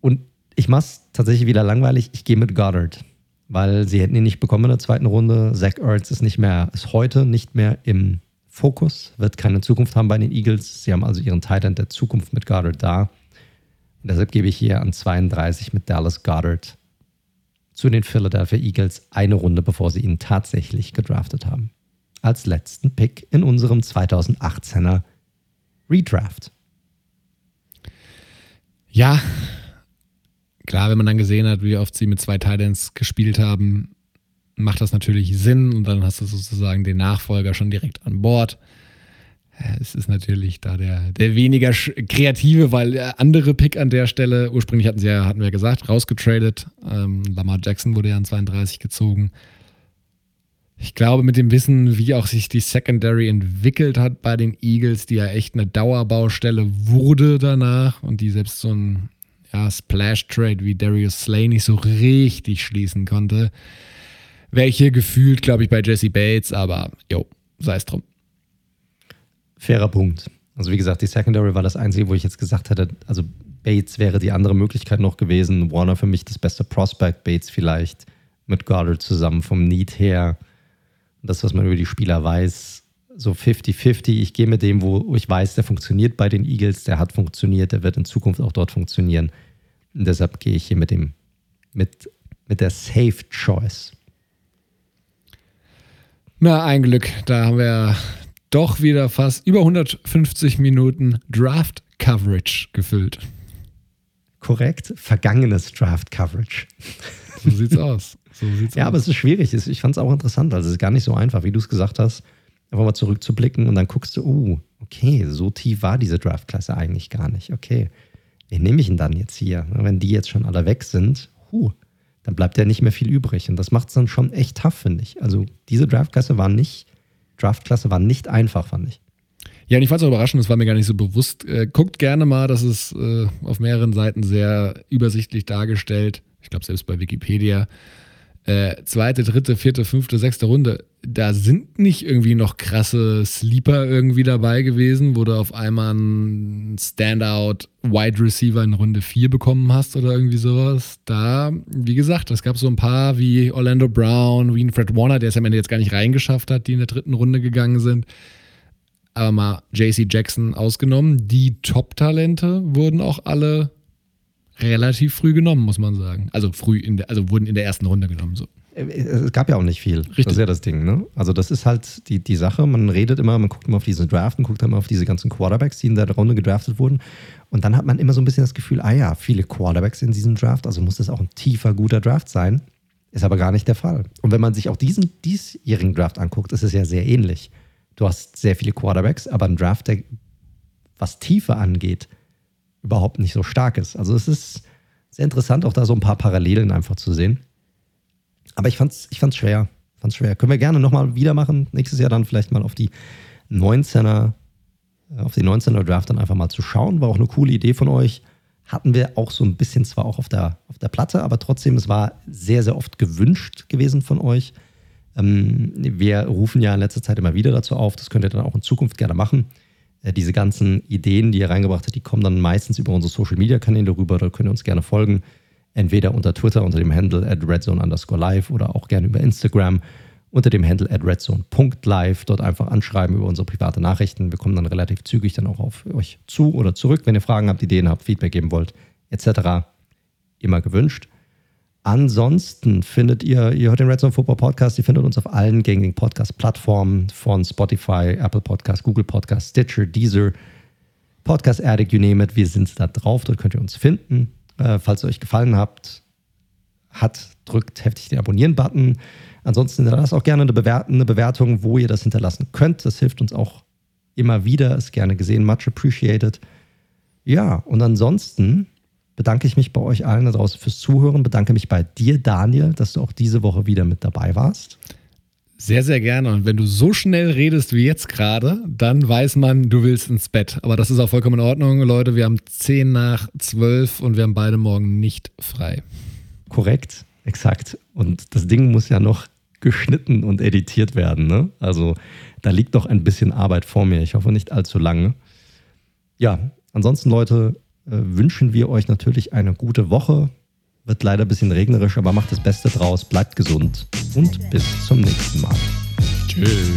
und ich mache es tatsächlich wieder langweilig. Ich gehe mit Goddard weil sie hätten ihn nicht bekommen in der zweiten Runde. Zach Ertz ist nicht mehr, ist heute nicht mehr im Fokus, wird keine Zukunft haben bei den Eagles. Sie haben also ihren Titan der Zukunft mit Goddard da. Und deshalb gebe ich hier an 32 mit Dallas Goddard zu den Philadelphia Eagles eine Runde, bevor sie ihn tatsächlich gedraftet haben. Als letzten Pick in unserem 2018er Redraft. Ja, klar, wenn man dann gesehen hat, wie oft sie mit zwei Titans gespielt haben, macht das natürlich Sinn und dann hast du sozusagen den Nachfolger schon direkt an Bord. Es ist natürlich da der, der weniger kreative, weil der andere Pick an der Stelle, ursprünglich hatten sie ja, hatten wir gesagt, rausgetradet. Ähm, Lamar Jackson wurde ja an 32 gezogen. Ich glaube, mit dem Wissen, wie auch sich die Secondary entwickelt hat bei den Eagles, die ja echt eine Dauerbaustelle wurde danach und die selbst so ein ja, Splash-Trade wie Darius Slay nicht so richtig schließen konnte. Welche gefühlt, glaube ich, bei Jesse Bates, aber jo, sei es drum. Fairer Punkt. Also wie gesagt, die Secondary war das Einzige, wo ich jetzt gesagt hätte, also Bates wäre die andere Möglichkeit noch gewesen. Warner für mich das beste Prospect, Bates vielleicht mit Goddard zusammen vom Need her. Das, was man über die Spieler weiß, so 50-50. Ich gehe mit dem, wo ich weiß, der funktioniert bei den Eagles, der hat funktioniert, der wird in Zukunft auch dort funktionieren. Und deshalb gehe ich hier mit dem, mit, mit der Safe Choice. Na, ein Glück. Da haben wir doch wieder fast über 150 Minuten Draft Coverage gefüllt. Korrekt, vergangenes Draft Coverage. So sieht's aus. So sieht's ja, aus. aber es ist schwierig. Ich fand es auch interessant. Also es ist gar nicht so einfach, wie du es gesagt hast, einfach mal zurückzublicken und dann guckst du, uh, okay, so tief war diese Draftklasse eigentlich gar nicht. Okay, wen nehme ich denn dann jetzt hier? Wenn die jetzt schon alle weg sind, huh, dann bleibt ja nicht mehr viel übrig. Und das macht es dann schon echt tough, finde ich. Also diese Draftklasse war nicht, Draftklasse war nicht einfach, fand ich. Ja, und ich fand es auch überraschend, das war mir gar nicht so bewusst. Äh, guckt gerne mal, das ist äh, auf mehreren Seiten sehr übersichtlich dargestellt. Ich glaube, selbst bei Wikipedia. Äh, zweite, dritte, vierte, fünfte, sechste Runde. Da sind nicht irgendwie noch krasse Sleeper irgendwie dabei gewesen, wo du auf einmal einen Standout Wide Receiver in Runde 4 bekommen hast oder irgendwie sowas. Da, wie gesagt, es gab so ein paar wie Orlando Brown, wie Fred Warner, der es am Ende jetzt gar nicht reingeschafft hat, die in der dritten Runde gegangen sind aber mal JC Jackson ausgenommen, die Top-Talente wurden auch alle relativ früh genommen, muss man sagen. Also früh, in der, also wurden in der ersten Runde genommen. So. Es gab ja auch nicht viel. Richtig. Das ist ja das Ding, ne? Also, das ist halt die, die Sache. Man redet immer, man guckt immer auf diese Draft und guckt immer auf diese ganzen Quarterbacks, die in der Runde gedraftet wurden. Und dann hat man immer so ein bisschen das Gefühl, ah ja, viele Quarterbacks in diesem Draft, also muss das auch ein tiefer, guter Draft sein. Ist aber gar nicht der Fall. Und wenn man sich auch diesen diesjährigen Draft anguckt, ist es ja sehr ähnlich. Du hast sehr viele Quarterbacks, aber ein Draft, der was Tiefe angeht, überhaupt nicht so stark ist. Also es ist sehr interessant, auch da so ein paar Parallelen einfach zu sehen. Aber ich fand's, ich fand's schwer. Fand's schwer. Können wir gerne nochmal wieder machen. Nächstes Jahr dann vielleicht mal auf die 19er, auf die 19er Draft dann einfach mal zu schauen. War auch eine coole Idee von euch. Hatten wir auch so ein bisschen zwar auch auf der, auf der Platte, aber trotzdem, es war sehr, sehr oft gewünscht gewesen von euch. Ähm, wir rufen ja in letzter Zeit immer wieder dazu auf, das könnt ihr dann auch in Zukunft gerne machen. Äh, diese ganzen Ideen, die ihr reingebracht habt, die kommen dann meistens über unsere Social Media Kanäle rüber. Da könnt ihr uns gerne folgen. Entweder unter Twitter unter dem Handle at redzone underscore live oder auch gerne über Instagram unter dem Handle at redzone.live. Dort einfach anschreiben über unsere private Nachrichten. Wir kommen dann relativ zügig dann auch auf euch zu oder zurück, wenn ihr Fragen habt, Ideen habt, Feedback geben wollt, etc. Immer gewünscht. Ansonsten findet ihr, ihr hört den Red Zone Football Podcast, ihr findet uns auf allen gängigen Podcast-Plattformen von Spotify, Apple Podcast, Google Podcast, Stitcher, Deezer, Podcast Addict, you name it. Wir sind da drauf, dort könnt ihr uns finden. Äh, falls es euch gefallen habt, hat, drückt heftig den Abonnieren-Button. Ansonsten lasst auch gerne eine, Bewert eine Bewertung, wo ihr das hinterlassen könnt. Das hilft uns auch immer wieder, ist gerne gesehen, much appreciated. Ja, und ansonsten bedanke ich mich bei euch allen da draußen fürs Zuhören. Bedanke mich bei dir, Daniel, dass du auch diese Woche wieder mit dabei warst. Sehr, sehr gerne. Und wenn du so schnell redest wie jetzt gerade, dann weiß man, du willst ins Bett. Aber das ist auch vollkommen in Ordnung, Leute. Wir haben 10 nach 12 und wir haben beide morgen nicht frei. Korrekt, exakt. Und das Ding muss ja noch geschnitten und editiert werden. Ne? Also da liegt noch ein bisschen Arbeit vor mir. Ich hoffe nicht allzu lange. Ja, ansonsten, Leute, wünschen wir euch natürlich eine gute Woche. Wird leider ein bisschen regnerisch, aber macht das Beste draus, bleibt gesund und bis zum nächsten Mal. Tschüss.